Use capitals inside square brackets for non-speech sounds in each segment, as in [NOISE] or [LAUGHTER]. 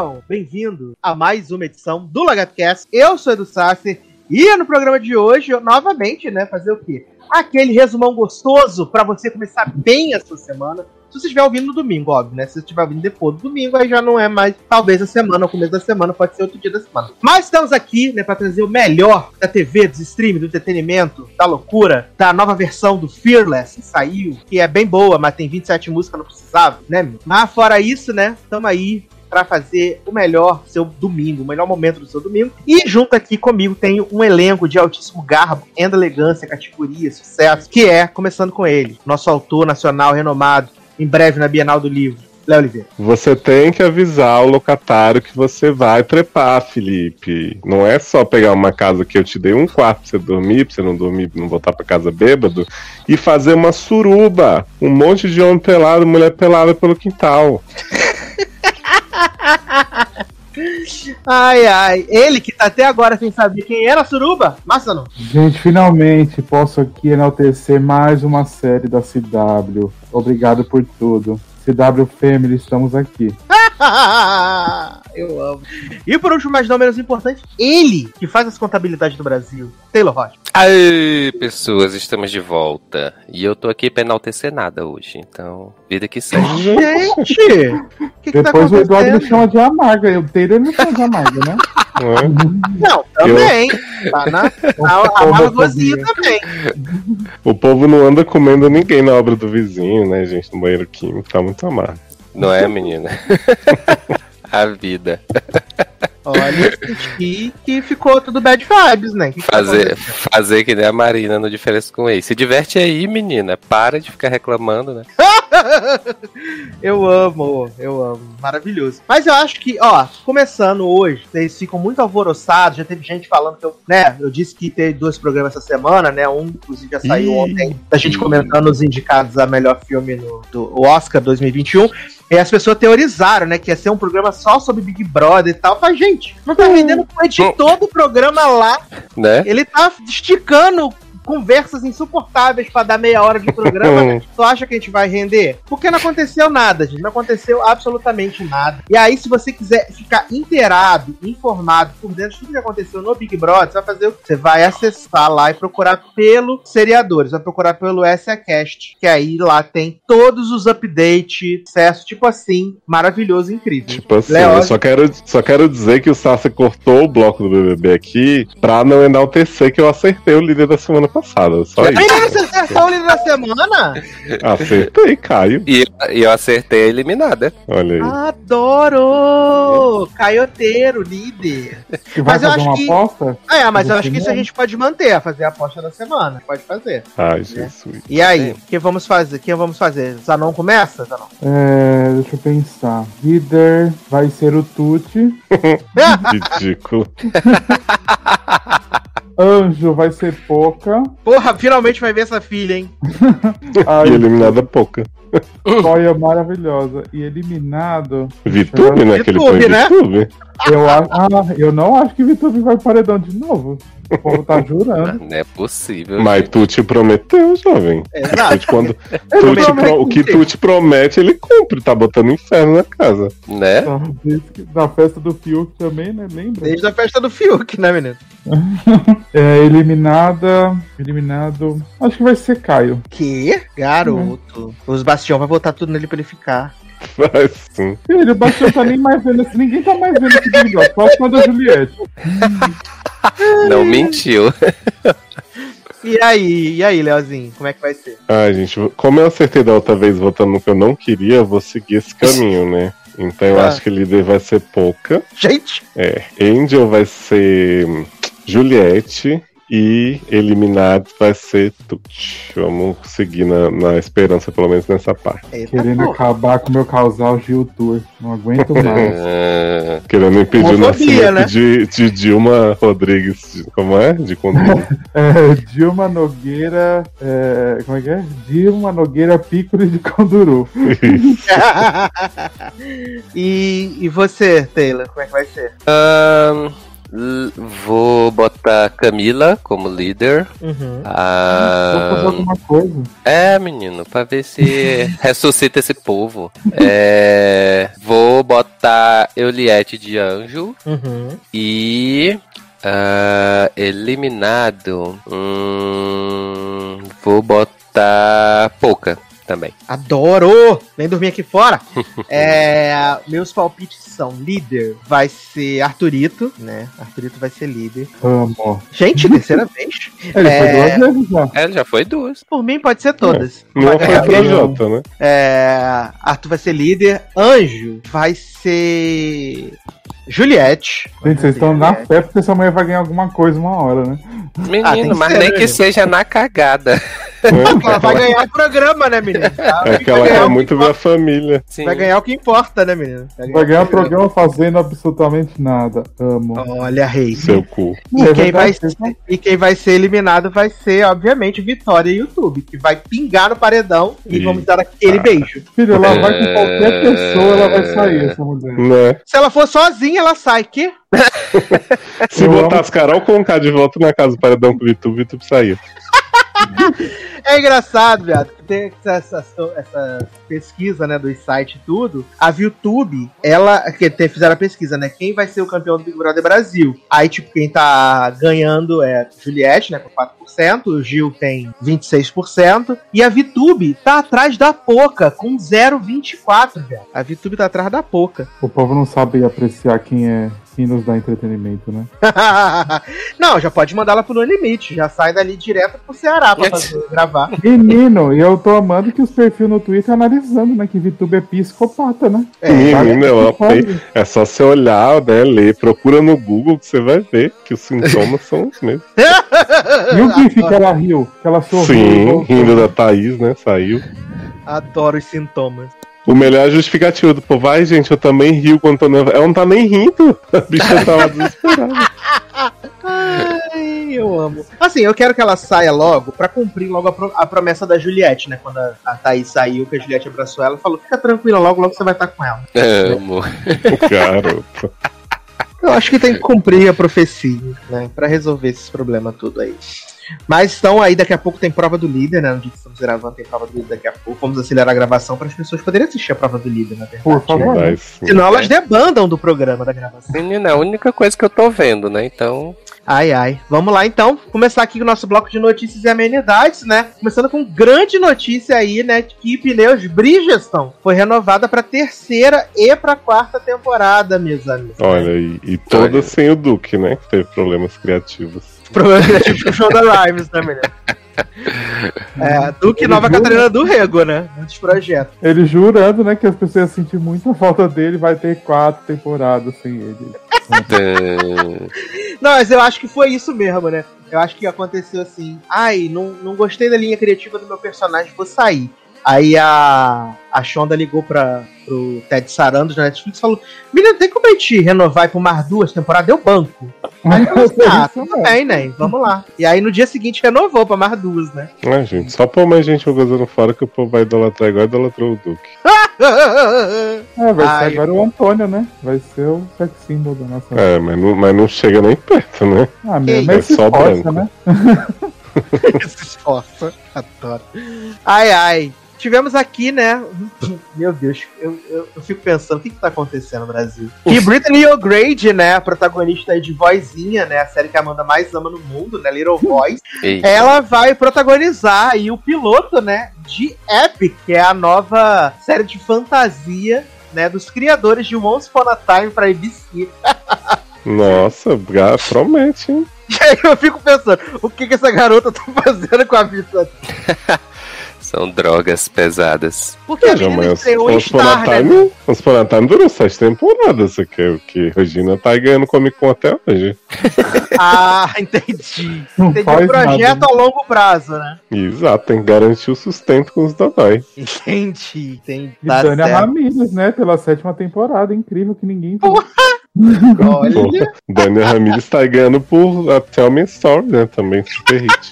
Sejam bem-vindos a mais uma edição do Lagatcast. Eu sou Edu Sasser e no programa de hoje, eu, novamente, né, fazer o quê? Aquele resumão gostoso para você começar bem a sua semana. Se você estiver ouvindo no domingo, óbvio, né? Se você estiver ouvindo depois do domingo, aí já não é mais talvez a semana, o começo da semana, pode ser outro dia da semana. Mas estamos aqui, né, para trazer o melhor da TV, dos streams, do entretenimento, da loucura, da nova versão do Fearless que saiu, que é bem boa, mas tem 27 músicas, não precisava, né? meu? Mas fora isso, né, estamos aí para fazer o melhor seu domingo, o melhor momento do seu domingo. E junto aqui comigo tem um elenco de altíssimo garbo, enda elegância, categoria, sucesso, que é, começando com ele, nosso autor nacional renomado, em breve na Bienal do Livro, Oliveira. Você tem que avisar o locatário que você vai trepar, Felipe. Não é só pegar uma casa que eu te dei um quarto pra você dormir, pra você não dormir, não voltar pra casa bêbado, e fazer uma suruba. Um monte de homem pelado, mulher pelada pelo quintal. [LAUGHS] Ai, ai. Ele que tá até agora sem saber quem era Suruba. Massa não. Gente, finalmente posso aqui enaltecer mais uma série da CW. Obrigado por tudo. CW Family, estamos aqui. [LAUGHS] Eu amo. E por último, mas não menos importante, ele que faz as contabilidades do Brasil, Taylor Rocha. Aê, pessoas, estamos de volta. E eu tô aqui pra enaltecer nada hoje, então, vida que segue. [LAUGHS] Gente! O que, que tá Depois o Eduardo me chama de Amarga. Eu tenho ele me chama de Amarga, né? [LAUGHS] Não [LAUGHS] também. Tá na, na, na Margozinha também. O povo não anda comendo ninguém na obra do vizinho, né, gente? No banheiro químico, tá muito amargo. Não é, menina? [LAUGHS] A vida. Olha, senti que ficou tudo bad vibes, né? Que que tá Fazer, acontecendo? fazer que nem a Marina no Diferença com Ex. Se diverte aí, menina. Para de ficar reclamando, né? [LAUGHS] [LAUGHS] eu amo, eu amo. Maravilhoso. Mas eu acho que, ó, começando hoje, vocês ficam muito alvoroçados. Já teve gente falando que eu, né? Eu disse que teve dois programas essa semana, né? Um, inclusive, já saiu Ih. ontem. Da gente comentando os indicados a melhor filme no, do Oscar 2021. E as pessoas teorizaram, né? Que ia ser um programa só sobre Big Brother e tal. Mas, gente, não tá vendendo o editor do programa lá. Né? Ele tá esticando conversas insuportáveis pra dar meia hora de programa. [LAUGHS] Tu acha que a gente vai render? Porque não aconteceu nada, gente. Não aconteceu absolutamente nada. E aí, se você quiser ficar inteirado, informado por dentro de tudo que aconteceu no Big Brother, você vai fazer o quê? Você vai acessar lá e procurar pelo seriadores. Vai procurar pelo SACast. Que aí lá tem todos os updates, sucesso, tipo assim, maravilhoso, incrível. Tipo assim, Léo, eu só quero, só quero dizer que o Sassi cortou o bloco do BBB aqui pra não enaltecer que eu acertei o líder da semana passada. Só Menino, isso. você acertou o livro da semana? Acertei, Caio. E, e eu acertei a eliminada. Olha aí. Adoro! Caioteiro, líder. Que vai Mas eu fazer acho uma que- aposta? É, mas eu Você acho que isso a gente pode manter, fazer a aposta da semana. Pode fazer. Ai, Jesus. E aí, o que vamos fazer? O que vamos fazer? Zanon começa, Zanon? É, deixa eu pensar. Líder vai ser o Tuti. [LAUGHS] Ridículo. [LAUGHS] Anjo vai ser Poca. Porra, finalmente vai ver essa filha, hein? [LAUGHS] E eliminada pouca. Joia maravilhosa. E eliminado. Vitube, né? Vitube, né? Vitube. Eu, a- ah, eu não acho que Vitube vai paredão de novo. O povo tá jurando. Não é possível. Mas tu te prometeu, jovem. Exato. Quando [LAUGHS] tu te pro- o que tu te promete, ele cumpre. Tá botando inferno na casa. Né? Na festa do Fiuk também, né? Lembra? Desde a festa do Fiuk, né, menino? [LAUGHS] É, eliminada. Eliminado. Acho que vai ser Caio. Que? Garoto. Os Bastião vai botar tudo nele pra ele ficar. Vai sim. Ele, o Bastião tá nem mais vendo. Ninguém tá mais vendo esse Big Brother. Só a da Juliette. [LAUGHS] Não mentiu. E aí, e aí, Leozinho, como é que vai ser? Ai, gente, como eu acertei da outra vez votando no que eu não queria, eu vou seguir esse caminho, né? Então eu Ah. acho que líder vai ser Pouca. Gente, É. Angel vai ser Juliette. E eliminado vai ser Tuti. Vamos seguir na, na esperança, pelo menos nessa parte. eita Querendo porra. acabar com o meu casal Gil Tour. Não aguento mais. Ah, [LAUGHS] Querendo impedir o nascimento né? de, de Dilma Rodrigues. de- Como é? De Condor. [LAUGHS] É, Dilma Nogueira. é, como é que é? Dilma Nogueira Pícoro de Conduru. [LAUGHS] e, e você, Taylor, como é que vai ser? ahn, L- Vou botar Camila como líder. Uhum. Ah, Vou fazer alguma coisa. É, menino, pra ver se [LAUGHS] ressuscita esse povo. É, vou botar Euliette de anjo Uhum. e. ah, eliminado. Hum, vou botar Pouca também. Adoro! Vem dormir aqui fora. [LAUGHS] É, meus palpites são: líder vai ser Arthurito, né? Arthurito vai ser líder. Amo. Gente, [LAUGHS] terceira vez. Ele É. foi duas vezes já. É, já foi duas. Por mim, pode ser todas. Não Vai foi. Jota, né? É, Arthur vai ser líder. Anjo vai ser. Juliette. Gente, vocês estão na fé porque essa mulher vai ganhar alguma coisa uma hora, né? Menino, Ah, mas ser, nem né, que seja na cagada. Ela vai ganhar o programa, né, menino? Ela [LAUGHS] É que ela vai, ganhar quer muito ver a família. Sim. vai ganhar o que importa, né, menino? Vai ganhar o programa fazendo absolutamente nada. Amo. Olha, rei. Seu cu. E É quem, vai ser, e quem vai ser eliminado vai ser, obviamente, Vitória e YouTube, que vai pingar no paredão e Ih. vamos dar aquele beijo. Filho, ela vai com É. qualquer pessoa, ela vai sair, essa mulher. Né? Se ela for sozinha, ela sai. Que? Se Eu botasse Carol Conká de volta na casa do paredão com o Vitu, o Vitu saía. [LAUGHS] É engraçado, viado, que tem essa, essa, essa pesquisa, né, dos sites e tudo. A VTube, ela, que te- fizeram a pesquisa, né, quem vai ser o campeão do Big Brother Brasil. Aí, tipo, quem tá ganhando é Juliette, né, com 4%, o Gil tem 26%, e a VTube tá atrás da Poca, com 0,24, velho. A VTube tá atrás da Poca. O povo não sabe apreciar quem é quem nos dá entretenimento, né? [LAUGHS] Não, já pode mandar ela pro No Limite, já sai dali direto pro Ceará pra fazer, gravar. Menino, e eu tô amando que os perfis no Twitter analisando, né? Que VTube é psicopata, né? É, Menino, Pode. amei. É só você olhar, né, ler, procura no Google que você vai ver que os sintomas são os mesmos. [LAUGHS] E o GIF que ela riu? Que ela sorriu. Sim, rindo da Thaís, né, saiu. Adoro os sintomas. O melhor é a justificativa do povo. Ai, gente, eu também rio quando tô nervosa. Ela não tá nem rindo. [LAUGHS] A bicha tava desesperada. Ai, eu amo. Assim, eu quero que ela saia logo pra cumprir logo a, pro- a promessa da Juliette, né? Quando a, a Thaís saiu, que a Juliette abraçou ela, falou: fica tranquila, logo, logo você vai estar com ela. Amo. Garoto. Eu acho que tem que cumprir a profecia, né? Pra resolver esses problemas tudo aí. Mas então aí daqui a pouco tem prova do líder, né? No dia que estamos gravando tem prova do líder daqui a pouco. Vamos acelerar a gravação para as pessoas poderem assistir a prova do líder, na verdade. Por favor. Sim. Senão elas debandam do programa da gravação. Menina, é a única coisa que eu tô vendo, né? Então. Ai, ai. Vamos lá então. Começar aqui com o nosso bloco de notícias e amenidades, né? Começando com grande notícia aí, né? de Que Pneus Bridgestone foi renovada pra terceira e pra quarta temporada, meus amigos. Olha, e, e todas sem o Duque, né? Que teve problemas criativos. Provavelmente tipo o show da Rhymes, né, menino? [LAUGHS] É, Duque Nova Catarina do Rego, né? Muitos projetos. Ele jurando, né, que as pessoas iam sentir muita falta dele, vai ter quatro temporadas sem ele. [LAUGHS] Não, mas eu acho que foi isso mesmo, né? Eu acho que aconteceu assim. Ai, não, não gostei da linha criativa do meu personagem, vou sair. Aí a, a Shonda ligou pra, pro Ted Sarandos na Netflix e falou: Menino, tem como a gente renovar e por mais duas temporadas? Deu banco. Aí eu falei, [LAUGHS] ah, Isso tudo mesmo. bem, né? Vamos lá. E aí no dia seguinte renovou pra mais duas, né? Ah, gente, só pôr mais gente gozando fora que o povo vai idolatrar igual idolatrou o Duque. [LAUGHS] É, vai Ai, ser agora o Antônio, né? Vai ser o sex symbol da nossa. É, mas não, mas não chega nem perto, né? Ah, mas se É só esforça, branco. né? [LAUGHS] Se esforça. Adoro. Ai, ai. Tivemos aqui, né? [LAUGHS] Meu Deus, eu, eu, eu fico pensando, o que, que tá acontecendo no Brasil? E Brittany O'Grady, né? A protagonista aí de Vozinha, né? A série que a Amanda mais ama no mundo, né? Little Voice. Eita. Ela vai protagonizar aí o piloto, né? De Epic, que é a nova série de fantasia, né? Dos criadores de Once Upon a Time pra ABC. [LAUGHS] Nossa, promete, hein? [LAUGHS] E aí eu fico pensando, o que, que essa garota tá fazendo com a vida? São drogas pesadas. Porque a Já, menina estreou em a Star, né? Time, Once Upon a Time durou sete temporadas. Você quer o que? Regina tá aí ganhando Comic Con até hoje. [LAUGHS] Ah, entendi. Não Entendi o projeto nada. a longo prazo, né? Exato, tem que garantir o sustento com os Dodói. Entendi, entendi. E Tá Dani certo. Ramirez, né? Pela sétima temporada. Incrível que ninguém. Porra. [LAUGHS] Olha, Daniel Ramirez tá aí ganhando por a Tell Me a Story, né? Também super hit.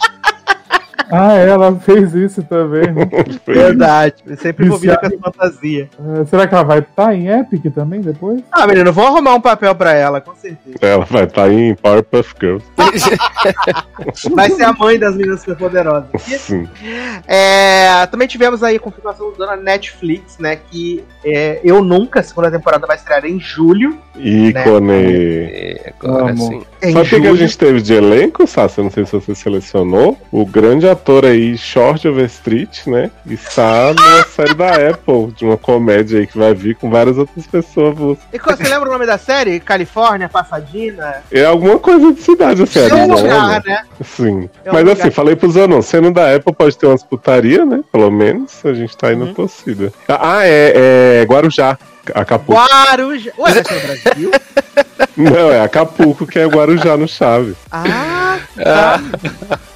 Ah, ela fez isso também. [LAUGHS] né? Verdade. Sempre envolvida com essa fantasia. É, será que ela vai estar em Epic também depois? Ah, menino, vou arrumar um papel pra ela, com certeza. Ela vai estar em Powerpuff Girls. [LAUGHS] Vai ser a mãe das meninas superpoderosas. Sim. É, também tivemos aí a confirmação da Netflix, né? Que é, eu nunca, a segunda temporada vai estrear em julho. Ícone. E agora Amo. sim. Em Sabe o que que a gente teve de elenco, Sassi? Eu não sei se você selecionou. O grande ator aí, Short Overstreet, né? Está numa [LAUGHS] série da Apple, de uma comédia aí que vai vir com várias outras pessoas. E você lembra o nome da série? Califórnia, Pasadena? É alguma coisa de cidade, assim, É um lugar, né? Sim. É um Mas lugar. assim, falei pros anões, sendo da Apple pode ter umas putaria, né? Pelo menos, a gente tá indo Uhum. torcida. Ah, é, é Guarujá, Acapulco. Guarujá. Ué, vai ser no Brasil? [LAUGHS] Não, é Acapulco que é Guarujá no Chave. Ah, tá. [LAUGHS]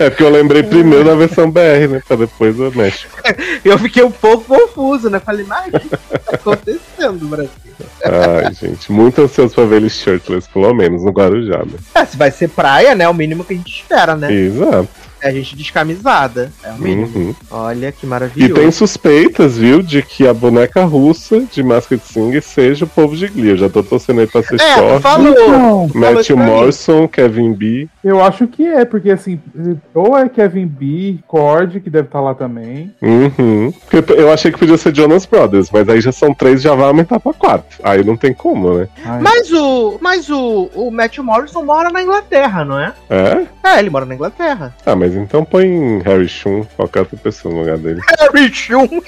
É porque eu lembrei primeiro da versão BR, né? Pra depois o México. Eu fiquei um pouco confuso, né? Falei, mas o que tá acontecendo no Brasil? Ai, gente, muito ansioso pra ver eles shirtless, pelo menos, no Guarujá, né? É, se vai ser praia, né? É o mínimo que a gente espera, né? Exato. É a gente descamisada. É o mínimo. Uhum. Olha que E maravilhoso. tem suspeitas, viu, de que a boneca russa de Masked Singer seja o povo de Glee. Eu já tô torcendo aí pra ser É, Short, falou. Então, Matthew. Morrison, Kevin B. eu acho que é, porque assim, ou é Kevin B, Cord, que deve estar lá também. Uhum. Eu achei que podia ser Jonas Brothers, mas aí já são três, já vai aumentar pra quatro. Aí não tem como, né? Ai, Mas o. Mas o, o Matthew Morrison mora na Inglaterra, não é? É? É, ele mora na Inglaterra. Ah, mas então põe Harry Shum, qualquer outra pessoa no lugar dele. Harry Shum! [LAUGHS]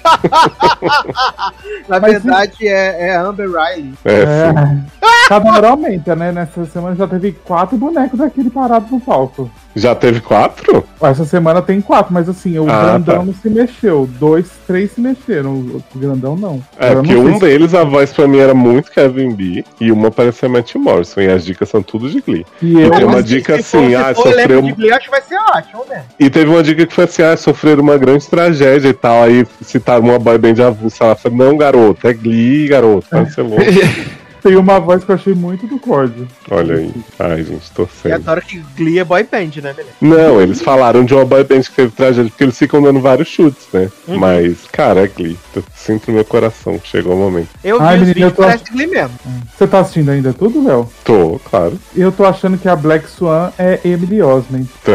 na verdade, é, é a Amber Riley. É, sim. É, cada hora aumenta, né? Nessa semana já teve quatro bonecos daquele parado no palco. Já teve quatro? Essa semana tem quatro, mas assim, o Ah, grandão tá. não se mexeu. Dois, três se mexeram. O grandão não. É, porque um se- deles, a voz pra mim era muito Kevin B e uma parecia Matt Morrison. E as dicas são tudo de Glee. E eu, E tem uma dica for- assim, ah, for sofreu- de Glee, acho que vai ser ótimo, né? E teve uma dica que foi assim: ah, sofreram uma grande tragédia e tal. Aí citaram uma boy band avulsa. Ela falou: não, garoto, é Glee, garoto, vai ser louco. [LAUGHS] tem uma voz que eu achei muito do Cord. Olha aí. Ai, gente, E torcendo. adoro que Glee é boy band, né, beleza? Não, eles falaram de uma boy band que teve tragédia, porque eles ficam dando vários chutes, né? Uhum. Mas, cara, é Glee. Eu sinto no meu coração que chegou o momento. Eu Ai, vi os menina, vídeos eu tô- parece Glee mesmo. Você tá assistindo ainda tudo, Léo? Tô, claro. Eu tô achando que a Black Swan é Emily Osment. Tã,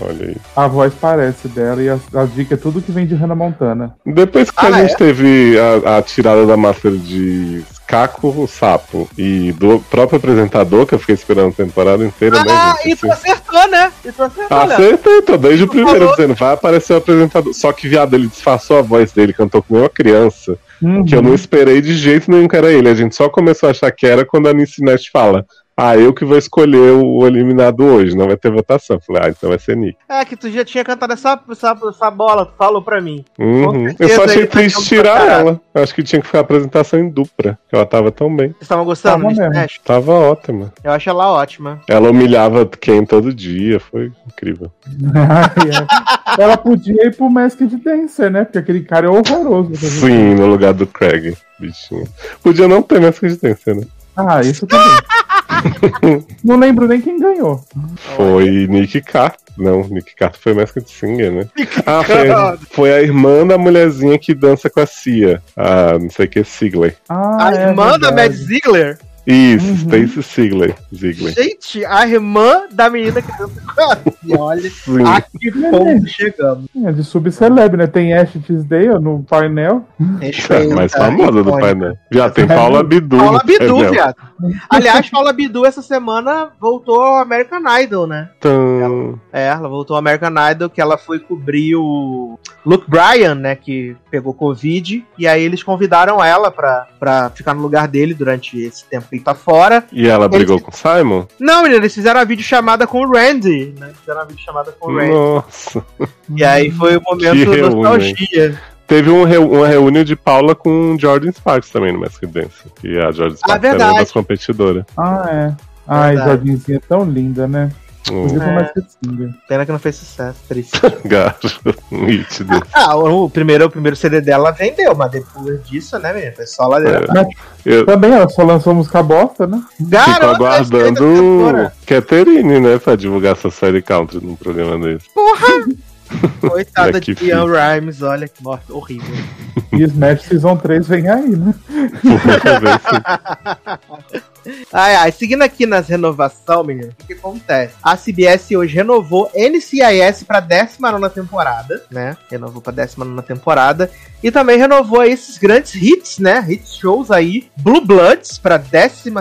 olha aí. A voz parece dela e as, as dicas é tudo que vem de Hannah Montana. Depois que Ah, a gente é? teve a, a tirada da máscara de Caco, o sapo, e do próprio apresentador, que eu fiquei esperando a temporada inteira, né, Ah, e tu acertou, né? E tu acertou, Léo. Acertei, tô desde o primeiro falou. dizendo, vai aparecer o apresentador. Só que, viado, ele disfarçou a voz dele, cantou com uma criança, Uhum. que eu não esperei de jeito nenhum que era ele. A gente só começou a achar que era quando a Nash fala. Ah, eu que vou escolher o eliminado hoje, não vai ter votação. Falei, ah, então vai ser Nick. É, que tu já tinha cantado essa, essa, essa bola, tu falou pra mim. Uhum. Eu só achei tá triste tirar ela. Eu acho que tinha que ficar a apresentação em dupla, que ela tava tão bem. Vocês estavam gostando Tava mesmo. Smash? Tava ótima. Eu acho ela ótima. Ela humilhava quem todo dia, foi incrível. [LAUGHS] É. Ela podia ir pro Masked Dancer, né? Porque aquele cara é horroroso. Sim, no lugar do Craig, bichinho. Podia não ter mais resistência, né? Ah, isso também. [LAUGHS] [LAUGHS] não lembro nem quem ganhou. Foi Nick Carter. Não, Nick Carter foi Masked Singer, né? Ah, foi, foi a irmã da mulherzinha que dança com a Cia. A não sei o que, Sigler. Ah, A é irmã da Mad verdade. Ziegler. Isso, Uhum. Stacy Sigler. Ziegler. Gente, a irmã da menina que dança com a [LAUGHS] olha Sim. a que ponto chegamos. É de subcelebre, né? Tem Ash Tisdale no painel. Respeita, mais famosa do painel. Já tem Paula Bidu. Paula no Bidu, painel. viado. Aliás, Paula Bidu essa semana voltou ao American Idol, né? Tum. É, ela voltou ao American Idol, que ela foi cobrir o Luke Bryan, né? Que pegou Covid. E aí eles convidaram ela pra, pra ficar no lugar dele durante esse tempo ele tá fora. E ela brigou com o Simon? Não, menina, eles fizeram a videochamada com o Randy, né? Fizeram a videochamada com o Randy. Nossa. E aí foi o momento Que reúne, nostalgia. Teve um reu- uma reunião de Paula com Jordan Sparks também no Masked Dance. E a Jordan Sparks era uma das competidoras. Ah, é. Ai, Verdade. Jordinzinha é tão linda, né? Podia É. mais. Pena que não fez sucesso, triste. [LAUGHS] Gato, nítido. ah, o primeiro, o primeiro CD dela vendeu, mas depois disso, né, menino? Foi só ladeira. É. Eu Também ela só lançou música bosta, né? fico Garota, aguardando cantora. Catherine, né, pra divulgar essa série country num programa desse. [LAUGHS] Coitada Daqui, de Ian Rhymes, olha que morte horrível. E Smash Season 3 vem aí, né? [LAUGHS] Se- Ai, ai, seguindo aqui nas renovações, menino, o que, acontece? A CBS hoje renovou NCIS pra 19 temporada, né? Renovou pra 19 temporada. E também renovou esses grandes hits, né? Hits shows aí. Blue Bloods pra 12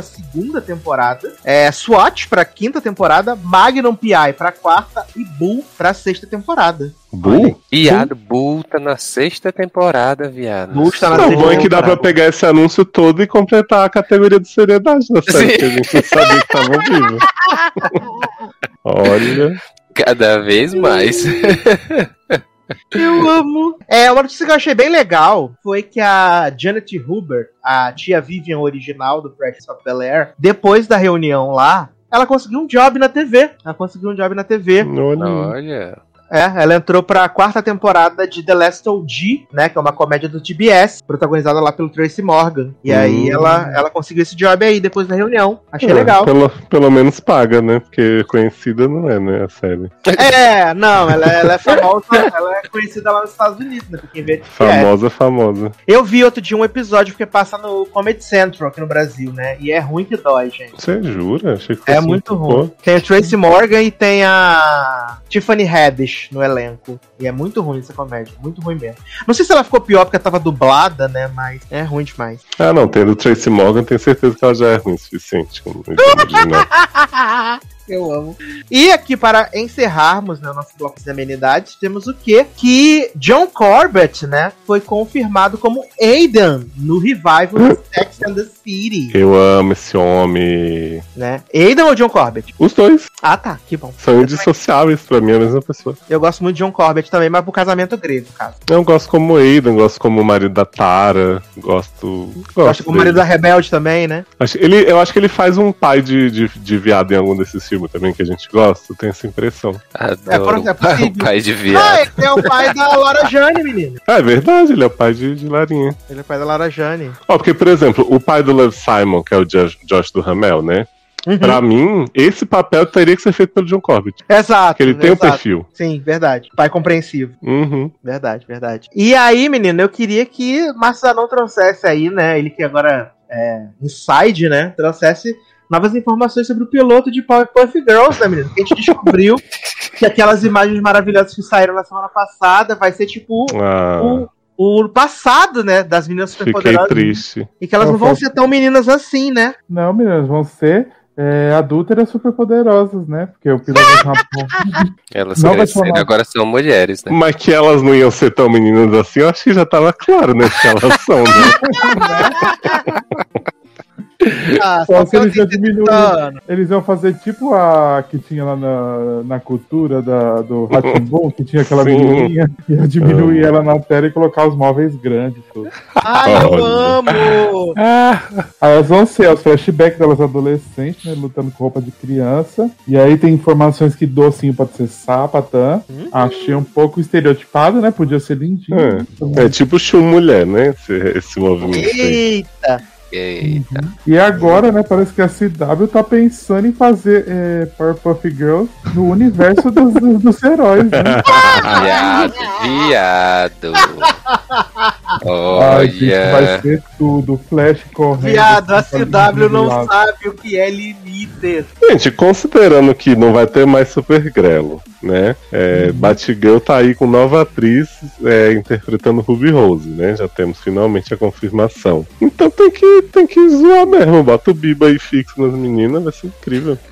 temporada. É, SWAT pra quinta temporada. Magnum PI pra quarta. E Bull pra sexta temporada. Bull? Viado, Bull tá na sexta temporada, viado. Bull tá na sexta bom é que dá pra temporada. pegar esse anúncio todo e completar a categoria de seriedade da série, Sim. que a gente não sabia que tava vivo. [LAUGHS] Olha. Cada vez mais. Eu amo. É, uma notícia que eu achei bem legal foi que a Janet Huber, a tia Vivian original do Precious of Bel Air, depois da reunião lá, ela conseguiu um job na TV. Ela conseguiu um job na TV. Olha. Olha. É, ela entrou pra quarta temporada de The Last OG, né? Que é uma comédia do TBS, protagonizada lá pelo Tracy Morgan. E aí Hum. ela, ela conseguiu esse job aí depois da reunião. Achei É, legal. Pelo, pelo menos paga, né? Porque conhecida não é, né? A série. É, não, ela, ela é famosa, ela é conhecida lá nos Estados Unidos, né? Pra quem vê. Famosa, famosa. Eu vi outro dia um episódio porque passa no Comedy Central aqui no Brasil, né? E é ruim que dói, gente. Você jura? Achei que É muito pô. ruim. Tem o Tracy Morgan e tem a Tiffany Haddish no elenco. E é muito ruim essa comédia. Muito ruim mesmo. Não sei se ela ficou pior porque ela tava dublada, né? Mas é ruim demais. Ah, não, tendo Tracy Morgan, tenho certeza que ela já é ruim o suficiente. como original. [LAUGHS] Eu amo. E aqui, para encerrarmos né, o nosso bloco de amenidades, temos o quê? Que John Corbett, né, foi confirmado como Aidan no revival de Sex and the City, Eu amo esse homem. né? Aidan ou John Corbett? Os dois Ah, tá, que bom. são indissociáveis pra mim, é a mesma pessoa. Eu gosto muito de John Corbett também, mas pro casamento grego, caso. Eu gosto como Aidan, gosto como o marido da Tara, gosto. Gosto Gosto com o marido da Rebelde também, né? Ele, eu acho que ele faz um pai de, de, de viado em algum desses filmes também que a gente gosta, tenho essa impressão. Adoro. É possível. [LAUGHS] o pai de Ah, viado. ele é o pai da Laura Jane, menino. Ah, é verdade, ele é o pai de, de Larinha. Ele é o pai da Laura Jane. Ó, porque, por exemplo, o pai do Love Simon, que é o Josh, Josh do Ramel, né? Uhum. Pra mim, esse papel teria que ser feito pelo John Corbett. Exato. Porque ele tem o exato. perfil. Sim, verdade. Pai compreensivo. Uhum. Verdade, verdade. E aí, menino, eu queria que Massa não trouxesse aí, né? Ele que agora é Inside, né? Trouxesse novas informações sobre o piloto de Powerpuff Girls, né, menino? Que a gente descobriu [LAUGHS] que aquelas imagens maravilhosas que saíram na semana passada vai ser tipo Ah, o, o passado, né? Das meninas fiquei superpoderosas. triste. E que elas não vão ser tão meninas assim, né? Não, meninas, vão ser é, adúlteras super poderosas, né? Porque o piloto do Japão. [LAUGHS] Elas Não agora são mulheres, né? Mas que elas não iam ser tão meninas assim, eu acho que já tava claro, né? Que elas são, né? [LAUGHS] Ah, [LAUGHS] Só só que eles já disse, diminuíram. "Tano, Eles iam fazer tipo a que tinha lá na, na cultura da, do [LAUGHS] Ratimbun, que tinha aquela Sim. menininha, ia diminuir ela na tela e colocar os móveis grandes. Tudo. Ai, eu amo! Aí [LAUGHS] elas vão ser os flashbacks delas adolescentes, né? Lutando com roupa de criança. E aí tem informações que docinho pode ser sapatã. Hum. Achei um pouco estereotipado, né? Podia ser lindinho. É tipo Chum Mulher, né? Esse, esse movimento aí. Eita! E agora, né, parece que a CW tá pensando em fazer é, Powerpuff Girls no universo dos, dos, dos heróis, né? [LAUGHS] Viado, viado. Ai, gente, vai Olha. ser tudo. Flash correndo. Viado, a CW não sabe o que é limite. Gente, considerando que não vai ter mais Super Grelo, né? É, Batgirl tá aí com nova atriz é, interpretando Ruby Rose, né? Já temos finalmente a confirmação. Então tem que, tem que zoar mesmo. Bota o Biba aí fixo nas meninas, vai ser incrível. [LAUGHS]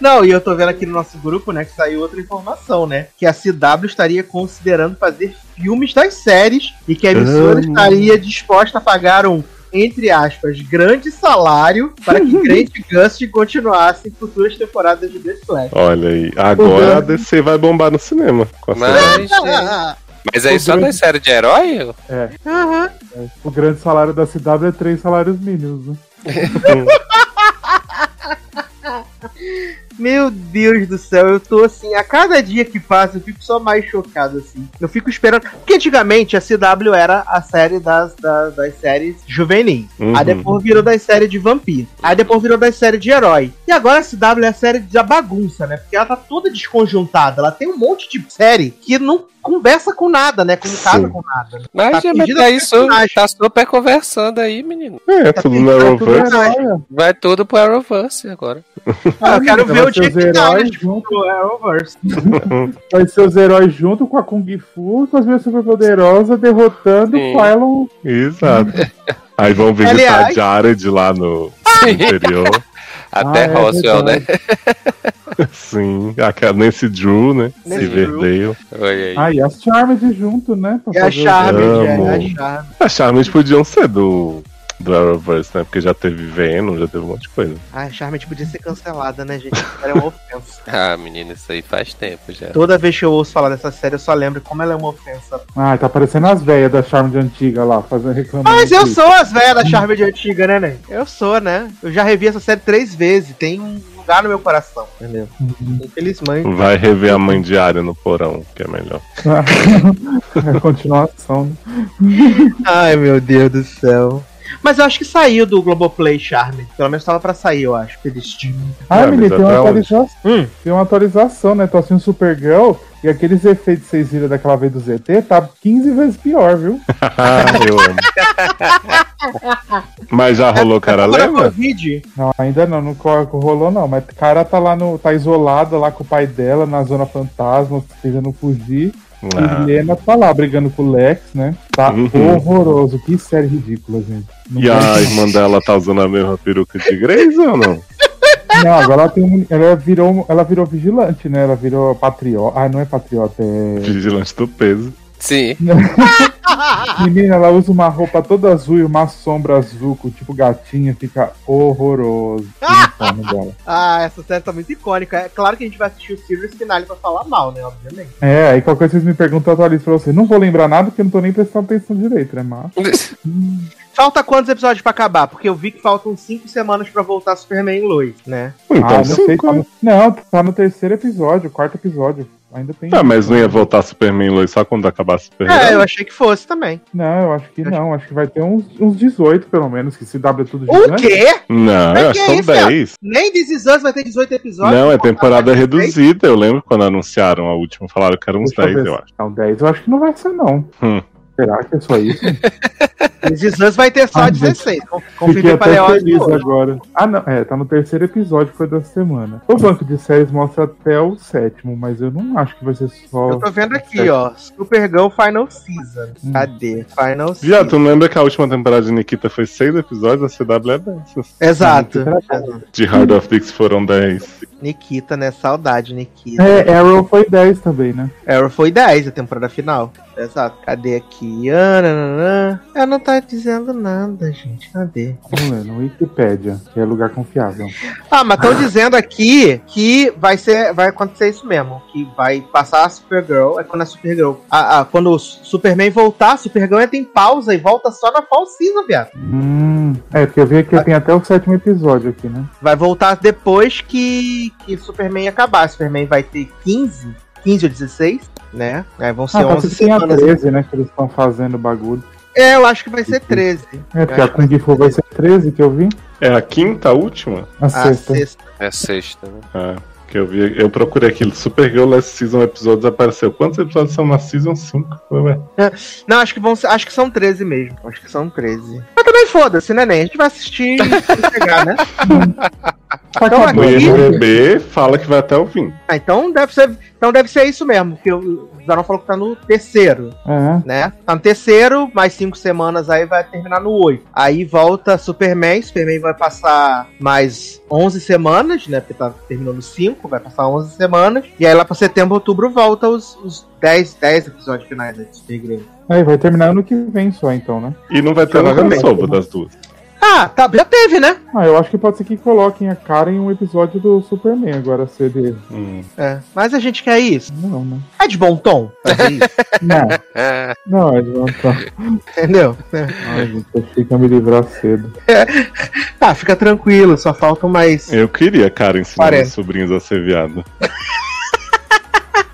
Não, e eu tô vendo aqui no nosso grupo, né, que saiu outra informação, né? Que a CW estaria considerando fazer filmes das séries e que a emissora Ah. estaria disposta a pagar um, entre aspas, grande salário para que [LAUGHS] Grant e Gust continuassem futuras temporadas de The Flash. Olha aí. Agora a DC vai bombar no cinema. Com a série. Mas, gente, mas aí só das séries de herói? Aham. O grande salário da CW é três salários mínimos, né? [LAUGHS] [LAUGHS] Meu Deus do céu, eu tô assim, a cada dia que passa eu fico só mais chocado, assim. Eu fico esperando. Porque antigamente a CW era a série das, das, das séries juvenis. Uhum. Aí depois virou das séries de vampiro. Aí depois virou das séries de herói. E agora a CW é a série da bagunça, né? Porque ela tá toda desconjuntada. Ela tem um monte de série que não conversa com nada, né? Não casa Sim. com nada. né? Mas Tá já perdida tá isso, tá super conversando aí, menino. É, tudo no Tá tudo Arrowverse. herói. Vai tudo pro Arrowverse agora. [LAUGHS] Ah, eu quero ver o dia ser os que dá, né? heróis junto, Arrowverse. [LAUGHS] vai ser os heróis junto com a Kung Fu, com as minhas superpoderosas, derrotando Sim. o Phylon. Exato. [LAUGHS] Aí vão visitar Aliás- Jared lá no no interior. Até Ah, é Roswell, né? [LAUGHS] Sim, aquela Nancy Drew, né? Nancy Riverdale. Olha aí. Ah, e as Charmed junto, né? É a fazer o- Charme, Amo. é a Charme. As Charmed podiam ser do, do Arrowverse, né? Porque já teve Venom, já teve um monte de coisa. Ah, a Charme podia ser cancelada, né, gente? Ela é uma ofensa. [LAUGHS] Ah, menino, isso aí faz tempo já. Toda vez que eu ouço falar dessa série, eu só lembro como ela é uma ofensa. Ah, tá parecendo as velhas da Charmed antiga lá, fazendo reclamando. Mas eu sou as velhas da Charme de antiga, né, né? Eu sou, né? Eu já revi essa série três vezes. Tem um lugar no meu coração, entendeu? Uhum. Infelizmente. Vai rever a mãe diária no porão, que é melhor. [LAUGHS] é continuação. Ai, meu Deus do céu. Mas eu acho que saiu do Globoplay Charme. Pelo menos tava pra sair, eu acho. Eles Ah, Ah, menino, mas tem uma atualização. Hum. Tem uma atualização, né? Tô assistindo Supergirl e aqueles efeitos que vocês viram daquela vez do ZT tá 15 vezes pior, viu? Ah, [LAUGHS] eu amo. Mas já rolou cara lembra? Covid. Não, ainda não, não rolou não. Mas o cara tá lá no. tá isolado lá com o pai dela na zona fantasma, tentando fugir. Ah, E Lena tá lá brigando com o Lex, né? Tá Uhum. horroroso. Que série ridícula, gente. Não, e a irmã dela tá usando a mesma peruca de Grace ou não? não, agora ela tem um. Ela virou, ela virou vigilante, né? Ela virou patriota. Ah, não é patriota, é. Vigilante do peso. Sim. [LAUGHS] Menina, ela usa uma roupa toda azul e uma sombra azul, com tipo gatinha, fica horroroso. [LAUGHS] Ah, essa série tá muito icônica. É claro que a gente vai assistir o Series Finale pra falar mal, né? Obviamente. É, aí qualquer coisa vocês me perguntam, eu atualizo pra você. Não vou lembrar nada porque eu não tô nem prestando atenção direito, né, mas. [LAUGHS] Falta quantos episódios pra acabar? Porque eu vi que faltam cinco semanas pra voltar Superman e Lois, né? Então, ah, não sei. cinco, Tá no... Não, tá no terceiro episódio, quarto episódio. Ainda tem. Ah, mas não ia voltar Superman e Lois só quando acabar Superman? É, eu achei que fosse também. Não, eu acho que não. Acho que vai ter uns, uns 18, pelo menos, que se W é tudo O gigante. quê? Não, Mas eu acho que é são isso, Thiago? 10. Nem This Is Us vai ter 18 episódios? Não, é temporada botar mais 10. reduzida. Eu lembro quando anunciaram a última, falaram que eram uns Deixa eu 10, ver eu se- acho. Não, 10 eu acho que não vai ser, não. Hum. Será que é só isso? [LAUGHS] Is Us vai ter só Ah, 16. Com- Fiquei Confirmei Leoz feliz hoje. agora. Ah, não. É, tá no terceiro episódio, foi da semana. O banco de séries mostra até o sétimo, mas eu não acho que vai ser só. Eu tô vendo aqui, ó. Supergirl Final Season. Hum. Cadê? Final Já, Season. tu não lembra que a última temporada de Nikita foi 6 episódios? A CW é dessas. Exato. De Hard of Dix foram 10. Nikita, né? Saudade, Nikita. É, Arrow foi 10 também, né? Arrow foi 10 a temporada final. Exato. Cadê aqui? Ah, nananã. Ela não tá dizendo nada, gente. Cadê? Vamos ler, no Wikipedia, que é lugar confiável. Ah, mas estão dizendo aqui que vai ser, vai acontecer isso mesmo, que vai passar a Supergirl, é quando a Supergirl, a, a- quando o Superman voltar, a Supergirl entra em pausa e volta só na Fall Season, viado. Hum, é, porque eu vi que tem até o sétimo episódio aqui, né? Vai voltar depois que, que Superman acabar. Superman vai ter 15, 15 ou 16, né? Aí vão ser Ah, tá 11 que tem a semanas. 13, né? Que eles estão fazendo o bagulho. É, eu acho que vai ser 13. É, porque a Kung Fu vai ser 13 que eu vi. É a quinta, a última? A A sexta. sexta. É sexta, né? Ah, que eu vi. Eu procurei aquilo. Supergirl Last Season episódios apareceu. Quantos episódios são na Season 5? Ué, Não, acho que vão ser, acho que são 13 mesmo. Acho que são 13. Mas também foda-se, né, Nen? A gente vai assistir e pegar, né? [LAUGHS] Tá Então, aqui- né? IMDB fala que vai até o fim. Ah, então deve ser, então deve ser isso mesmo, porque o Zanon falou que tá no terceiro, É. né? Tá no terceiro, mais cinco semanas aí vai terminar no oito. Aí volta Superman, Superman vai passar mais 11 semanas, né? Porque tá terminando cinco, vai passar 11 semanas. E aí lá pra setembro, outubro volta os, os 10, 10 episódios finais da Supergirl. Aí vai terminar ano que vem só, então, né? E não vai ter nada sobre das duas. Ah, tá, já teve, né? Ah, eu acho que pode ser que coloquem a cara em um episódio do Superman agora, CD. Hum. É. Mas a gente quer isso. Não, né? É de bom tom fazer isso, [LAUGHS] Não, É, [LAUGHS] não, é de voltar. entendeu? É. Ai, gente, eu ia me livrar cedo. Ah, fica tranquilo, só faltam mais. Eu queria, cara, ensinar Parece. meus sobrinhos a ser viado. [LAUGHS]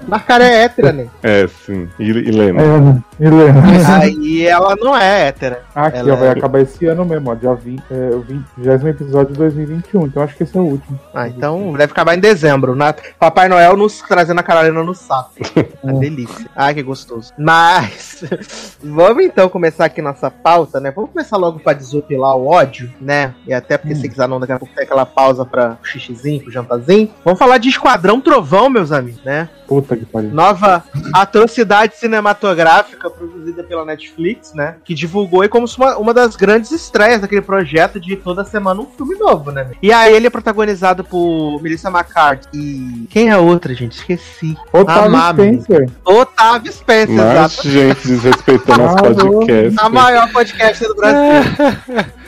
Mas cara é hétera, né? [LAUGHS] É, sim. E, e Lena? É, né? Helena. Aí ela não é hétera. Aqui, Ela ó, vai é- acabar esse ano mesmo, ó, dia 20, é, o 20 episódio de 2021, então acho que esse é o último. Ah, então deve acabar em dezembro. Na... Papai Noel nos trazendo a Carolina no saco. [LAUGHS] Uma delícia. Ai, que gostoso. Mas, [LAUGHS] vamos então começar aqui nossa pauta, né? Vamos começar logo pra desopilar o ódio, né? E até porque se quiser não, daqui a pouco tem aquela pausa pra xixizinho, pro jantarzinho. Vamos falar de Esquadrão Trovão, meus amigos, né? Puta que pariu. Nova atrocidade cinematográfica produzida pela Netflix, né? Que divulgou aí como uma, uma das grandes estreias daquele projeto de toda semana um filme novo, né? E aí ele é protagonizado por Melissa McCarthy e. Quem é a outra, gente? Esqueci. Otávio Amame. Spencer. Otávio Spencer, Mas, exato. gente, desrespeitando nosso [LAUGHS] Ah, podcast. A maior podcast do Brasil. [LAUGHS]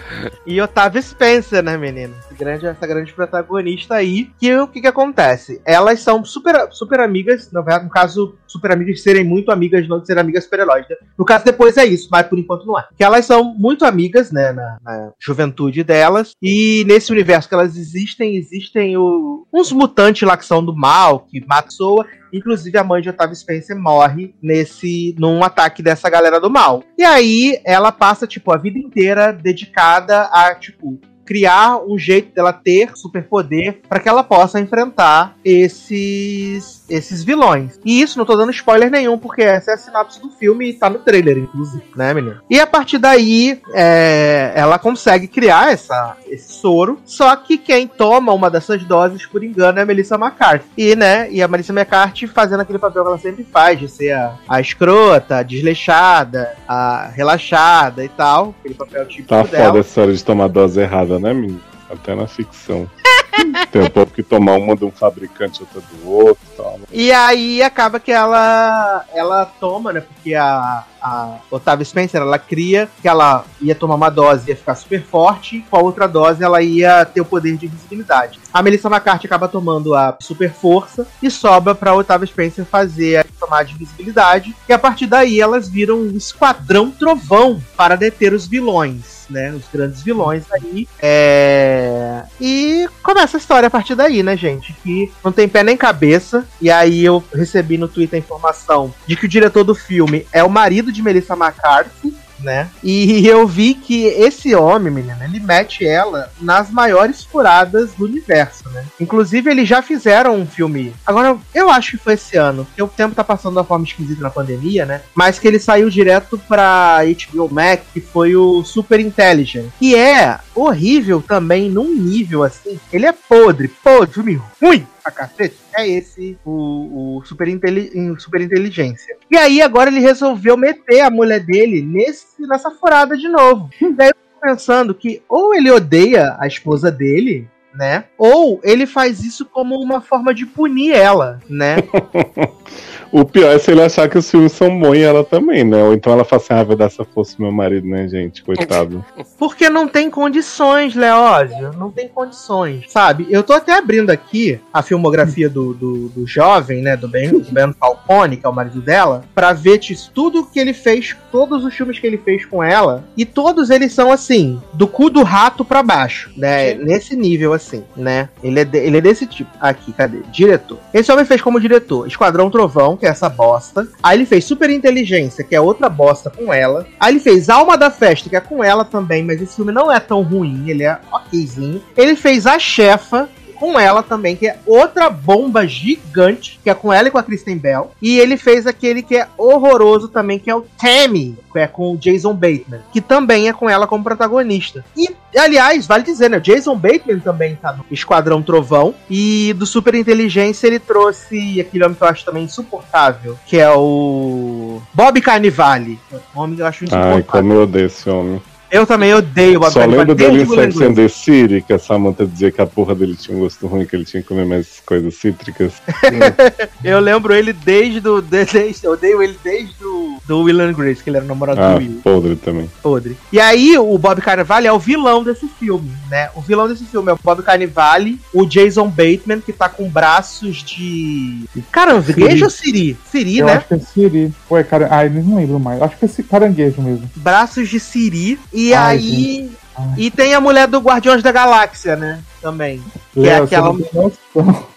E Otávio Spencer, né, menina? Grande, essa grande protagonista aí. Que o que, que acontece? Elas são super, super amigas, verdade, no caso, super amigas serem muito amigas, não de serem amigas super-heróis. né? No caso, depois é isso, mas por enquanto não é. Que elas são muito amigas, né, na, na juventude delas. E nesse universo que elas existem, existem o- uns mutantes lá que são do mal, que matam pessoa. Inclusive, a mãe de Otávio Spencer morre nesse num ataque dessa galera do mal. E aí, ela passa, tipo, a vida inteira dedicada a, tipo, criar um jeito dela ter superpoder para que ela possa enfrentar esses esses vilões. E isso não tô dando spoiler nenhum, porque essa é a sinopse do filme e tá no trailer, inclusive, né, menino? E a partir daí, é, ela consegue criar essa, esse soro, só que quem toma uma dessas doses, por engano, é a Melissa McCarthy. E, né, e a Melissa McCarthy fazendo aquele papel que ela sempre faz, de ser a, a escrota, a desleixada, a relaxada e tal, aquele papel típico Tá dela. foda essa história de tomar dose errada, né, menino? Até na ficção. [LAUGHS] Tem um povo que toma uma de um fabricante, outra do outro e tal. E aí acaba que ela ela toma, né? Porque a, a Otávia Spencer ela cria que ela ia tomar uma dose ia ficar super forte, com a outra dose ela ia ter o poder de invisibilidade. A Melissa McCarthy acaba tomando a super força e sobra pra Otávia Spencer fazer a tomada de invisibilidade. E a partir daí elas viram um esquadrão trovão para deter os vilões. Né, os grandes vilões aí. É... E começa a história a partir daí, né, gente? Que não tem pé nem cabeça. E aí eu recebi no Twitter a informação de que o diretor do filme é o marido de Melissa McCarthy. Né? E eu vi que esse homem, menina, ele mete ela nas maiores furadas do universo, né? Inclusive, eles já fizeram um filme. Agora, eu acho que foi esse ano, porque o tempo tá passando da forma esquisita na pandemia, né? Mas que ele saiu direto pra HBO Max, que foi o Super Intelligent. Que é horrível também, num nível assim. Ele é podre, podre, filme ruim pra cacete. É esse o, o super, super inteligência. E aí agora ele resolveu meter a mulher dele nesse, nessa furada de novo. Daí eu tô pensando que ou ele odeia a esposa dele, né? Ou ele faz isso como uma forma de punir ela, né? [LAUGHS] O pior é se ele achar que os filmes são bons e ela também, né? Ou então ela fala assim, ah, vai dar essa força pro meu marido, né, gente? Coitado. Porque não tem condições, Leózio. Não tem condições. Sabe? Eu tô até abrindo aqui a filmografia do, do, do jovem, né? Do Ben, do ben Falcone, que é o marido dela, pra ver tipo, tudo que ele fez, todos os filmes que ele fez com ela. E todos eles são assim, do cu do rato pra baixo, né? Nesse nível, assim, né? Ele é, de- ele é desse tipo. Aqui, cadê? Diretor. Esse homem fez como diretor Esquadrão Trovão, que é essa bosta. Aí ele fez Super Inteligência, que é outra bosta com ela. Aí ele fez Alma da Festa, que é com ela também, mas esse filme não é tão ruim, ele é okzinho. Ele fez A Chefa, com ela também, que é outra bomba gigante, que é com ela e com a Kristen Bell. E ele fez aquele que é horroroso também, que é o Tammy, que é com o Jason Bateman, que também é com ela como protagonista. E, aliás, vale dizer, né? Jason Bateman também tá no Esquadrão Trovão. E do Super Inteligência ele trouxe aquele homem que eu acho também insuportável, que é o Bob Carnivale. Um homem que eu acho insuportável. Ai, como eu odeio esse homem. Eu também odeio o Bob Só lembro dele em Sex and the City, que a Samantha dizia que a porra dele tinha um gosto ruim, que ele tinha que comer mais coisas cítricas. [LAUGHS] Eu lembro ele desde do. de- Desde, eu odeio ele desde do, do Will and Grace, que ele era o namorado ah, do Will. podre também. Podre. E aí, o Bob Carnivale é o vilão desse filme, né? O vilão desse filme é o Bob Carnivale, o Jason Bateman, que tá com braços de. Caranguejo ou Siri? Siri, Eu né? acho que é Siri. Pô, é cara... Ai, não lembro mais. Acho que é esse caranguejo mesmo. Braços de Siri. E Ai, aí. E tem a mulher do Guardiões da Galáxia, né? Também. Que é Léo, aquela- [LAUGHS]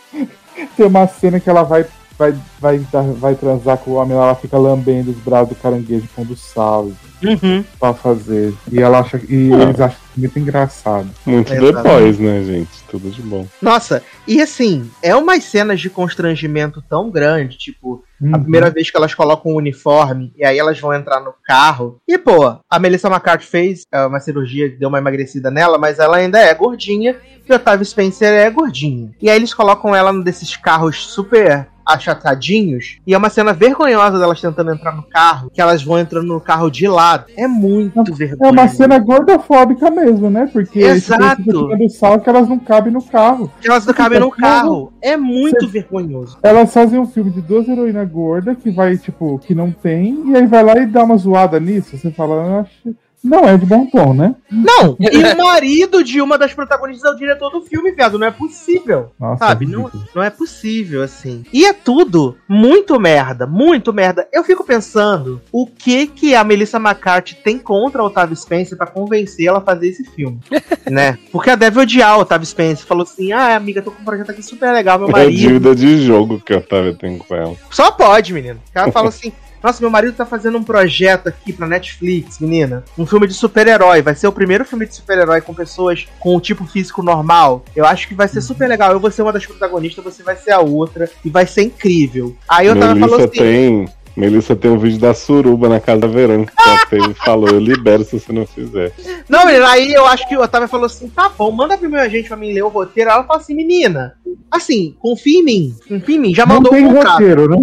tem uma cena que ela vai, vai, vai, vai transar com o homem, ela fica lambendo os braços do caranguejo pondo sal Uhum. pra fazer. E ela acha e Ah. eles acham muito engraçado. Muito Exato. depois, né, gente? Tudo de bom. Nossa, e assim, é umas cenas de constrangimento tão grande, tipo, a Uhum. primeira vez que elas colocam o uniforme e aí elas vão entrar no carro. E, pô, a Melissa McCarthy fez é, uma cirurgia que deu uma emagrecida nela, mas ela ainda é gordinha e o Otávio Spencer é gordinho. E aí eles colocam ela num desses carros super achatadinhos e é uma cena vergonhosa delas tentando entrar no carro, que elas vão entrando no carro de lado. É muito É vergonhoso. uma cena gordofóbica mesmo, né? Porque Exato. do sal que elas não cabem no carro. Que elas não cabem no carro. É muito vergonhoso. Elas fazem um filme de duas heroínas gordas que vai, tipo, que não tem, e aí vai lá e dá uma zoada nisso. Você fala, eu acho. Não é de bom tom, né? Não, [LAUGHS] e o marido de uma das protagonistas é o diretor do filme, viado. Não é possível. Nossa, Sabe? é Não, não é possível, assim. E é tudo muito merda, muito merda. Eu fico pensando o que que a Melissa McCarthy tem contra a Otávio Spencer pra convencer ela a fazer esse filme, [LAUGHS] né? Porque ela deve odiar o Otávio Spencer. Falou assim, ah, amiga, tô com um projeto aqui super legal, meu É marido... dívida de jogo que a Otávia tem com ela. Só pode, menino. O cara fala assim: Nossa, meu marido tá fazendo um projeto aqui pra Netflix, menina. Um filme de super-herói. Vai ser o primeiro filme de super-herói com pessoas com o tipo físico normal. Eu acho que vai ser super legal. Eu vou ser uma das protagonistas, você vai ser a outra. E vai ser incrível. Aí eu tava falando assim. tem. Melissa tem um vídeo da suruba na casa da Verônica que ela fez e falou: Eu libero se você não fizer. Não, menina, aí eu acho que o Otávio falou assim: tá bom, manda pro meu agente pra mim ler o roteiro. Ela falou assim: menina, assim, confia em mim. Confia em mim. Já Não mandou tem o contrato. roteiro, né?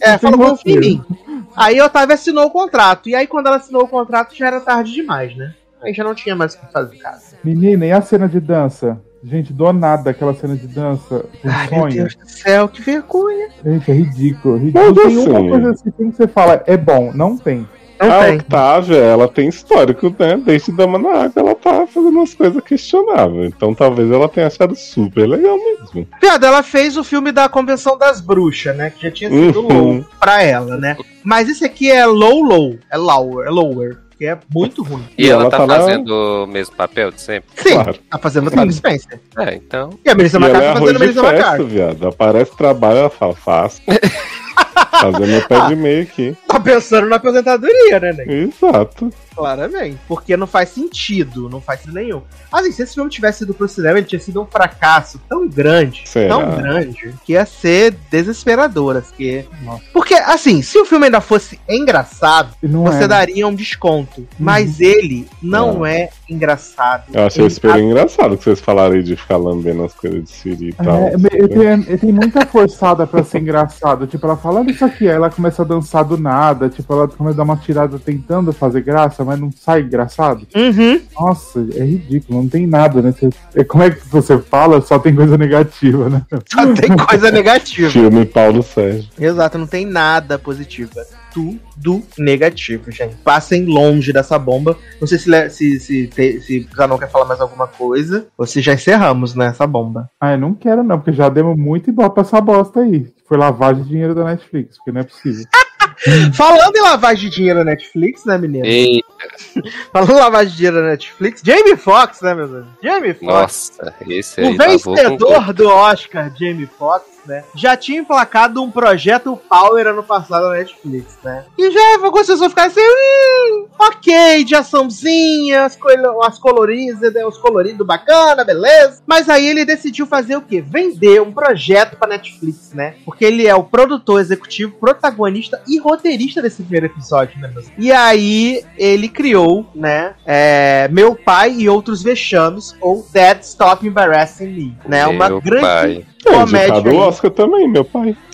É, Não falou, tem confia em mim. Aí a Otávio assinou o contrato. E aí, quando ela assinou o contrato, já era tarde demais, né? Aí já não tinha mais o que fazer em casa. Menina, e a cena de dança? Gente, do nada aquela cena de dança. Um Ai, meu sonho. Deus do céu, que vergonha. Gente, é ridículo. ridículo. Mas tem uma assim- coisa assim que você fala, é bom, não tem. Não a tem. Octávia, ela tem histórico, né? Desde Dama na Água, ela tá fazendo umas coisas questionáveis. Então talvez ela tenha achado super legal mesmo. Piada, ela fez o filme da Convenção das Bruxas, né? Que já tinha sido Uhum. low pra ela, né? Mas esse aqui é low, low. É lower, é lower. Que é muito ruim. E, E ela, ela tá, tá lá- fazendo o mesmo papel de sempre? Sim, Claro. tá fazendo o Otávio Spencer. É, então. E a Melissa é McCarthy arroz fazendo a Melissa McCarthy. viado. Aparece trabalho, ela fala, faço. [LAUGHS] Fazer meu pé de meio aqui. Tá pensando na aposentadoria, né, Ney? Exato. Claramente. Porque não faz sentido. Não faz sentido nenhum. Assim, se esse filme tivesse ido pro cinema, ele tinha sido um fracasso tão grande, Será? tão grande, que ia ser desesperador. assim, Nossa. Porque, assim, se o filme ainda fosse engraçado, não você é. daria um desconto. Mas ele não é engraçado. Eu achei Ele- super engraçado que vocês falaram aí de ficar lambendo as coisas de Siri e tal. É, ele, tem, ele tem muita forçada pra ser engraçado. Tipo, ela fala, olha isso aqui. Aí ela começa a dançar do nada. Tipo, ela começa a dar uma tirada tentando fazer graça, mas não sai engraçado. Uhum. Nossa, é ridículo. Não tem nada, né? Você- é, como é que você fala? Só tem coisa negativa, né? Só tem coisa [LAUGHS] negativa. Filme Paulo Sérgio. Exato, não tem nada positivo. É tudo negativo, gente. Passem longe dessa bomba. Não sei se, se, se, se já não quer falar mais alguma coisa, ou se já encerramos nessa bomba. Ah, eu não quero não, porque já demos muito ibope pra essa bosta aí. Foi lavagem de dinheiro da Netflix, porque não é possível. [LAUGHS] [LAUGHS] Falando em lavagem de dinheiro na Netflix, né, menino? E, [LAUGHS] Falando em lavagem de dinheiro na Netflix, Jamie Foxx, né, meu Deus? Jamie Foxx. nossa, esse O aí com vencedor do Oscar, Jamie Foxx, né? Já tinha emplacado um projeto Power ano passado na Netflix, né? E já algumas pessoas ficaram assim, hum, ok, de açãozinha, as, colo as coloridas, né, os coloridos bacana, beleza. Mas aí ele decidiu fazer o quê? Vender um projeto pra Netflix, né? Porque ele é o produtor executivo, protagonista e roteirista desse primeiro episódio, né? meus? E aí ele criou, né? é, Meu Pai e Outros Vexames, ou Dad Stop Embarrassing Me, né? Uma Meu grande pai. É, comédia. Oscar também, meu pai. [LAUGHS]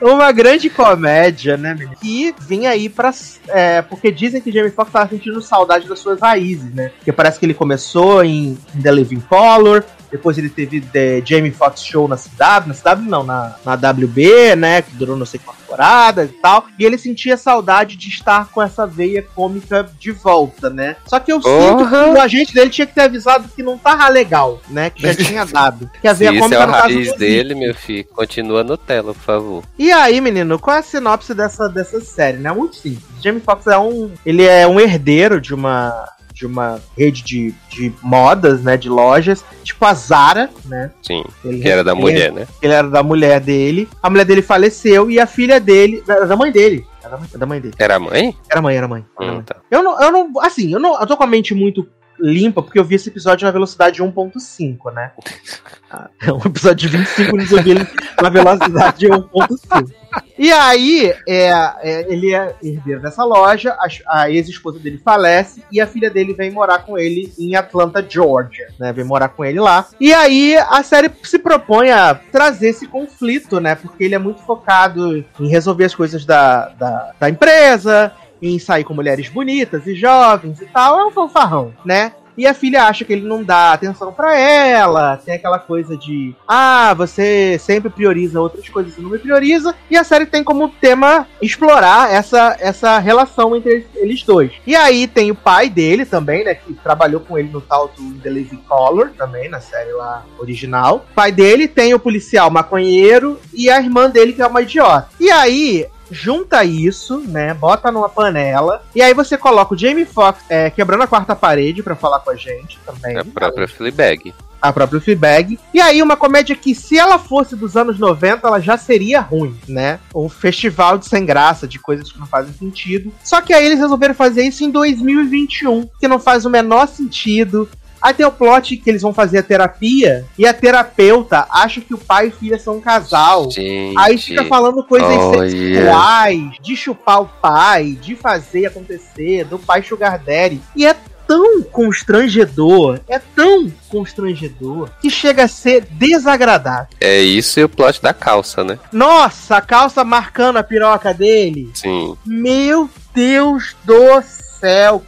uma grande comédia, né, menino? Que vinha aí pra. É, porque dizem que Jamie Foxx tava sentindo saudade das suas raízes, né? Porque parece que ele começou em The Living Color, depois ele teve The Jamie Foxx Show na CW, na CW não, na, na WB, né? Que durou não sei quantas temporadas e tal. E ele sentia saudade de estar com essa veia cômica de volta, né? Só que eu sinto que o agente dele tinha que ter avisado que não tava legal, né? Que já tinha dado. Que a veia Se cômica é o raiz dele, meu filho, continua no tela, por favor. E aí, menino, qual é a sinopse dessa, dessa série, né? Muito simples. Jamie Foxx é um. Ele é um herdeiro de uma de uma rede de, de modas, né? De lojas, tipo a Zara, né? Sim. Ele que era da mulher, né? Ele era da mulher dele. A mulher dele faleceu e a filha dele. Era da mãe dele. Era da mãe dele. Era mãe? Era mãe, era mãe. Era hum, mãe. Tá. Eu não, eu não. Assim, eu não. Eu tô com a mente muito limpa, porque eu vi esse episódio na velocidade 1.5, né? [LAUGHS] É um episódio de 25 minutos eu vi ele na velocidade 1.5. E aí, é, é, ele é herdeiro dessa loja, a, a ex-esposa dele falece e a filha dele vem morar com ele em Atlanta, Georgia, né? Vem morar com ele lá. E aí a série se propõe a trazer esse conflito, né? Porque ele é muito focado em resolver as coisas da, da, da empresa, em sair com mulheres bonitas e jovens e tal, é um fanfarrão, né? E a filha acha que ele não dá atenção para ela, tem aquela coisa de, ah, você sempre prioriza outras coisas e não me prioriza. E a série tem como tema explorar essa, essa relação entre eles dois. E aí tem o pai dele também, né, que trabalhou com ele no tal do The Lazy Color, também, na série lá original. O pai dele tem o policial maconheiro e a irmã dele que é uma idiota. E aí, junta isso, né? Bota numa panela. E aí você coloca o Jamie Foxx é, quebrando a quarta parede para falar com a gente também. A própria Fleabag. A própria Fleabag. E aí uma comédia que, se ela fosse dos anos 90, ela já seria ruim, né? Um festival de sem graça, de coisas que não fazem sentido. Só que aí eles resolveram fazer isso em 2021, que não faz o menor sentido. Aí tem o plot que eles vão fazer a terapia e a terapeuta acha que o pai e filha são um casal. Gente, Aí fica falando coisas sexuais, de chupar o pai, de fazer acontecer, do pai sugar daddy. E é tão constrangedor, é tão constrangedor, que chega a ser desagradável. É isso e o plot da calça, né? Nossa, a calça marcando a piroca dele. Sim. Meu Deus do céu,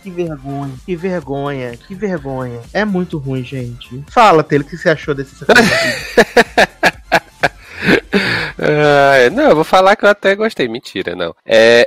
que vergonha, que vergonha, que vergonha. É muito ruim, gente. Fala, Taylor, o que você achou desse [LAUGHS] Uh, não, eu vou falar que eu até gostei. Mentira, não. É...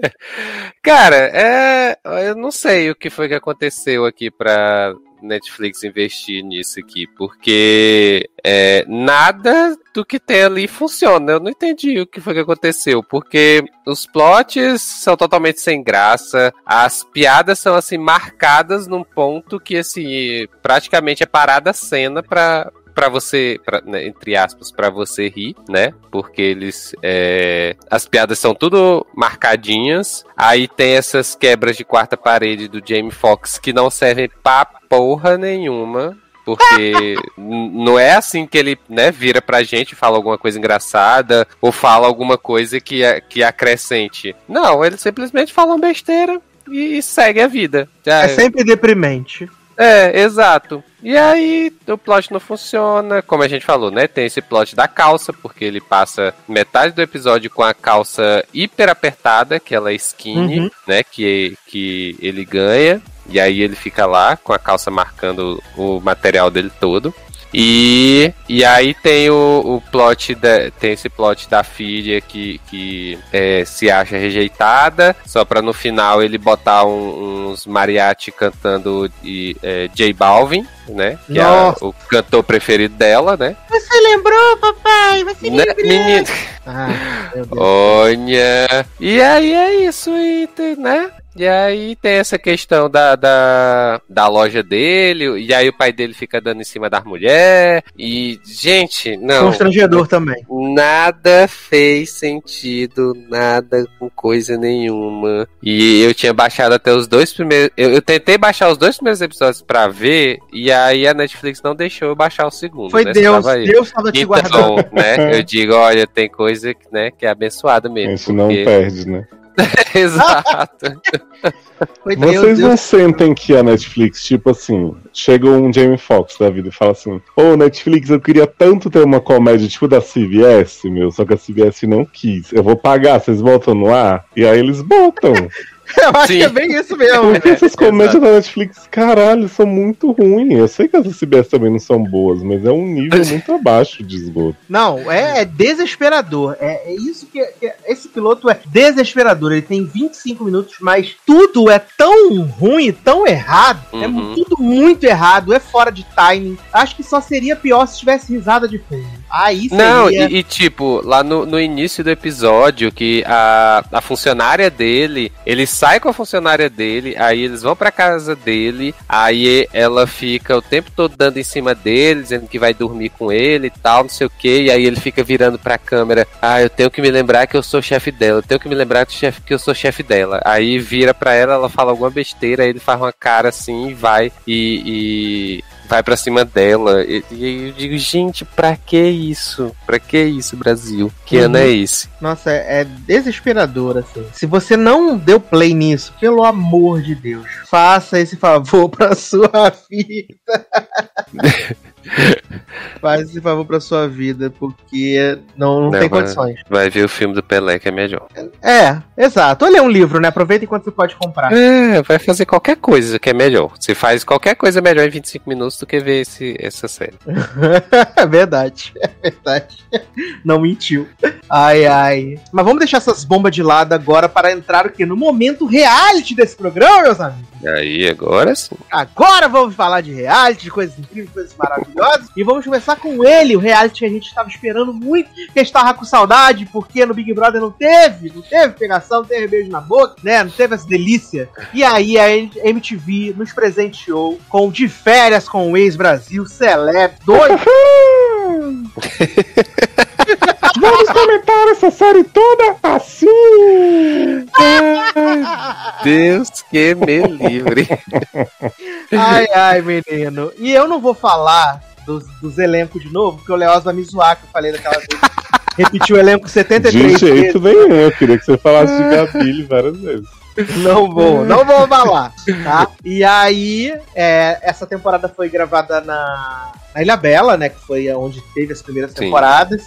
[LAUGHS] Cara, é... eu não sei o que foi que aconteceu aqui pra Netflix investir nisso aqui, porque é, nada do que tem ali funciona. Eu não entendi o que foi que aconteceu, porque os plots são totalmente sem graça, as piadas são assim marcadas num ponto que assim praticamente é parada a cena para para você, pra, né, entre aspas, para você rir, né? Porque eles. É, as piadas são tudo marcadinhas. Aí tem essas quebras de quarta parede do Jamie Foxx que não servem pra porra nenhuma. Porque [LAUGHS] não é assim que ele, né, vira pra gente e fala alguma coisa engraçada ou fala alguma coisa que, que acrescente. Não, ele simplesmente fala uma besteira e, e segue a vida. É sempre deprimente. É, exato. E aí o plot não funciona, como a gente falou, né? Tem esse plot da calça, porque ele passa metade do episódio com a calça hiper apertada, que ela é skinny, uhum. né? Que, que ele ganha. E aí ele fica lá com a calça marcando o material dele todo. E, e aí tem o, o plot da, tem esse plot da filha que, que é, se acha rejeitada, só pra no final ele botar um, uns mariachi cantando e, é, J Balvin, né? Que Nossa. é o cantor preferido dela, né? Você lembrou, papai? Você né, lembrou? Menino. Ah, Olha. E aí é isso, né? E aí tem essa questão da, da, da, loja dele, e aí o pai dele fica dando em cima da mulher. E, gente, não. Constrangedor também. Nada fez sentido, nada com coisa nenhuma. E eu tinha baixado até os dois primeiros. Eu, eu tentei baixar os dois primeiros episódios pra ver, e aí a Netflix não deixou eu baixar o segundo. Foi né? Deus, Deus tava te então, guardando. né, eu digo, olha, tem coisa né, que é abençoada mesmo. Isso porque... não perde, né? [LAUGHS] Exato. Vocês não sentem que a Netflix, tipo assim, chega um Jamie Foxx da vida e fala assim: Ô Netflix, eu queria tanto ter uma comédia tipo da CBS, meu, só que a CBS não quis. Eu vou pagar, vocês botam no ar? E aí eles botam. [LAUGHS] Eu acho Sim. que é bem isso mesmo. Porque essas comédias da Netflix, caralho, são muito ruins. Eu sei que as CBS também não são boas, mas é um nível [LAUGHS] muito abaixo de esgoto. Não, é, é desesperador. É, é isso que, que- Esse piloto é desesperador. Ele tem 25 minutos, mas tudo é tão ruim, tão errado. É Uhum. tudo muito errado, é fora de timing. Acho que só seria pior se tivesse risada de fundo. Aí seria. Não, e, e, tipo, lá no, no início do episódio, que a, a funcionária dele, ele sai com a funcionária dele, aí eles vão pra casa dele, aí ela fica o tempo todo dando em cima dele, dizendo que vai dormir com ele e tal, não sei o que, e aí ele fica virando pra câmera, ah, eu tenho que me lembrar que eu sou chefe dela, eu tenho que me lembrar que eu sou chefe dela. Aí vira pra ela, ela fala alguma besteira, aí ele faz uma cara assim e vai e- e vai pra cima dela. E, e eu digo, gente, pra que isso? Pra que isso, Brasil? Que Uhum. ano é esse? Nossa, é, é desesperador, assim. Se você não deu play nisso, pelo amor de Deus, faça esse favor [LAUGHS] pra sua vida. [LAUGHS] Faz esse favor pra sua vida, porque não, não Não, tem condições. Vai ver o filme do Pelé, que é melhor. É, exato. Olha um livro, né? Aproveita enquanto você pode comprar. É, vai fazer qualquer coisa que é melhor. Você faz qualquer coisa melhor em 25 minutos do que ver esse, essa série. [LAUGHS] É verdade, é verdade. Não mentiu. Ai, ai. Mas vamos deixar essas bombas de lado agora para entrar o quê? No momento reality desse programa, meus amigos. E aí, agora sim. Agora vamos falar de reality, de coisas incríveis, coisas maravilhosas. E vamos começar com ele, o reality que a gente estava esperando muito, que a gente tava com saudade, porque no Big Brother não teve, não teve pegação, não teve beijo na boca, né? Não teve essa delícia. E aí a MTV nos presenteou com de férias com o ex-Brasil, Celeb, dois. [LAUGHS] Vamos comentar essa série toda assim! [LAUGHS] Deus que me livre. [LAUGHS] Ai, ai, menino. E eu não vou falar dos, dos elencos de novo, porque o Leoz vai me zoar que eu falei daquela vez. [LAUGHS] Repetiu o elenco 73 De vezes. jeito nenhum, eu queria que você falasse de Gabile várias vezes. Não vou, não vou falar, tá? E aí, é, essa temporada foi gravada na, na Ilha Bela, né? Que foi onde teve as primeiras Sim. temporadas.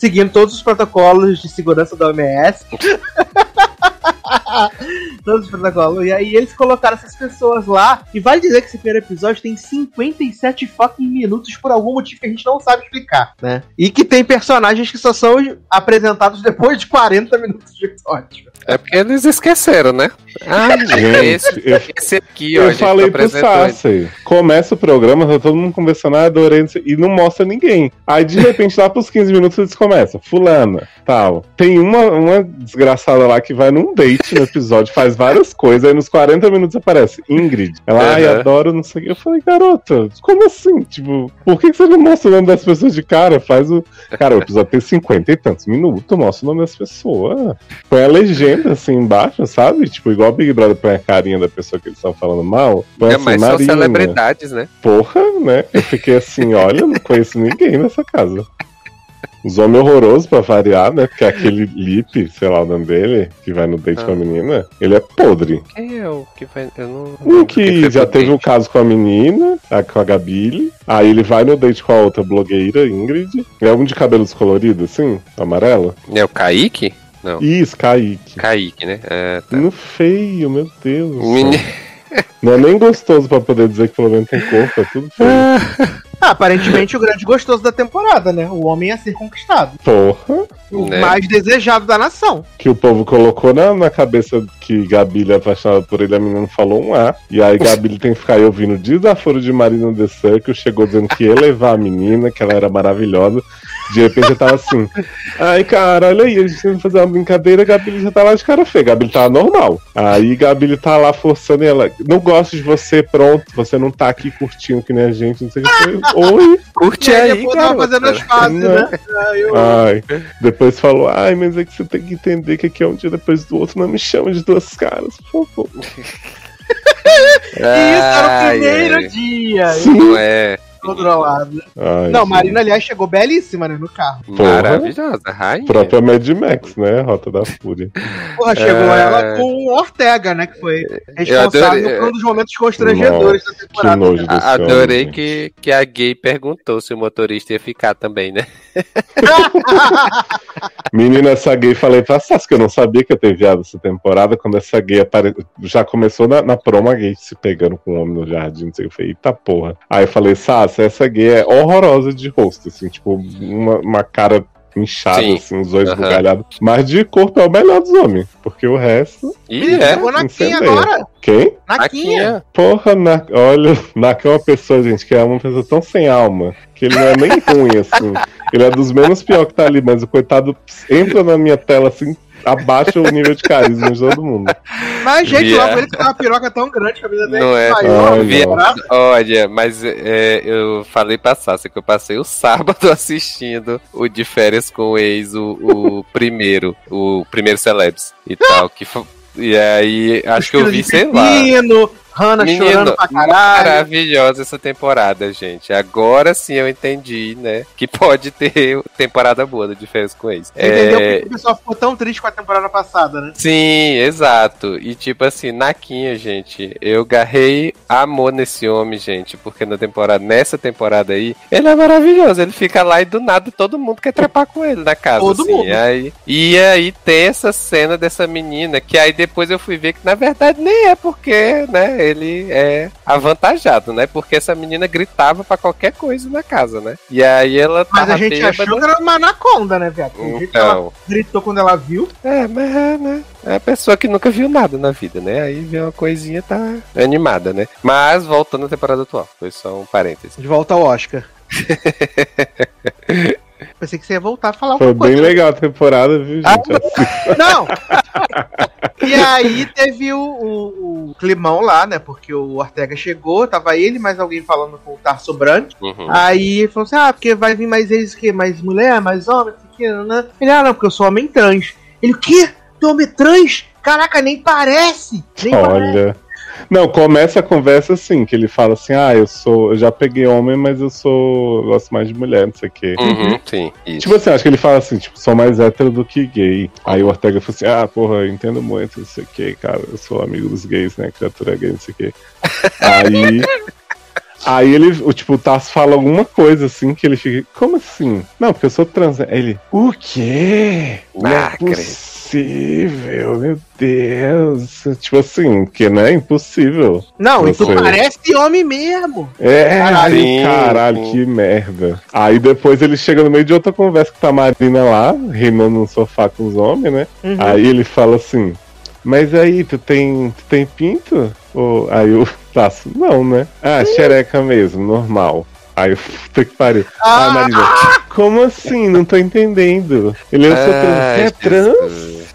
Seguindo todos os protocolos de segurança da OMS. [LAUGHS] [LAUGHS] todos os protocolos. E aí eles colocaram essas pessoas lá. E vale dizer que esse primeiro episódio tem 57 fucking minutos por algum motivo que a gente não sabe explicar, né? E que tem personagens que só são apresentados depois de 40 minutos de episódio. É porque eles esqueceram, né? Ah, [LAUGHS] Gente, esse, eu- esse aqui, ó. Eu falei pro. Sassi, começa o programa, tá todo mundo conversando, ah, adorei, e não mostra ninguém. Aí, de repente, lá pros 15 minutos, eles começam, fulana, tal. Tem uma, uma desgraçada lá que vai num date no episódio, faz várias coisas, aí nos 40 minutos aparece Ingrid. Ela, ai, Aham. adoro, não sei o que. Eu falei, garota, como assim? Tipo, por que que você não mostra o nome das pessoas de cara? Faz o... Cara, o episódio tem 50 e tantos minutos, mostra o nome das pessoas. Põe a legenda, assim, embaixo, sabe? Tipo, igual o Big Brother põe a carinha da pessoa que eles estão falando mal. Põe É, assim, mas são Marina. celebridades, né? Porra, né? Eu fiquei assim, olha, não conheço ninguém nessa casa. Os homens horrorosos pra variar, né? Porque aquele Lip, sei lá o nome dele, que vai no date Ah. com a menina, ele é podre. Quem é o que vai. Eu não. Um que foi já teve um date? caso com a menina, com a Gabile. Aí ele vai no date com a outra blogueira, Ingrid. É um de cabelo descolorido, assim, amarelo. É o Kaique? Não. Isso, Kaique. Kaique, né? É, tá. No feio, meu Deus. Não é nem gostoso pra poder dizer que pelo menos tem corpo, é tudo feio. [LAUGHS] Ah, aparentemente o grande gostoso da temporada, né? O homem a ser conquistado. Porra. O Né? mais desejado da nação. Que o povo colocou na, na cabeça que Gabile é apaixonada por ele, a menina falou um A. E aí Gabile tem que ficar aí ouvindo desaforo de Marina The Circle, chegou dizendo que ia levar a menina, que ela era maravilhosa. De repente eu tava assim, ai cara, olha aí, a gente tem que fazer uma brincadeira, Gabile já tá lá de cara feia, Gabile tá normal. Aí Gabile tá lá forçando ela, não gosto de você, pronto, você não tá aqui curtindo que nem a gente, não sei o que. Falei, Oi, Curte aí aí, depois tava fazendo as fases, né? Eu- Ai, depois falou, ai, mas é que você tem que entender que aqui é um dia depois do outro, não me chama de duas caras, por favor. [LAUGHS] E isso era o primeiro ai. dia. Sim. Não é. Controlado. Ai, Não. Marina, aliás, chegou belíssima, né, no carro. Porra. Maravilhosa, rainha. Própria Mad Max, né? Rota da Fúria. Porra, chegou É. ela com o Ortega, né, que foi Eu adorei- responsável por um dos momentos constrangedores da Que temporada. nojo desse Adorei homem, que, que a gay perguntou se o motorista ia ficar também, né? [LAUGHS] Menina, essa gay, falei pra Sassi que eu não sabia que ia ter viado essa temporada, quando essa gay apare... já começou na, na promo a gay se pegando com um homem no jardim, não sei, eu falei, eita porra. Aí eu falei, Sassi, essa gay é horrorosa de rosto, assim, tipo, uma, uma cara inchada, Sim. assim, os olhos Aham. bugalhados. Mas de corpo é o melhor dos homens, porque o resto... E é, chegou na Quinha incendeia. agora. Quem? Na Quinha. Aquinha. Porra, na... olha, [LAUGHS] Naka é uma pessoa, gente, que é uma pessoa tão sem alma, que ele não é nem ruim, assim. [LAUGHS] Ele é dos menos pior que tá ali, mas o coitado entra na minha tela, assim, abaixa o nível de carisma de todo mundo. Mas, gente, Via- logo ele tem uma piroca tão grande que a vida dele Não é. maior. Ai, Via-. Olha, mas é, eu falei pra Sassi que eu passei o sábado [LAUGHS] assistindo o de férias com o ex, o, o primeiro, o primeiro Celebs e tal. Que, fo- e aí, acho que eu vi, sei lá. Hannah Menino, chorando pra caralho. maravilhosa essa temporada, gente. Agora sim eu entendi, né? Que pode ter temporada boa do de férias com ex. Entendeu É, porque o pessoal ficou tão triste com a temporada passada, né? Sim, exato. E tipo assim, Naquinha, gente, eu garrei amor nesse homem, gente, porque na temporada, nessa temporada aí, ele é maravilhoso. Ele fica lá e do nada todo mundo quer trepar com ele na casa. Todo assim. mundo. Aí, e aí tem essa cena dessa menina, que aí depois eu fui ver que na verdade nem é porque, né, ele é avantajado, né? Porque essa menina gritava pra qualquer coisa na casa, né? E aí ela Mas a gente bêbada. achou que era uma anaconda, né, viado? Então, gritou quando ela viu. é, mas é, né? É a pessoa que nunca viu nada na vida, né? Aí vê uma coisinha tá animada, né? Mas voltando à temporada atual, foi só um parênteses. De volta ao Oscar. [LAUGHS] Pensei que você ia voltar a falar Foi alguma bem coisa. legal a temporada, viu, Ah, gente? Assim, Não! [LAUGHS] e aí teve o, o, o climão lá, né? Porque o Ortega chegou, tava ele, mais alguém falando com o Tarso Brandt. Uhum. Aí ele falou assim: ah, porque vai vir mais eles que mais mulher, mais homem, isso aqui, né? Ele, ah, não, porque eu sou homem trans. Ele, o quê? Tu é homem trans? Caraca, nem parece! Nem parece. Não, começa a conversa assim, que ele fala assim, ah, eu sou. Eu já peguei homem, mas eu sou. eu gosto mais de mulher, não sei o quê. Uhum, sim, isso. Tipo assim, acho que ele fala assim, tipo, sou mais hétero do que gay. Aí o Ortega falou assim, ah, porra, eu entendo muito, não sei o que, cara, eu sou amigo dos gays, né, criatura gay, não sei o que. [LAUGHS] Aí... Aí ele, o tipo, o Tasso fala alguma coisa assim, que ele fica, como assim? Não, porque eu sou trans. Aí ele, o quê? Não é Ah, credo. possível, meu Deus. Tipo assim, que não é impossível. Não, e tu Você- parece homem mesmo. É, Caralho. aí, Sim, caralho, sim. que merda. Aí depois ele chega no meio de outra conversa que tá a Marina lá, reinando no sofá com os homens, né? Uhum. Aí ele fala assim, mas aí, tu tem, tu tem pinto? Ou, aí [LAUGHS] o Tasso, não, né? Ah, xereca mesmo, normal. Aí, [LAUGHS] puta que pariu. Ah, Ah, Marina, como assim? Não tô entendendo. Ele, eu é Ai, trans?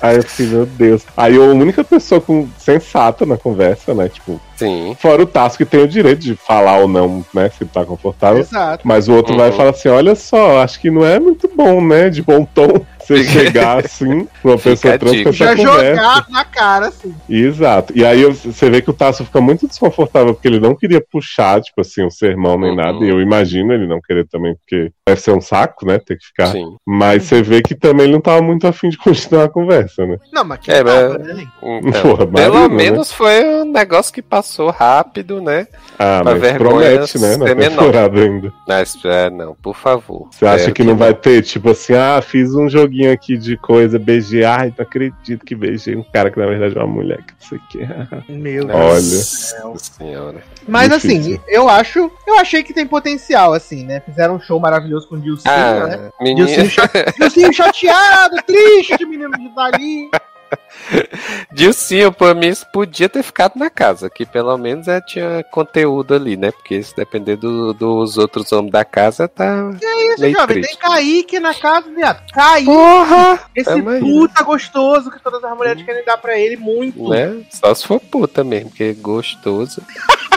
Aí eu fiquei, meu Deus. Aí a única pessoa com, sensata na conversa, né? Tipo, Sim. fora o Tasso que tem o direito de falar ou não, né? Se tá confortável. Exato. Mas o outro vai Uhum. falar assim: olha só, acho que não é muito bom, né? De bom tom você chegar assim pra uma pessoa trans com essa Já conversa. jogar na cara, assim. Exato. E aí eu- você vê que o Tasso fica muito desconfortável porque ele não queria puxar, tipo assim, um sermão nem Uhum. nada. E eu imagino ele não querer também, porque deve ser um saco, né? Ter que ficar. Sim. Mas você vê que também ele não tava muito afim de [LAUGHS] continuar a conversa, né? Não, mas que É, tava, mas- né, Lin? Então, [LAUGHS] Porra, pelo Marina, né? menos foi um negócio que passou rápido, né? Ah, Pra mas vergonha promete, né? Na ser menor. temporada ainda. Mas, é, não, por favor. Você acha Espero que não vai ter, tipo assim, ah, fiz um joguinho aqui de coisa, beijei, ai, não acredito que beijei um cara que na verdade é uma mulher, que não sei o que. Meu Olha. Nossa senhora. Mas Difícil. assim, eu acho. Eu achei que tem potencial, assim, né? Fizeram um show maravilhoso com o Dilcinho, né? Ah, menino. Dilcinho, cha... Dilcinho chateado, triste, menino de Dali. [LAUGHS] [LAUGHS] Dilcinho, por mim, isso podia ter ficado na casa, que pelo menos é, tinha conteúdo ali, né? Porque se depender do- dos outros homens da casa, tá. Isso, Meio jovem, triste. tem Kaique na casa, viado. Kaique, Porra! esse tamo aí. puta gostoso que todas as mulheres querem dar pra ele muito. Né? Só se for puta mesmo, porque é gostoso. [LAUGHS]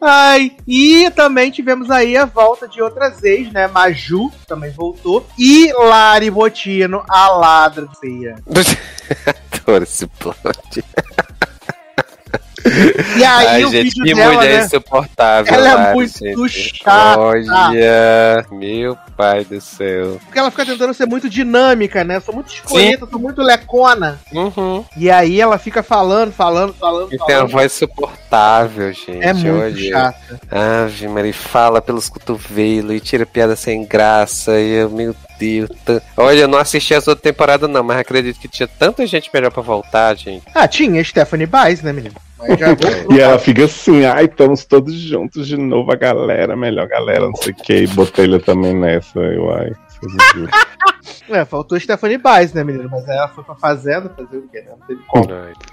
Ai, e também tivemos aí a volta de outras ex, né? Maju também voltou. E Lari Botino, a ladra feia. Adoro esse plot. E aí Ai, o gente, vídeo que dela, mulher né? insuportável. Ela é Lari, muito gente. chata. Olha, meu pai do céu. Porque ela fica tentando ser muito dinâmica, né? Eu sou muito escolhida, sou muito lecona. Uhum. E aí ela fica falando, falando, falando, E tem uma voz suportável, gente. É muito Olha. chata. Ave Maria, fala pelos cotovelos e tira piada sem graça. E eu, meu Deus. Olha, eu não assisti essa outra temporada, não, mas acredito que tinha tanta gente melhor pra voltar, gente. Ah, tinha Stephanie Baez, né, menino? Mas já [LAUGHS] vou- E ela fica assim, ai, estamos todos juntos de novo, a galera, melhor galera, não sei o que. E botei ele também nessa, vocês [LAUGHS] viram. É, faltou Stephanie Baez, né, menino? Mas aí ela foi pra fazenda fazer o quê, né? Não teve como.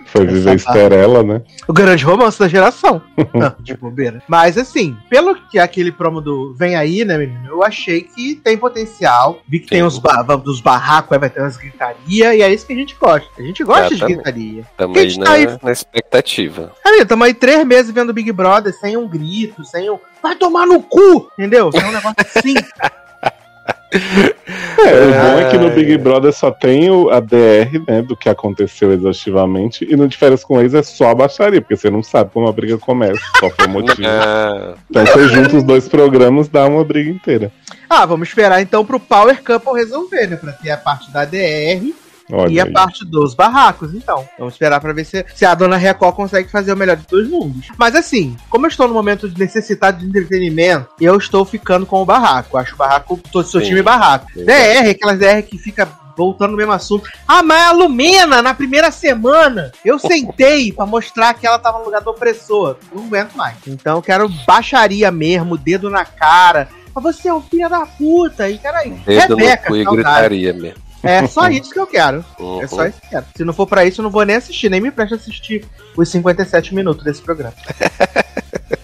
Foi viver Esterela, né? O grande romance da geração. [LAUGHS] Ah, de bobeira. Mas assim, pelo que aquele promo do Vem aí, né, menino? Eu achei que tem potencial. Vi que tem Sim. os ba dos barracos, aí vai ter umas gritaria, e é isso que a gente gosta. A gente gosta de Exatamente. gritaria. Tamo Quem aí tá aí? na, na expectativa. Aí, tamo aí três meses vendo Big Brother sem um grito, sem um. Vai tomar no cu! Entendeu? Sem um negócio assim. [LAUGHS] É, o bom é que no. Big Brother só tem o, a DR, né, do que aconteceu exaustivamente, e no De Férias com Ex é só a baixaria, porque você não sabe como a briga começa, qual foi o [LAUGHS] motivo. Ah, Então você junta os dois programas, dá uma briga inteira. Ah, vamos esperar então pro Power Couple resolver, né? Pra ter a parte da DR Olha e a aí. parte dos barracos, então. Vamos esperar pra ver se, se a dona Record consegue fazer o melhor de dois mundos. Mas assim, como eu estou no momento de necessidade de entretenimento, eu estou ficando com o barraco. Acho o barraco, tô seu time barraco. Sim. DR, aquelas DR que fica voltando no mesmo assunto. Ah, mas a Lumena, na primeira semana, eu [LAUGHS] sentei pra mostrar que ela tava no lugar do opressor. Não aguento mais. Então eu quero baixaria mesmo, dedo na cara. Mas você é um filho da puta. E, cara, cu e gritaria mesmo. É só isso que eu quero. Uhum. É só isso que eu quero. Se não for pra isso, eu não vou nem assistir, nem me preste assistir os 57 minutos desse programa. [LAUGHS]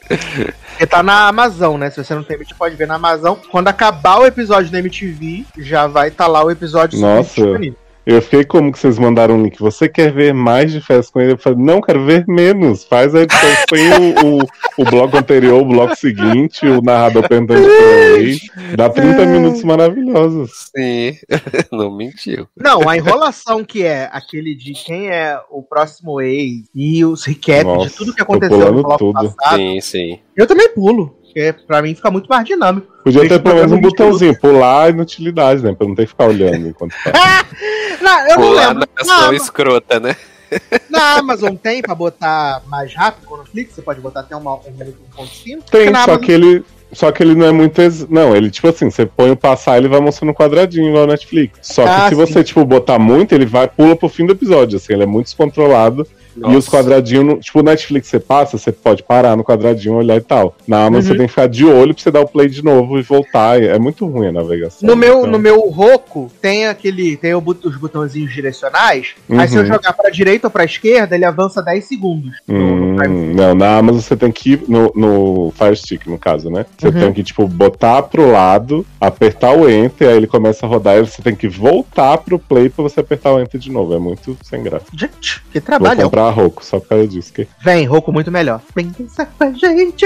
Porque tá na Amazon, né? Se você não tem, você pode ver na Amazon. Quando acabar o episódio da MTV, já vai estar lá o episódio Nossa. disponível. Eu fiquei como que vocês mandaram um link. Você quer ver mais de férias com ele? Eu falei, não, quero ver menos. Faz a edição. Põe o, o, o bloco anterior, o bloco seguinte, o narrador perguntando pra ele. Dá 30 minutos maravilhosos. Sim, [LAUGHS] não mentiu. Não, a enrolação que é aquele de quem é o próximo ex e os recaps de tudo que aconteceu pulando no bloco tudo. passado, Sim, sim. eu também pulo. Porque pra mim fica muito mais dinâmico. Podia Deixa ter pelo menos um botãozinho, pular inutilidade, né? Pra não ter que ficar olhando enquanto [LAUGHS] tá. Não, eu não Pular lembro. na ação Não, escrota, né? Na Amazon tem pra botar mais rápido no Netflix? Você pode botar até uma, um minuto 1.5? Tem, só Amazon- que ele. Só que ele não é muito. ex- Não, ele, tipo assim, você põe o passar, ele vai mostrando um quadradinho igual o Netflix. Só que Ah, se sim. você, tipo, botar muito, ele vai, pula pro fim do episódio, assim, ele é muito descontrolado. E os quadradinhos, tipo, Netflix você passa, você pode parar no quadradinho, olhar e tal. Na Amazon Uhum. você tem que ficar de olho pra você dar o play de novo e voltar. É muito ruim a navegação. No meu, então- no meu Roku tem aquele. Tem os botãozinhos direcionais. Aí se eu Uhum. jogar pra direita ou pra esquerda, ele avança 10 segundos. Hum, não, na Amazon você tem que ir no, no Fire Stick, no caso, né? Você Uhum. tem que, tipo, botar pro lado, apertar o Enter, aí ele começa a rodar, e você tem que voltar pro play pra você apertar o Enter de novo. É muito sem graça. Gente, que Vou trabalho. comprar Roku só por causa disso. Que... Vem, Roku muito melhor. Vem dançar com a gente.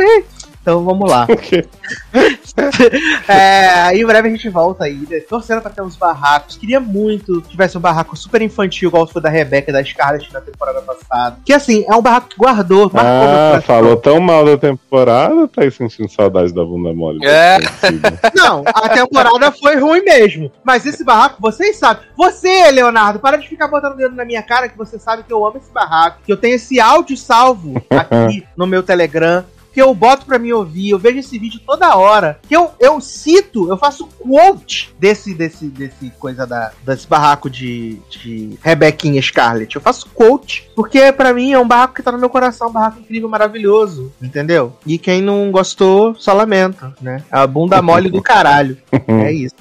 Então vamos lá. [LAUGHS] que- [LAUGHS] É, em breve a gente volta aí, né? torcendo pra ter uns barracos. Queria muito que tivesse um barraco super infantil, igual foi da Rebeca e da Scarlett na temporada passada. Que assim, é um barraco que guardou, Ah, falou tão mal da temporada, tá aí sentindo saudade da bunda mole. É. [LAUGHS] Não, a temporada foi ruim mesmo. Mas esse barraco, vocês sabem. Você, Leonardo, para de ficar botando o dedo na minha cara que você sabe que eu amo esse barraco. Que eu tenho esse áudio salvo aqui no meu Telegram. Que eu boto pra mim ouvir, eu vejo esse vídeo toda hora. Que eu, eu cito, eu faço quote desse, desse, desse coisa da, desse barraco de, de Rebequinha Scarlett. Eu faço quote, porque pra mim é um barraco que tá no meu coração, um barraco incrível, maravilhoso, entendeu? E quem não gostou, só lamenta, né? A bunda [LAUGHS] mole do caralho. É isso.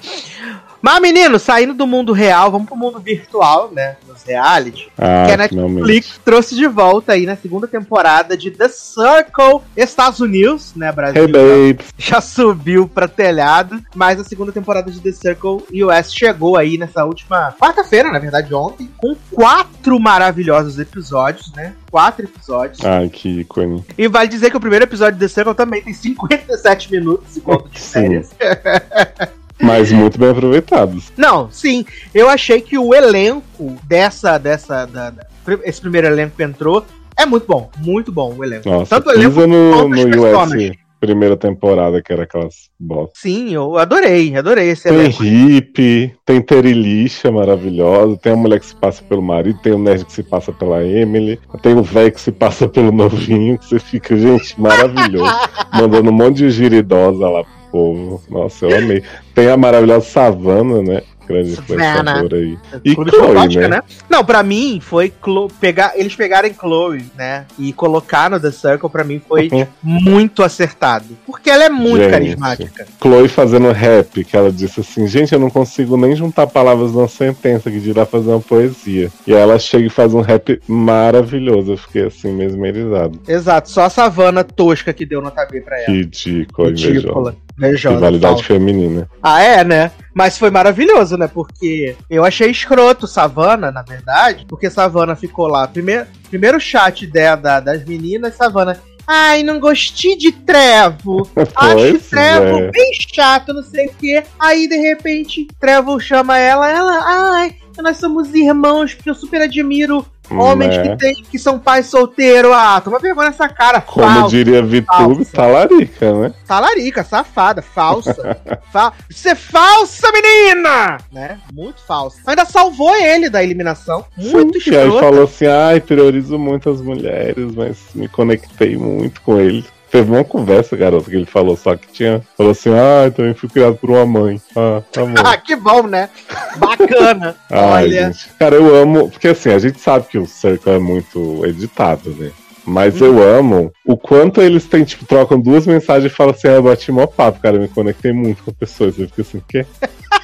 Mas, menino, saindo do mundo real, vamos pro mundo virtual, né? Nos reality. Ah, que a. Netflix trouxe de volta aí na segunda temporada de The Circle Estados Unidos, né, Brasil? Hey, babes. já subiu pra telhado, mas a segunda temporada de The Circle US chegou aí nessa última quarta-feira, na verdade, ontem, com quatro maravilhosos episódios, né? Quatro episódios. Ai, que ícone. E vale dizer que o primeiro episódio de The Circle também tem 57 minutos, do de férias. [LAUGHS] Mas muito bem aproveitados. Não, sim, eu achei que o elenco dessa, dessa, da- da- esse primeiro elenco que entrou É muito bom, muito bom o elenco. Nossa, Tanto o elenco no, no. US primeira temporada, que era aquelas bosta. Sim, eu adorei, adorei esse Tem elenco. hippie, tem Terilixa maravilhosa, tem a mulher que se passa pelo marido, tem o nerd que se passa pela Emily, tem o velho que se passa pelo novinho, que você fica, gente, maravilhoso. [LAUGHS] Mandando um monte de giridosa lá pro povo. Nossa, eu amei. Tem a maravilhosa Savana, né? Grande influenciadora aí. E Clube Chloe, né? né? Não, pra mim foi Clo- pegar, eles pegarem Chloe, né? E colocar no The Circle, pra mim foi muito acertado. Porque ela é muito Gente. carismática. Chloe fazendo rap, que ela disse assim, gente, eu não consigo nem juntar palavras numa sentença que dirá fazer uma poesia. E aí ela chega e faz um rap maravilhoso. Eu fiquei assim, mesmerizado. Exato, só a Savana tosca que deu nota B pra ela. Invejoso. Ridícula. Invejosa, Rivalidade falsa. feminina. Ah, é, né? Mas foi maravilhoso, né? Porque eu achei escroto Savana, na verdade, porque Savana ficou lá. Primeiro, primeiro chat dela, da- das meninas, Savana. Ai, não gostei de Trevo. [LAUGHS] Acho Trevo é. bem chato, não sei o quê. Aí, de repente, Trevo chama ela, ela, ai, nós somos irmãos, porque eu super admiro homens Né? que, tem, que são pais solteiros. Ah, toma vergonha nessa cara, Como falsa, diria Vitube, talarica, né? talarica, safada, falsa. [LAUGHS] Fa Você é falsa, menina! Né? Muito falsa. Ainda salvou ele da eliminação. Muito Sim, e aí falou assim, ai, priorizo muito as mulheres, mas me conectei muito com ele. Teve uma conversa, garoto, que ele falou só que tinha. Falou assim, ah, também fui criado por uma mãe. Ah, tá bom. [LAUGHS] Ah, que bom, né? Bacana. [LAUGHS] Ai, Olha. gente. Cara, eu amo. Porque assim, a gente sabe que o Circle é muito editado, né? Mas Hum. eu amo o quanto eles têm, tipo, trocam duas mensagens e falam assim, ah, eu bati mó papo, cara, eu me conectei muito com a pessoa. Você fica assim, o quê? [LAUGHS]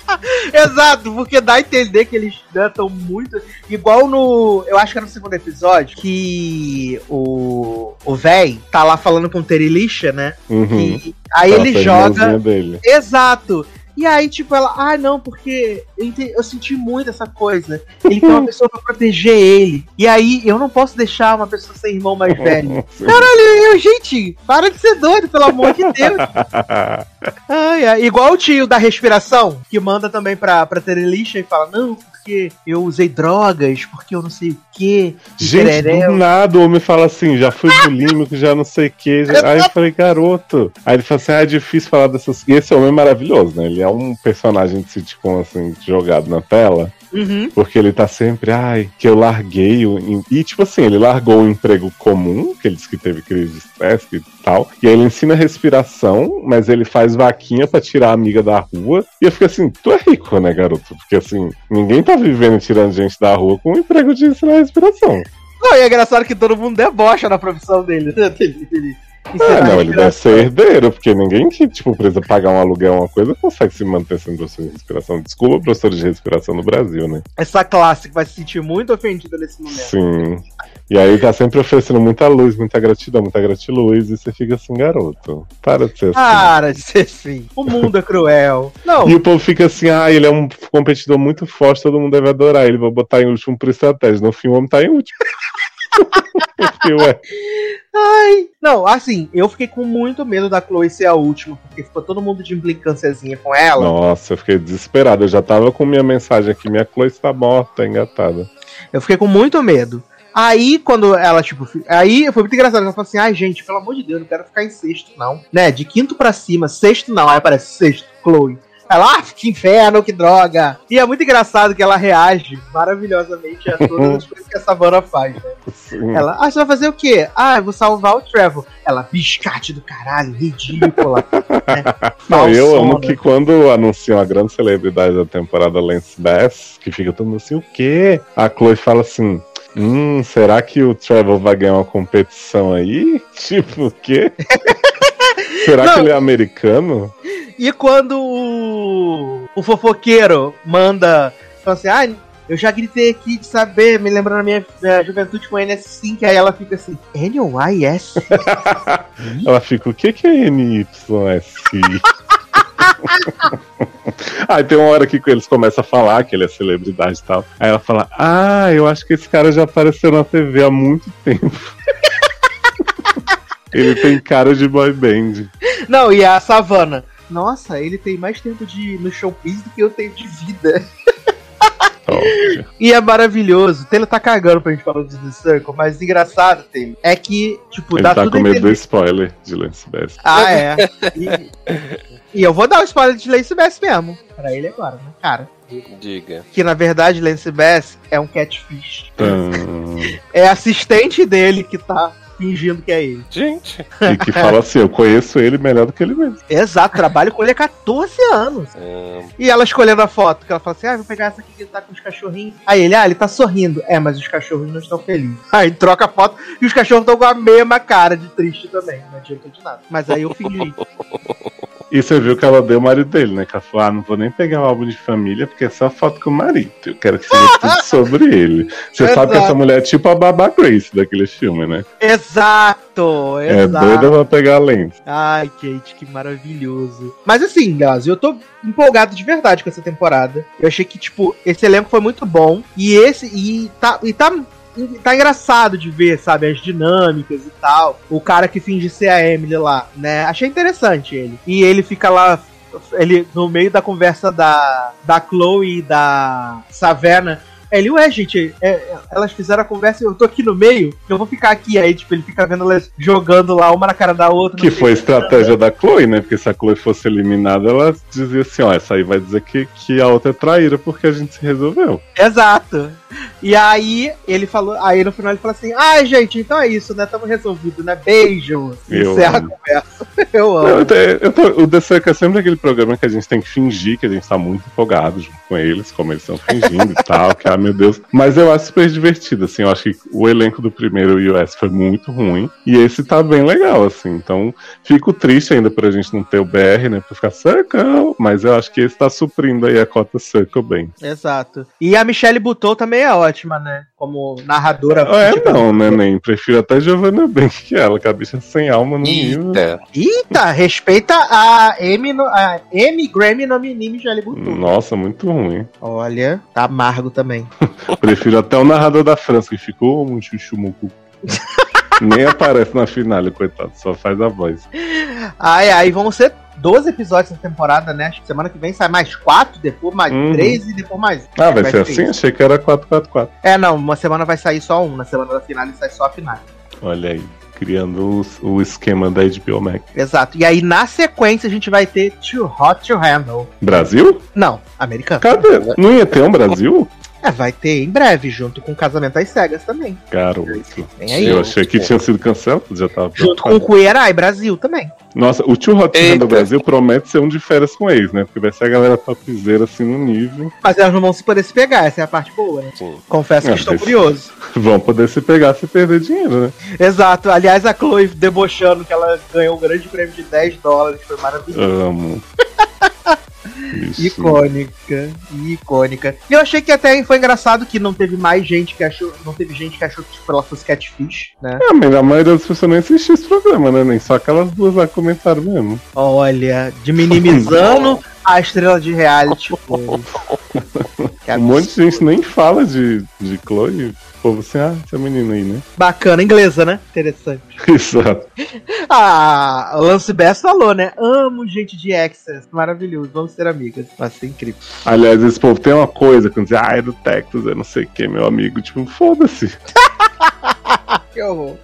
[LAUGHS] Exato, porque dá a entender que eles estão muito. Igual no. Eu acho que é no segundo episódio, que o. O véi tá lá falando com o Terilixa, né? Uhum. E aí ele joga. Dele. Exato. E aí, tipo, ela, ah, não, porque eu, eu senti muito essa coisa. Ele tem uma [LAUGHS] pessoa pra proteger ele. E aí, eu não posso deixar uma pessoa ser irmão mais velho. [LAUGHS] Caralho, eu, gente, para de ser doido, pelo amor de Deus. [LAUGHS] Ai, ai. Igual o tio da respiração, que manda também pra, pra Terelixa e fala, não, porque eu usei drogas, porque eu não sei o quê. Gente, tereré. do nada o homem fala assim, já fui [LAUGHS] bulímico, já não sei o que. Já... Aí eu falei, garoto. Aí ele fala assim, ah, é difícil falar dessas. E esse homem é maravilhoso, né? Ele é um personagem de sitcom, assim, jogado na tela. Uhum. Porque ele tá sempre, ai, que eu larguei o. E tipo assim, ele largou o emprego comum, que ele disse que teve crise de estresse e tal. E aí ele ensina respiração, mas ele faz vaquinha pra tirar a amiga da rua. E eu fico assim, tu é rico, né, garoto? Porque assim, ninguém tá vivendo tirando gente da rua com o emprego de ensinar respiração. Não, e é engraçado que todo mundo debocha na profissão dele. [LAUGHS] Dele- Ah, ensinar não, ele deve ser herdeiro, porque ninguém que, tipo, precisa pagar um aluguel, uma coisa, consegue se manter sendo professor de respiração. Desculpa, professor de respiração no Brasil, né? Essa classe que vai se sentir muito ofendida nesse momento. Sim. E aí tá sempre oferecendo muita luz, muita gratidão, muita gratiluz, e você fica assim, garoto. Para de ser assim. Para de ser assim. O mundo é cruel. Não, E o povo fica assim, ah, ele é um competidor muito forte, todo mundo deve adorar ele, vai botar em último por estratégia. No fim, o homem tá em último. Ué, ai. Não, assim, eu fiquei com muito medo da Chloe ser a última, porque ficou todo mundo de implicânciazinha com ela. Nossa, eu fiquei desesperado. Eu já tava com minha mensagem aqui, minha Chloe está morta, engatada. Eu fiquei com muito medo. Aí, quando ela, tipo, aí foi muito engraçado. Ela falou assim: ai, gente, pelo amor de Deus, não quero ficar em sexto, não. Né? De quinto pra cima, sexto não. Aí aparece sexto, Chloe. Ela, ah, que inferno, que droga. E é muito engraçado que ela reage maravilhosamente a [LAUGHS] todas as coisas que a Savannah faz, né? Sim. Ela, ah, você vai fazer o quê? Ah, eu vou salvar o Trevor. Ela, biscate do caralho, ridícula. [LAUGHS] né? Não, eu amo que quando anunciam a grande celebridade da temporada Lance Bass, que fica todo mundo assim, o quê? A Chloe fala assim, hum, será que o Trevor vai ganhar uma competição aí? [LAUGHS] Tipo, o quê? [LAUGHS] será Não. que ele é americano? E quando o, o fofoqueiro manda, fala assim, ah, eu já gritei aqui de saber, me lembrando a minha, juventude com NS5, aí ela fica assim, NYS? [LAUGHS] Ela fica, o que que é NYS? [LAUGHS] Aí tem uma hora que eles começam a falar que ele é celebridade e tal. Aí ela fala, ah, eu acho que esse cara já apareceu na TV há muito tempo. [LAUGHS] ele tem cara de boy band. Não, e a Savannah, nossa, ele tem mais tempo de no showbiz do que eu tenho de vida. E é maravilhoso. O Taylor tá cagando pra gente falar de The Circle, mas engraçado, Taylor, é que, tipo, Ele dá tá tudo com a medo do spoiler de Lance Bass. Ah, é. E, e eu vou dar o spoiler de Lance Bass mesmo. Pra ele agora, né, cara? Diga. Que na verdade Lance Bass é um catfish. Tã. É assistente dele que tá fingindo que é ele. Gente. E que fala assim: eu conheço ele melhor do que ele mesmo. Exato, trabalho com ele há 14 anos. hum, E ela escolhendo a foto, que ela fala assim: ah, vou pegar essa aqui que tá com os cachorrinhos. Aí ele, ah, ele tá sorrindo. É, mas os cachorros não estão felizes. Aí troca a foto e os cachorros estão com a mesma cara de triste também. Não adianta de nada. Mas aí eu fingi. [LAUGHS] E você viu que ela deu o marido dele, né? Que ela falou: ah, não vou nem pegar o álbum de família, porque é só foto com o marido. Eu quero que seja [LAUGHS] tudo sobre ele. Você sabe que Exato. essa mulher é tipo a Baba Grace daquele filme, né? Exato, É exato. doida pra pegar a lente. Ai, Kate, que maravilhoso. Mas assim, Gazi, eu tô empolgado de verdade com essa temporada. Eu achei que, tipo, esse elenco foi muito bom. E esse. E tá. E tá Tá engraçado de ver, sabe, as dinâmicas e tal. O cara que finge ser a Emily lá, né? Achei interessante ele. E ele fica lá, ele no meio da conversa da, da Chloe e da Savannah. Ele, ué, gente, é, elas fizeram a conversa eu tô aqui no meio, eu vou ficar aqui. Aí, tipo, ele fica vendo elas jogando lá uma na cara da outra. Que foi a estratégia da Chloe, né? Porque se a Chloe fosse eliminada, ela dizia assim: ó, essa aí vai dizer que, que a outra é traíra porque a gente se resolveu. Exato. E aí ele falou, aí no final ele falou assim: "Ai, gente, então é isso, né? Tamo resolvido, né? Beijo". Eu Encerra a conversa. [LAUGHS] Eu Não, amo. eu tô- eu tô- o The Circle é sempre aquele programa que a gente tem que fingir que a gente tá muito empolgado junto com eles, como eles estão fingindo e tal, que, ah, meu Deus. Mas eu acho super divertido, assim, eu acho que o elenco do primeiro US foi muito ruim, e esse tá bem legal, assim, então fico triste ainda por a gente não ter o BR, né, pra ficar Circle, mas eu acho que esse tá suprindo aí a cota Circle bem. Exato. E a Michelle Butou também é ótima, né? Como narradora. É, tipo, não, né, nem, prefiro até Giovanna Bank que ela, que a bicha é sem alma no nível. Eita. Eita, respeita a no, a Amy Grammy nominee Michelle Butou. Nossa, muito ruim. Olha, tá amargo também. [LAUGHS] Prefiro até o narrador da França, que ficou um chuchu mucu. [LAUGHS] Nem aparece na finale, coitado, só faz a voz. Ai, ai, vão ser 12 episódios essa temporada, né? Acho que semana que vem sai mais 4, depois mais Uhum. 3 e depois mais. Ah, vai, ser ser assim? isso. Achei que era 444. É, não, uma semana vai sair só um, na semana da final sai só a final. Olha aí, criando os- o, esquema da HBO Max. Exato. E aí, na sequência, a gente vai ter Too Hot to Handle. Brasil? Não, americano. Cadê? Não ia ter um Brasil? É, vai ter em breve, junto com o Casamento às Cegas também. Garoto. Vem aí. Eu achei que tinha sido cancelado, já tava Junto com o preocupado. Queer Eye Brasil também. Nossa, o Tio Hot do Brasil promete ser um de férias com ex, né? Porque vai ser a galera topzera assim no nível. Mas elas não vão se poder se pegar, essa é a parte boa, né? Sim. Confesso que Ah, estou mas- curioso. [LAUGHS] Vão poder se pegar se perder dinheiro, né? Exato. Aliás, a Chloe debochando que ela ganhou um grande prêmio de 10 dólares, foi maravilhoso. Amo. [LAUGHS] Bichinho. Icônica, icônica. E eu achei que até foi engraçado que não teve mais gente que achou. Não teve gente que achou que tipo, ela fosse catfish, né? É, mas a maioria das pessoas nem assistiu esse programa, né? Nem só aquelas duas lá comentaram mesmo. Olha, de minimizando a estrela de reality. [LAUGHS] Um monte de gente nem fala de, de Chloe. Povo assim, ah, essa menina aí, né? Bacana, inglesa, né? Interessante. [LAUGHS] Exato. Ah, o Lance Bass falou, né? Amo gente de Access. Maravilhoso, vamos ser amigas. Vai ser incrível. Aliás, esse povo tem uma coisa, quando diz, ah, é do Texas, é não sei o que, meu amigo. Tipo, foda-se. [LAUGHS] Que horror.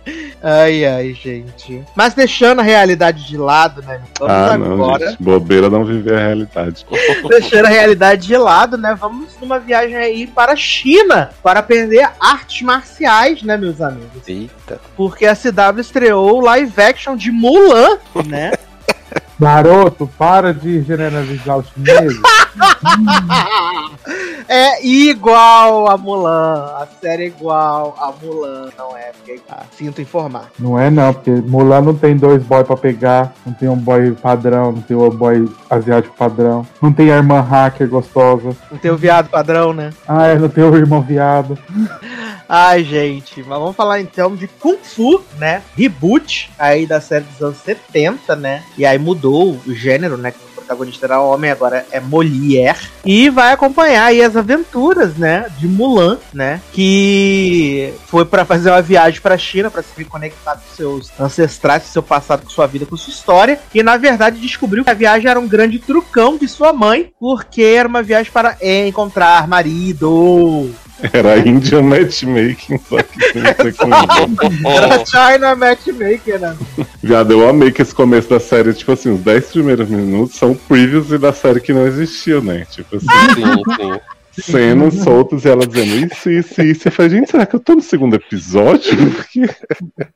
Ai, ai, gente. Mas deixando a realidade de lado, né? Vamos ah, não, agora. gente. Bobeira não viver a realidade. [LAUGHS] Deixando a realidade de lado, né? Vamos numa viagem aí para a China para aprender artes marciais, né, meus amigos? Eita. Porque a CW estreou o live action de Mulan, né? [LAUGHS] Garoto, para de generalizar os chineses. [LAUGHS] [LAUGHS] é igual a Mulan. A série é igual a Mulan. Não é, porque ah, sinto informar. Não é não, porque Mulan não tem dois boys pra pegar, não tem um boy padrão, não tem um boy asiático padrão, não tem a irmã hacker gostosa, Não tem o viado padrão, né? ah, é, não tem o irmão viado. [LAUGHS] Ai, gente, mas vamos falar então de Kung Fu, né? Reboot aí da série dos anos 70, né? E aí mudou o gênero, né? Protagonista era homem, agora é Molière. E vai acompanhar aí as aventuras, né, de Mulan, né, que foi para fazer uma viagem para a China para se reconectar com seus ancestrais, com seu passado, com sua vida, com sua história. E na verdade descobriu que a viagem era um grande trucão de sua mãe, porque era uma viagem para encontrar marido. [LAUGHS] Era Indian Matchmaking, só que sem [LAUGHS] ser com Era China Matchmaker, né? Viado, eu amei que esse começo da série, tipo assim, os 10 primeiros minutos são previews da série que não existiu, né? Tipo assim, Sim, sim. Cenas soltas e ela dizendo isso, isso, isso. Eu falei, gente, será que eu tô no segundo episódio? Porque...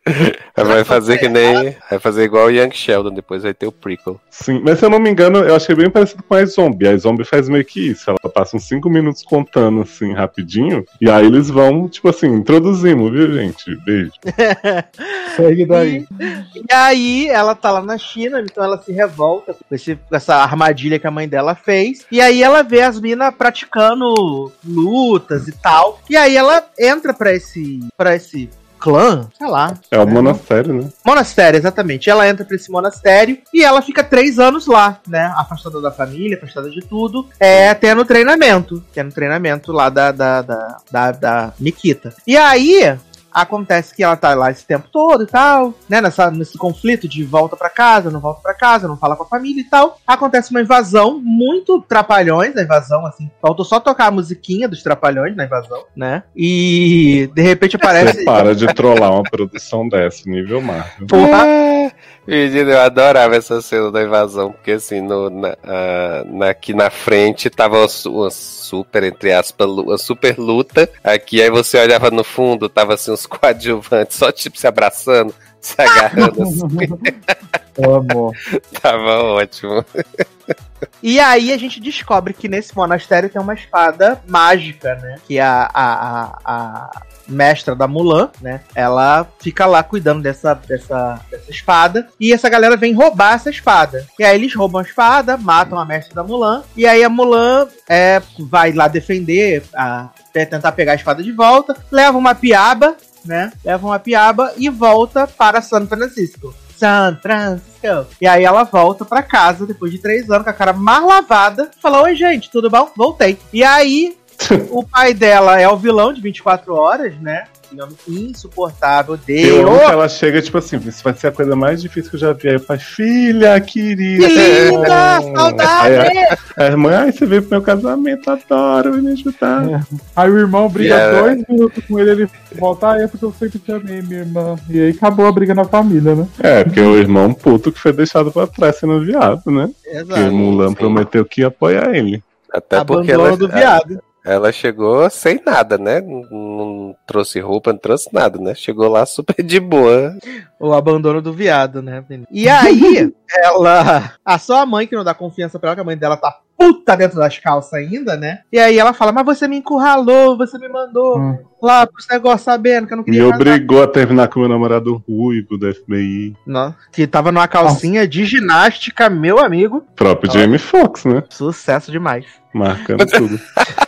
[LAUGHS] Vai fazer que nem. Vai fazer igual o Young Sheldon, depois vai ter o prequel. Sim, mas se eu não me engano, eu achei bem parecido com a Zombie. A Zombie faz meio que isso. Ela passa uns 5 minutos contando, assim, rapidinho. E aí eles vão, tipo assim, introduzindo, viu, gente? Beijo. [LAUGHS] Segue daí. E aí ela tá lá na China, então ela se revolta com, esse- com essa armadilha que a mãe dela fez. E aí ela vê as minas praticando lutas e tal. E aí ela entra pra esse. para esse clã, sei lá. É o monastério, né? Monastério, exatamente. Ela entra pra esse monastério e ela fica três anos lá, né? Afastada da família, afastada de tudo. É, tendo treinamento. Tendo treinamento lá da, da, da, da, da Nikita. E aí. Acontece que ela tá lá esse tempo todo e tal, né? Nessa, nesse conflito de volta pra casa, não volta pra casa, não fala com a família e tal. Acontece uma invasão, muito trapalhões a invasão, assim. Faltou só tocar a musiquinha dos trapalhões na invasão, né? E de repente aparece. Você para de trollar uma produção dessa, nível Marvel. Porra, É, Menino, eu adorava essa cena da invasão, porque assim, no, na, na- aqui na frente tava uma, su- uma super, entre aspas, uma super luta. Aqui, aí você olhava no fundo, tava assim, uns [LAUGHS] coadjuvantes, só tipo se abraçando, [LAUGHS] se agarrando, assim, Amo. [LAUGHS] tava ótimo. E aí a gente descobre que nesse monastério tem uma espada mágica, né? Que a, a, a, a mestra da Mulan, né? Ela fica lá cuidando dessa, dessa, dessa espada. E essa galera vem roubar essa espada. E aí eles roubam a espada, matam a mestra da Mulan. E aí a Mulan é, vai lá defender, a, tentar pegar a espada de volta. Leva uma piaba, né? Leva uma piaba e volta para San Francisco. San Francisco. E aí ela volta pra casa depois de três anos com a cara mais lavada. Fala: Oi, gente, tudo bom? Voltei. E aí, o pai dela é o vilão de 24 horas, né? Insuportável. Eu amo que ela chega, tipo assim, isso vai ser a coisa mais difícil que eu já vi. Aí eu falo, filha, querida. Que linda! Aí Saudade! a, a irmã, ai, você veio pro meu casamento, adoro, me ajudar. É. Aí o irmão briga Yeah. dois minutos com ele, ele volta, ah, é porque eu sempre te amei, minha irmã. E aí acabou a briga na família, né? É, porque o irmão puto que foi deixado pra trás sendo viado, né? Porque Exato. Mulan sim. prometeu que ia apoiar ele. Até porque Abandono ela, do viado. Ela chegou sem nada, né? Não, trouxe roupa, não trouxe nada, né? Chegou lá super de boa. O abandono do viado, né? E aí, [LAUGHS] ela. A só a mãe que não dá confiança pra ela, que a mãe dela tá puta dentro das calças ainda, né? E aí ela fala: Mas você me encurralou, você me mandou Hum. lá pros negócios sabendo que eu não Me queria casar." obrigou a terminar com meu namorado ruivo do FBI. Não, que tava numa calcinha de ginástica, meu amigo. Próprio Jamie Foxx, né? Sucesso demais. Marcando tudo. [LAUGHS]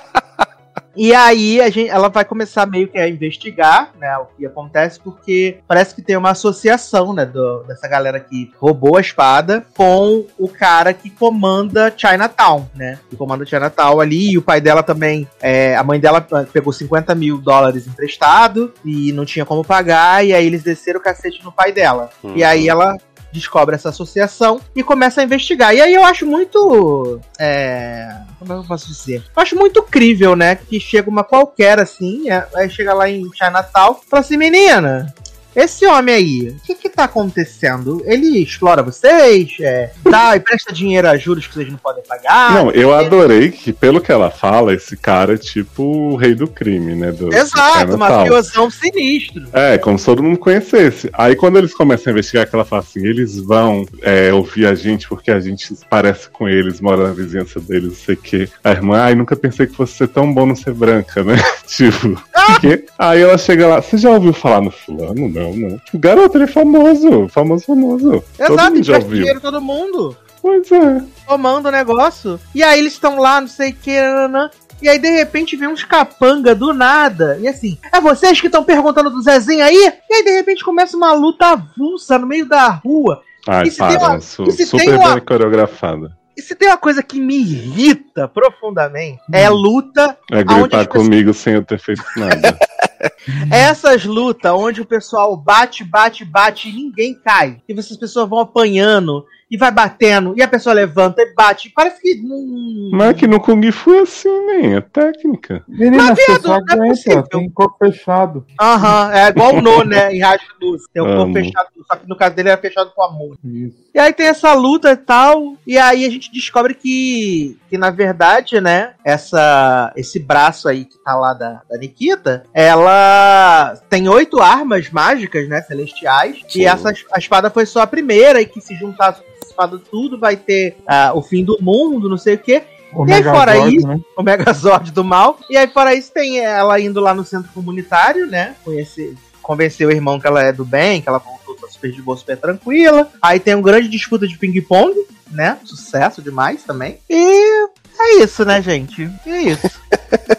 E aí a gente, ela vai começar meio que a investigar, né, o que acontece, porque parece que tem uma associação, né, do- dessa galera que roubou a espada com o cara que comanda Chinatown, né, que comanda Chinatown ali, e o pai dela também, é, a mãe dela ah, pegou 50 mil dólares emprestado e não tinha como pagar, e aí eles desceram o cacete no pai dela. E aí ela descobre essa associação e começa a investigar. E aí eu acho muito. É, como é que eu posso dizer? Eu acho muito crível, né? Que chega uma qualquer assim, é- aí chega lá em Chinatown e fala assim: menina. Esse homem aí, o que que tá acontecendo? Ele explora vocês? É, dá e presta dinheiro a juros que vocês não podem pagar? Não, eu adorei que, pelo que ela fala, esse cara é tipo o rei do crime, né? Do, do Exato, Chinatown. mafiosão sinistro. É, como se todo mundo conhecesse. Aí quando eles começam a investigar, que ela fala assim, eles vão é, ouvir a gente porque a gente parece com eles, mora na vizinhança deles, não sei o quê. A irmã, ai, nunca pensei que fosse ser tão bom não ser branca, né? [LAUGHS] tipo, quê? Aí ela chega lá, você já ouviu falar no fulano? Não, não. O garoto, ele é famoso, famoso, famoso. todo Exato, mundo já ouviu. dinheiro todo mundo. Pois é. tomando o negócio. E aí eles estão lá, não sei o que, nananã. E aí, de repente, vem uns capanga do nada. E assim, é vocês que estão perguntando do Zezinho aí? E aí, de repente, começa uma luta avulsa no meio da rua. Ai, E se tem para, uma- su- e se super tem uma- bem coreografada. E se tem uma coisa que me irrita profundamente, é a luta. É gritar as pessoas- comigo sem eu ter feito nada. [LAUGHS] [LAUGHS] Essas lutas onde o pessoal bate, bate, bate e ninguém cai. E essas pessoas vão apanhando e vai batendo, e a pessoa levanta e bate. Parece que. Hum, Mas é que no Kung Fu é assim, nem. É técnica. Menina, Mas, as viado, não é possível. aguentam, tem corpo fechado. Aham, é igual o No, né? Em Rádio Luz. Tem um corpo fechado, só que no caso dele era fechado com amor. Isso. E aí tem essa luta e tal, e aí a gente descobre que, que na verdade, né, essa, esse braço aí que tá lá da, da Nikita, ela tem oito armas mágicas, né, celestiais, Sim. e essa a espada foi só a primeira, e que se juntar essa espada tudo vai ter ah, o fim do mundo, não sei o quê, O E aí, fora isso- né? o Megazord do mal. E aí, fora isso, tem ela indo lá no centro comunitário, né? Conhecer, convencer o irmão que ela é do bem, que ela voltou tá super de boa, super tranquila. Aí tem uma grande disputa de ping-pong, né? Sucesso demais também. E é isso, né, gente? E é isso.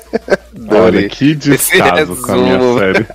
[LAUGHS] Olha, que descaso com a minha série.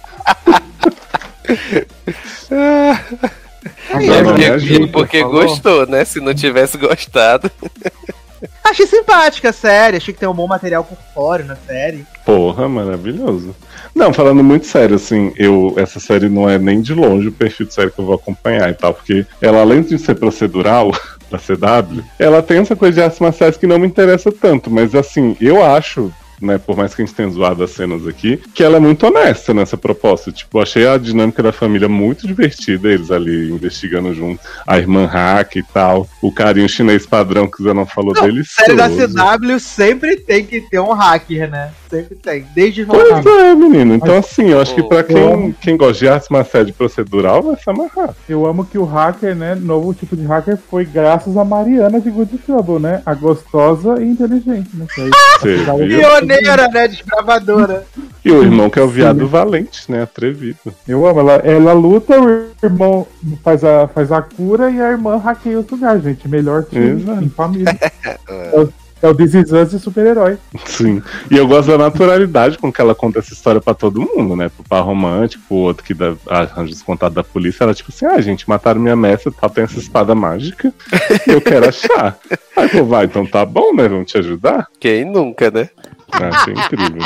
[LAUGHS] [LAUGHS] É É porque, ajuda, porque falou. gostou, né? Se não tivesse gostado. [LAUGHS] Achei simpática a série, achei que tem um bom material por fora na série. Porra, maravilhoso. Não, falando muito sério, assim, eu essa série não é nem de longe o perfil de série que eu vou acompanhar e tal, porque ela, além de ser procedural [LAUGHS] da CW, ela tem essa coisa de artes marciais que não me interessa tanto, mas assim, eu acho. Né, por mais que a gente tenha zoado as cenas aqui, que ela é muito honesta nessa proposta. Tipo, achei a dinâmica da família muito divertida, eles ali investigando junto. A irmã hack e tal. O carinho chinês padrão que o Zé não falou Não, dele. Série da CW sempre tem que ter um hacker, né? Sempre tem. Desde Pois é, menino. Então, Mas- assim, eu acho que pra Eu quem, quem gosta de artes marciais de procedural, vai se amarrar. Eu amo que o hacker, né? Novo tipo de hacker foi graças a Mariana de Good Trouble, né? A gostosa e inteligente, né? Que aí- Você viu? Pioneira, né? Desbravadora. E o irmão que é o viado valente, né? Atrevido. Eu amo. Ela, ela luta, o irmão faz a, faz a cura e a irmã hackeia os lugares, gente. Melhor time Exato. em família. é, [LAUGHS] o, é o This Is Us de super-herói. Sim. E eu gosto da naturalidade com que ela conta essa história pra todo mundo, né? Pro par romântico, pro outro que dá, arranja os contatos da polícia. Ela, tipo assim, ah, gente, mataram minha mestra tal, tem essa espada mágica. Eu quero achar. [LAUGHS] Aí, pô, vai, então tá bom, né? Vamos te ajudar? Quem nunca, né? Ah, achei incrível.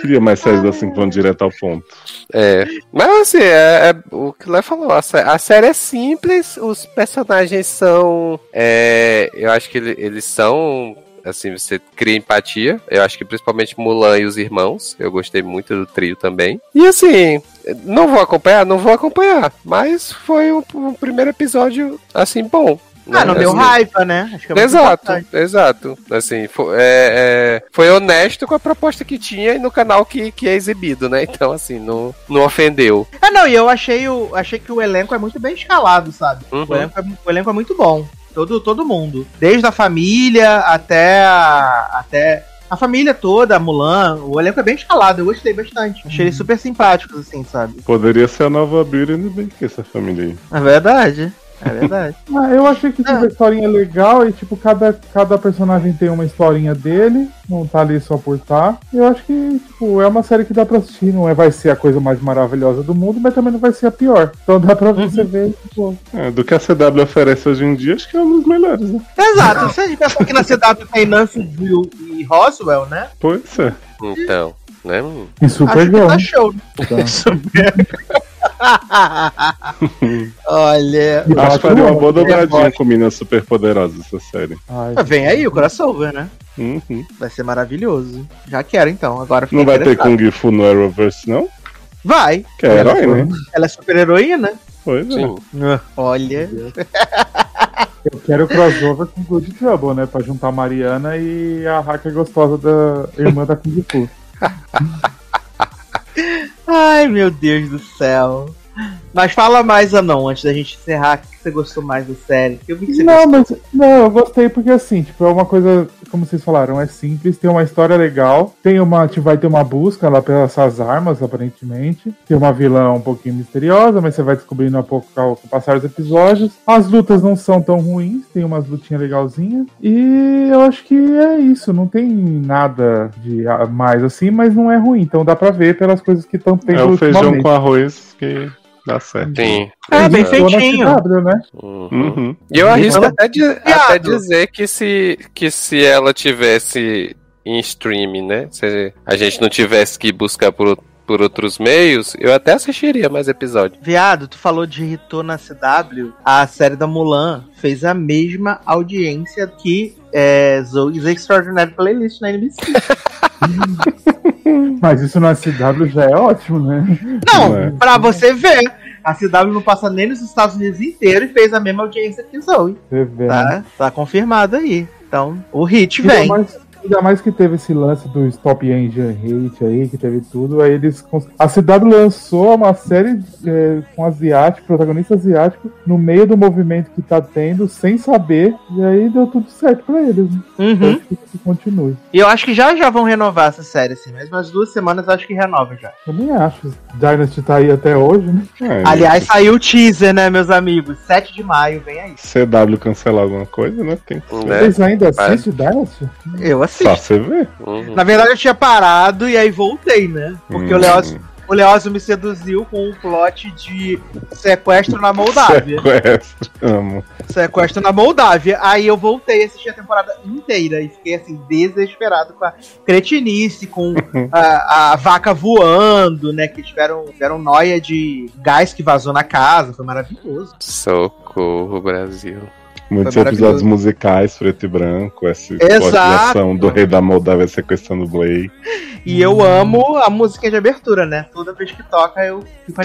Queria mais séries assim que vão direto ao ponto. É. Mas assim, é, é o que o Léo falou. A, a série é simples, os personagens são. é, eu acho que ele- eles são. Assim, você cria empatia. Eu acho que principalmente Mulan e os irmãos. Eu gostei muito do trio também. E assim, não vou acompanhar? Não vou acompanhar. Mas foi um, um primeiro episódio, assim, bom. Ah, não né? deu Assim, raiva, né? É Exato, importante. exato. Assim, fo- é, é, foi honesto com a proposta que tinha e no canal que, que é exibido, né? Então, assim, não, não ofendeu. Ah, não, e eu achei, o, achei que o elenco é muito bem escalado, sabe? Uhum. O, elenco é, o elenco é muito bom. Todo, todo mundo. Desde a família até a, até a família toda, a Mulan. O elenco é bem escalado, eu gostei bastante. Achei eles super simpáticos, assim, sabe? Poderia ser a nova Beauty and the Beast, essa família aí. É verdade. É verdade. [LAUGHS] Ah, eu achei que tipo, a historinha legal e tipo, cada, cada personagem tem uma historinha dele, não tá ali só por tá. Eu acho que, tipo, é uma série que dá pra assistir, não é, vai ser a coisa mais maravilhosa do mundo, mas também não vai ser a pior. Então dá pra você ver, tipo, É, do que a CW oferece hoje em dia, acho que é um dos melhores, né? Exato. Você a gente que na CW tem Nancy Drew e Roswell, né? Pois é. Então, né? hum. em super Acho que girl. tá show. Tá. Super. [LAUGHS] [LAUGHS] Olha. Eu Acho que faria uma boa dobradinha com Minas super poderosas essa série. Ai, Vem aí o crossover, né? Uhum. Vai ser maravilhoso. Já quero então. Agora Não vai ter. Kung Fu no Arrowverse, não? Vai. Que é herói, Ela né? Ela é super heroína? Pois é. Sim. Olha. Eu quero crossover com Good Trouble, né? Pra juntar a Mariana e a hacker gostosa da irmã da Kung Fu. [LAUGHS] Ai, meu Deus do céu. Mas fala mais, Anon, antes da gente encerrar. O que você gostou mais da série? Eu vi que você Não, gostou. mas não, eu gostei porque assim, tipo, é uma coisa, como vocês falaram, é simples, tem uma história legal, tem uma, tipo, vai ter uma busca lá pelas essas armas, aparentemente. Tem uma vilã um pouquinho misteriosa, mas você vai descobrindo a pouco ao com o passar dos episódios. As lutas não são tão ruins, tem umas lutinhas legalzinhas. E eu acho que é isso, não tem nada de mais assim, mas não é ruim, então dá pra ver pelas coisas que estão tendo É o feijão com arroz que Dá certo. Sim. É, bem feitinho. CW, né? Uhum. Uhum. E eu arrisco Ela- até, Viado. até dizer que se, que se ela tivesse em streaming, né? Se a gente não tivesse que buscar por, por outros meios, eu até assistiria mais episódios. Viado, tu falou de irritou na CW. A série da Mulan fez a mesma audiência que é, Zoe's Extraordinary Playlist na NBC. [LAUGHS] Mas isso na CW já é ótimo, né? Não, Não é. pra você ver. A CW não passa nem nos Estados Unidos inteiro e fez a mesma audiência que Zoe. Você vê? Tá, tá confirmado aí. Então, o hit vem. mais, ainda mais que teve esse lance do Stop Engine Hate aí, que teve tudo. Aí eles. A CW lançou uma série é, com asiático, protagonista asiático, no meio do movimento que tá tendo, sem saber. E aí deu tudo certo pra eles. Né? Uhum. Espero que, que continue. E eu acho que já já vão renovar essa série, assim. Mais umas duas semanas eu acho que renova já. Eu nem acho. Dynasty tá aí até hoje, né? É, Aliás, saiu o teaser, né, meus amigos? 7 de maio, vem aí. CW cancelar alguma coisa, né? Tem que ser. Né? Vocês ainda assistem Dynasty? Eu Só assisto. você ver. Uhum. Na verdade, eu tinha parado e aí voltei, né? Porque o Hum. Leózio o Leózio me seduziu com um plot de sequestro na Moldávia. Sequestro. Amo. sequestro na Moldávia. Aí eu voltei a assistir a temporada inteira e fiquei assim, desesperado com a cretinice, com [LAUGHS] a, a vaca voando, né? Que tiveram, tiveram noia de gás que vazou na casa. Foi maravilhoso. Socorro, Brasil. Muitos Foi episódios musicais, preto e branco, essa Exato. ação do rei da Moldávia sequestrando o Blay. E eu amo a música de abertura, né? Toda vez que toca eu fico.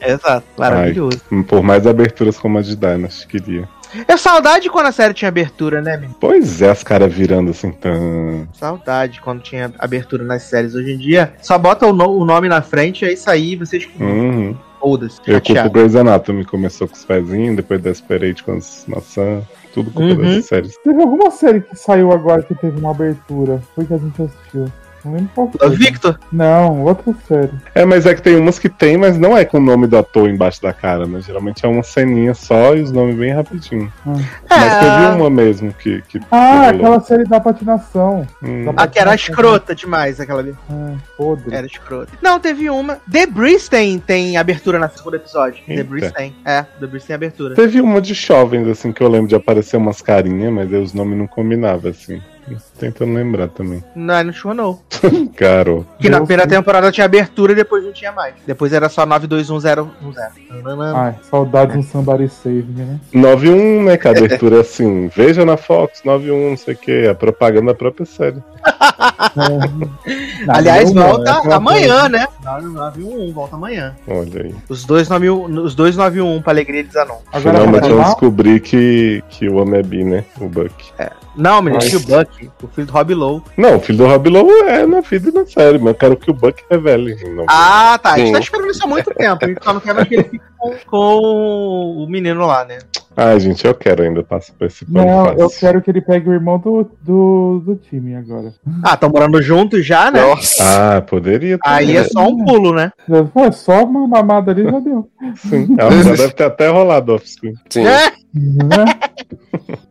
Exato, maravilhoso. Por mais aberturas como a de Dynasty, queria. É saudade quando a série tinha abertura, né, menino? Pois é, as caras virando assim, tão... Saudade quando tinha abertura nas séries. Hoje em dia, só bota o, no- o nome na frente, é isso aí, vocês Uhum. Foda-se. Eu culpo. Grey's Anatomy, começou com os pezinhos, depois Desperate com as maçãs, tudo culpa Uhum. dessas séries. Teve alguma série que saiu agora que teve uma abertura. Foi que a gente assistiu. Não lembro qual Ô, foi. Victor, Não, outra série. É, mas é que tem umas que tem, mas não é com o nome do ator embaixo da cara, né? Geralmente é uma ceninha só e os nomes bem rapidinho. Mas teve uma mesmo que. que Ah, que aquela série da patinação. Hum, a que era escrota demais, aquela ali. Ah, podre. Era escrota. Não, teve uma. The Breeze tem, tem abertura no segundo episódio. The Eita. Breeze tem. É, The Breeze tem abertura. Teve uma de jovens, assim, que eu lembro de aparecer umas carinhas, mas aí os nomes não combinavam, assim. Tentando lembrar também. Não, não show não. [LAUGHS] Garoto. Que na primeira temporada tinha abertura e depois não tinha mais. Depois era só 921010. Nananã. Ai, saudades do Somebody Save Me, né? 91, né? Que a abertura é assim, veja na Fox, 91, não sei o que, a propaganda da própria série. É. [LAUGHS] Não, Aliás, não, volta é aquela amanhã, né? 991, volta amanhã. Olha aí. Os dois 91, os dois 91 pra alegria de Zanon. Agora Finalmente lá? descobrir que, que o homem é bi, né? O Buck. Não, menino, Mas- tinha o Buck, o filho do Rob Lowe. Não, o filho do Rob Lowe é na vida e na série, mas eu quero que o Buck revele. o nome. Ah, tá. A gente tá esperando isso há muito tempo. A gente só não quer mais que ele fique com, com o menino lá, né? Ai, gente, eu quero ainda passar por esse pano Não, fácil. eu quero que ele pegue o irmão do, do, do time agora. Ah, estão morando juntos já, né? Nossa. Ah, poderia ter. Aí é só um pulo, né? Pô, só uma mamada ali já deu. Sim. Ela já deve ter até rolado off-screen. Sim. É. Né?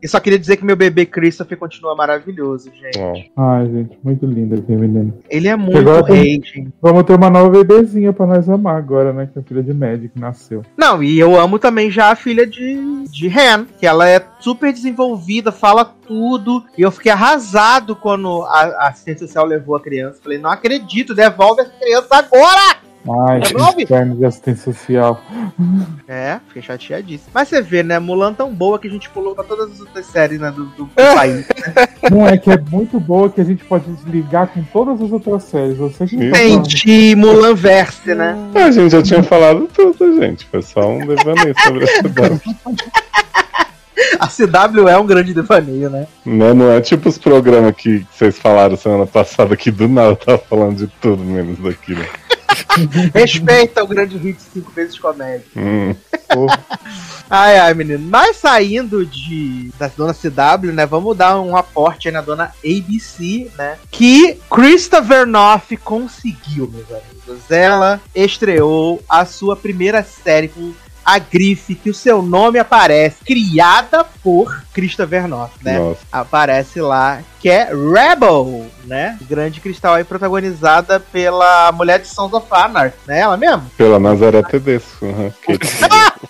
E só queria dizer que meu bebê Christopher continua maravilhoso, gente. Ó. Ai, gente, muito lindo aquele menino. Ele é muito rei, gente. Vamos ter uma nova bebezinha pra nós amar agora, né? Que é a filha de que nasceu. Não, e eu amo também já a filha de, de Ren, que ela é super desenvolvida, fala tudo. E eu fiquei arrasado quando a, a assistente social levou a criança. Falei, não acredito, devolve essa criança agora! Ai, Devolve? inferno de assistência social. É, fiquei chateadíssimo. Mas você vê, né? Mulan tão boa que a gente pulou pra todas as outras séries, né? Do, do [LAUGHS] país. Não é que é muito boa que a gente pode ligar com todas as outras séries. Você que tá. Gente, Mulan Verse, né? A gente já tinha falado tudo, gente. Foi só um devaneio sobre essa [LAUGHS] data. A CW é um grande devaneio, né? Né? Não é tipo os programas que vocês falaram semana passada que do nada eu tava falando de tudo menos daquilo. [LAUGHS] Respeita o grande hit cinco vezes comédia. Hum. [LAUGHS] Ai, ai, menino. Mas saindo de da dona CW, né? Vamos dar um aporte aí na dona ABC, né? Que Christopher Noff conseguiu, meus amigos. Ela estreou a sua primeira série com a grife que o seu nome aparece, criada por Christopher North, né? Nossa. Aparece lá, que é Rebel, né? Grande cristal aí protagonizada pela mulher de Sons of Anarchy, né? Ela mesmo? Pela Nazaré Tedesco. Uhum. Kate, [LAUGHS]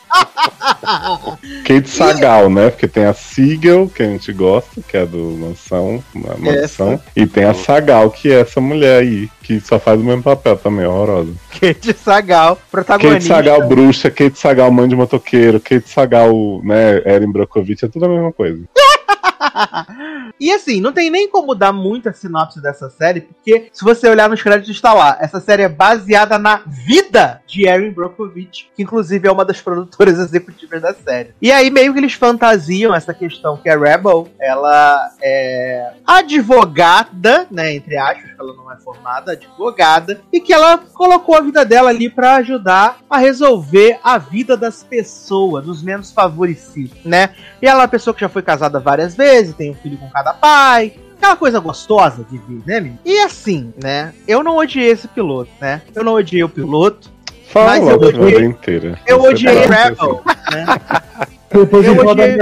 Kate Sagal, né? Porque tem a Siegel, que a gente gosta, que é do Mansão, Mansão. E tem a Sagal, que é essa mulher aí, que só faz o mesmo papel também, horrorosa. Kate Sagal, Kate protagonista. Sagal bruxa, Kate Sagal mãe de motoqueiro, Kate Sagal, né, Erin Brockovich, é tudo a mesma coisa. [LAUGHS] E assim, não tem nem como dar muita sinopse dessa série, porque se você olhar nos créditos está lá, essa série é baseada na vida de Erin Brockovich, que inclusive é uma das produtoras executivas da série. E aí meio que eles fantasiam essa questão que a Rebel, ela é advogada, né, entre aspas, ela não é formada, advogada, e que ela colocou a vida dela ali pra ajudar a resolver a vida das pessoas, dos menos favorecidos, né? E ela é uma pessoa que já foi casada várias vezes, tem um filho com cada pai. Aquela coisa gostosa de ver, né, menino? E assim, né? Eu não odiei esse piloto, né? Eu não odiei o piloto. Fala Mas logo eu a odiei- vida inteira. Eu Você odiei Rebel, né? Depois Eu odiei-.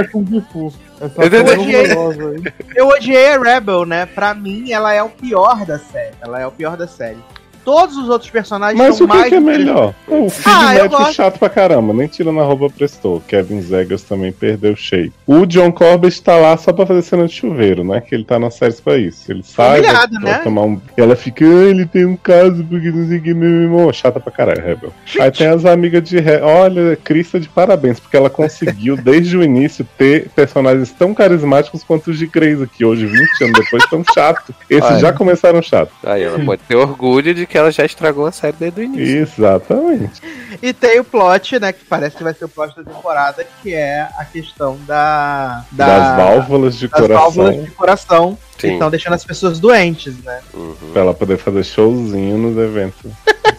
Essa Eu coisa odiei-. Eu odiei a Rebel, né? Pra mim, ela é o pior da série. Ela é o pior da série. Todos os outros personagens Mas são o que, mais que é melhor? O filho Ah, gosto. chato pra caramba, nem tira na roupa prestou. Kevin Zegas também perdeu o shape. O John Corbett tá lá só pra fazer cena de chuveiro, né? Que ele tá nas séries pra isso. Ele sai, vai, Humilhado, vai né? tomar um. E ela fica, ah, ele tem um caso porque não sei o que, meu irmão. Chata pra caralho, Rebel. Aí tem as amigas de. Re... Olha, Crista de parabéns, porque ela conseguiu [LAUGHS] desde o início ter personagens tão carismáticos quanto os de Grey's aqui. Hoje, 20 anos depois, tão chato. Esses Olha. já começaram chato. Aí ela pode ter orgulho de que ela já estragou a série desde o início. Exatamente. E tem o plot, né? Que parece que vai ser o plot da temporada, que é a questão da. da Das válvulas de das coração. válvulas de coração que Sim. estão deixando as pessoas doentes, né? Uhum. Pra ela poder fazer showzinho nos eventos. [LAUGHS]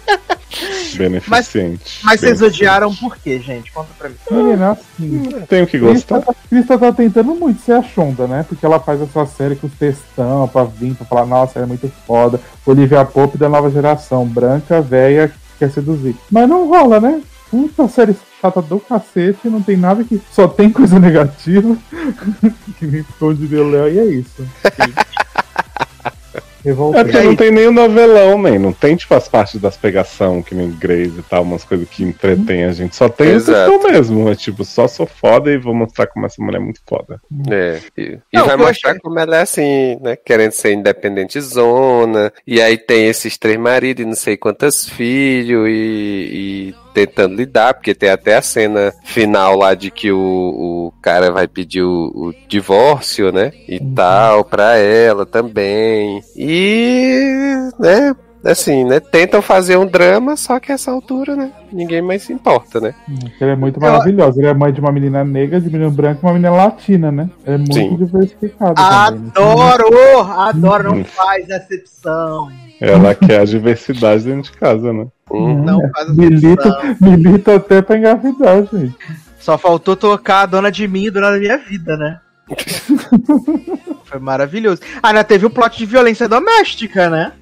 Beneficente. Mas vocês Bem- odiaram por quê, gente? Conta pra mim. Menina, assim. Tenho que gostar. Crista tá tentando muito ser a Shonda, né? Porque ela faz essa série com os textão pra vir, pra falar, nossa, é muito foda. Olivia Pope da nova geração, branca, velha, que quer seduzir. Mas não rola, né? Puta série chata do cacete, não tem nada que. Só tem coisa negativa. [LAUGHS] que me ficou de Léo e é isso. [LAUGHS] É porque não tem nem o novelão, nem. Não tem, tipo, as partes das pegação, que nem Grace e tal, umas coisas que entretêm a gente. Só tem o Exato. textão mesmo. É tipo, só sou foda e vou mostrar como essa mulher é muito foda. É, e, e Não, vai o que eu mostrar achei- como ela é assim, né? Querendo ser independente zona. E aí tem esses três maridos e não sei quantos filhos e, e tentando lidar, porque tem até a cena final lá de que o, o cara vai pedir o, o divórcio, né? E tal, pra ela também. E, né? Assim, né? Tentam fazer um drama, só que essa altura, né? Ninguém mais se importa, né? Ela é muito maravilhosa. Ele é mãe de uma menina negra, de menino branco e uma menina latina, né? É muito Sim. diversificado também. né? Adoro! Adoro, não faz excepção. Ela quer a diversidade dentro de casa, né? Hum. Não faz Milita, milita até pra engravidar, gente. Só faltou tocar a dona de mim e dona da minha vida, né? [LAUGHS] Foi maravilhoso. Ah, ainda teve o plot de violência doméstica, né?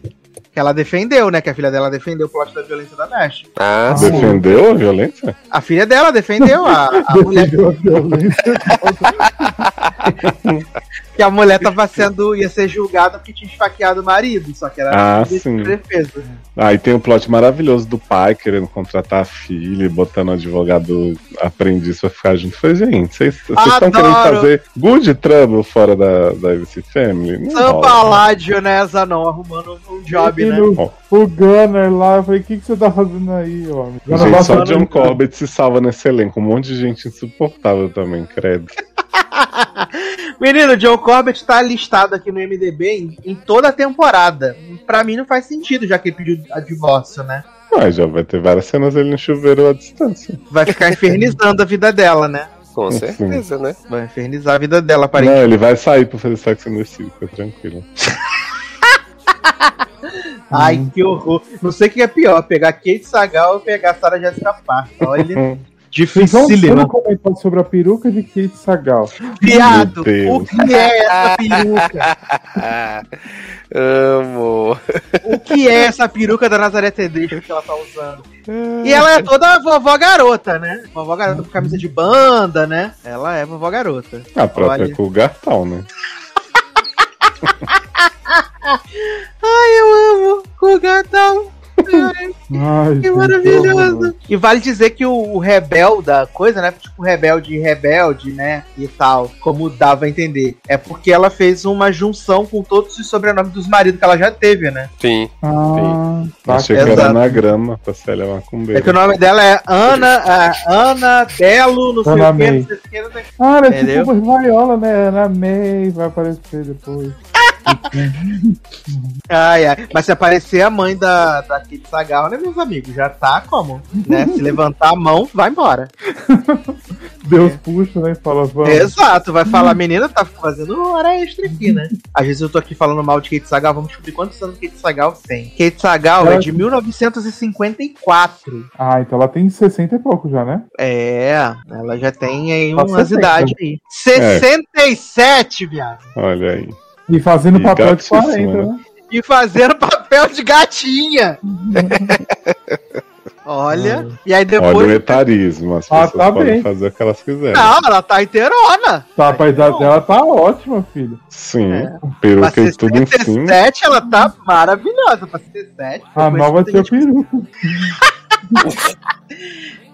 Que ela defendeu, né? Que a filha dela defendeu o plot da violência doméstica. Ah, sim. Defendeu a violência? A filha dela defendeu a, a mulher Defendeu a violência. [LAUGHS] que a mulher tava sendo ia ser julgada porque tinha esfaqueado o marido, só que era Ah, sim. defesa. Aí tem o plot maravilhoso do pai querendo contratar a filha e botando o advogado aprendiz pra ficar junto. Falei, gente, vocês estão querendo fazer good trouble fora da, da ABC Family? Não Sam rola. Paládio, né, Zanon, arrumando um job, né? Menino, O Gunner lá, eu falei, o que, que você tá fazendo aí, homem? Gente, só nada John de- Corbett se salva nesse elenco. Um monte de gente insuportável também, credo. [LAUGHS] [LAUGHS] Menino, John Corbett tá listado aqui no MDB em, em toda a temporada. Pra mim não faz sentido, já que ele pediu a divórcio, né? Mas já vai ter várias cenas dele no chuveiro à distância. Vai ficar [LAUGHS] infernizando a vida dela, né? Com Sim. certeza, né? Vai infernizar a vida dela, aparentemente. Não, ele vai sair pra fazer sexo no City, fica tranquilo. [LAUGHS] Ai, que horror. Não sei o que é pior, pegar Kate Sagal ou pegar Sarah Jessica Parker. Olha, Dificílimo. comentar sobre a peruca de Kate Sagal. Viado, o que é essa [LAUGHS] peruca? Amo. O que é essa peruca da Nazaré Tedesco que ela tá usando? E ela é toda vovó garota, né? Vovó garota com camisa de banda, né? Ela é vovó garota. A própria Olha. Cougartal, né? [LAUGHS] Ai, eu amo o gatão. Ai, Que maravilhoso. E vale dizer que o, o rebel da coisa, né? Tipo, rebelde rebelde, né? E tal, como dava a entender. É porque ela fez uma junção com todos os sobrenomes dos maridos que ela já teve, né? Sim. Ah, tá. Achei que era anagrama pra Célia É Macumbeira. que o nome dela é Ana, é, Ana Belo, não sei Ana o que, não sei o que, não sei o que. Ah, é tipo Vaiola, né? Ana May vai aparecer depois. Ai, ai. Mas se aparecer a mãe da, da Kate Sagal, né, meus amigos? Já tá como? Né? Se levantar a mão, vai embora. Deus puxa, né? Fala, vamos. Exato, vai falar, menina, tá fazendo hora extra aqui, né? Às vezes eu tô aqui falando mal de Kate Sagal, vamos descobrir quantos anos Kate Sagal tem. Kate Sagal é Ela- de 1954. Ah, então ela tem 60 e pouco já, né? É, ela já tem aí Quase umas 60. idades aí. 67, viado. Olha aí. E fazendo E papel de gatíssima, 40, né? né? E fazendo papel de gatinha. [LAUGHS] Olha, e aí Olha o depois. etarismo. As Ah, pessoas tá podem bem. fazer o que elas quiserem. Não, ela tá inteirona. Tá, a idade dela tá ótima, filho. Sim, É. peruca e tudo em cima. 67, ela tá maravilhosa. Pra 67. A nova tia peruca. [LAUGHS]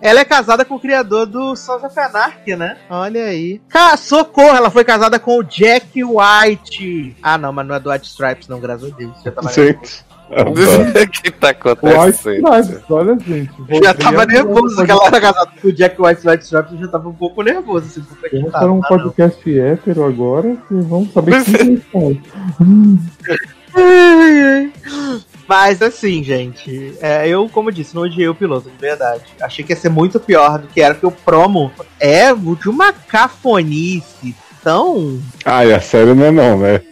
Ela é casada com o criador do Sons of Anarchy, né? Olha aí. Cara, socorro, ela foi casada com o Jack White. Ah, não, mas não é do White Stripes, não, graças a Deus. Já tava, Gente. O que tá White acontecendo? Stripes, olha, gente. já tava nervoso que ela era casada com o Jack White White Stripes. Eu já tava um pouco nervoso, assim, puta que Vamos tá. para um não. podcast hétero agora e vamos saber quem. Ai, ai. Mas assim, gente, é, eu, como disse, não odiei o piloto, de verdade. Achei que ia ser muito pior do que era, porque o promo é de uma cafonice tão. Ai, a série não é não, né? [LAUGHS]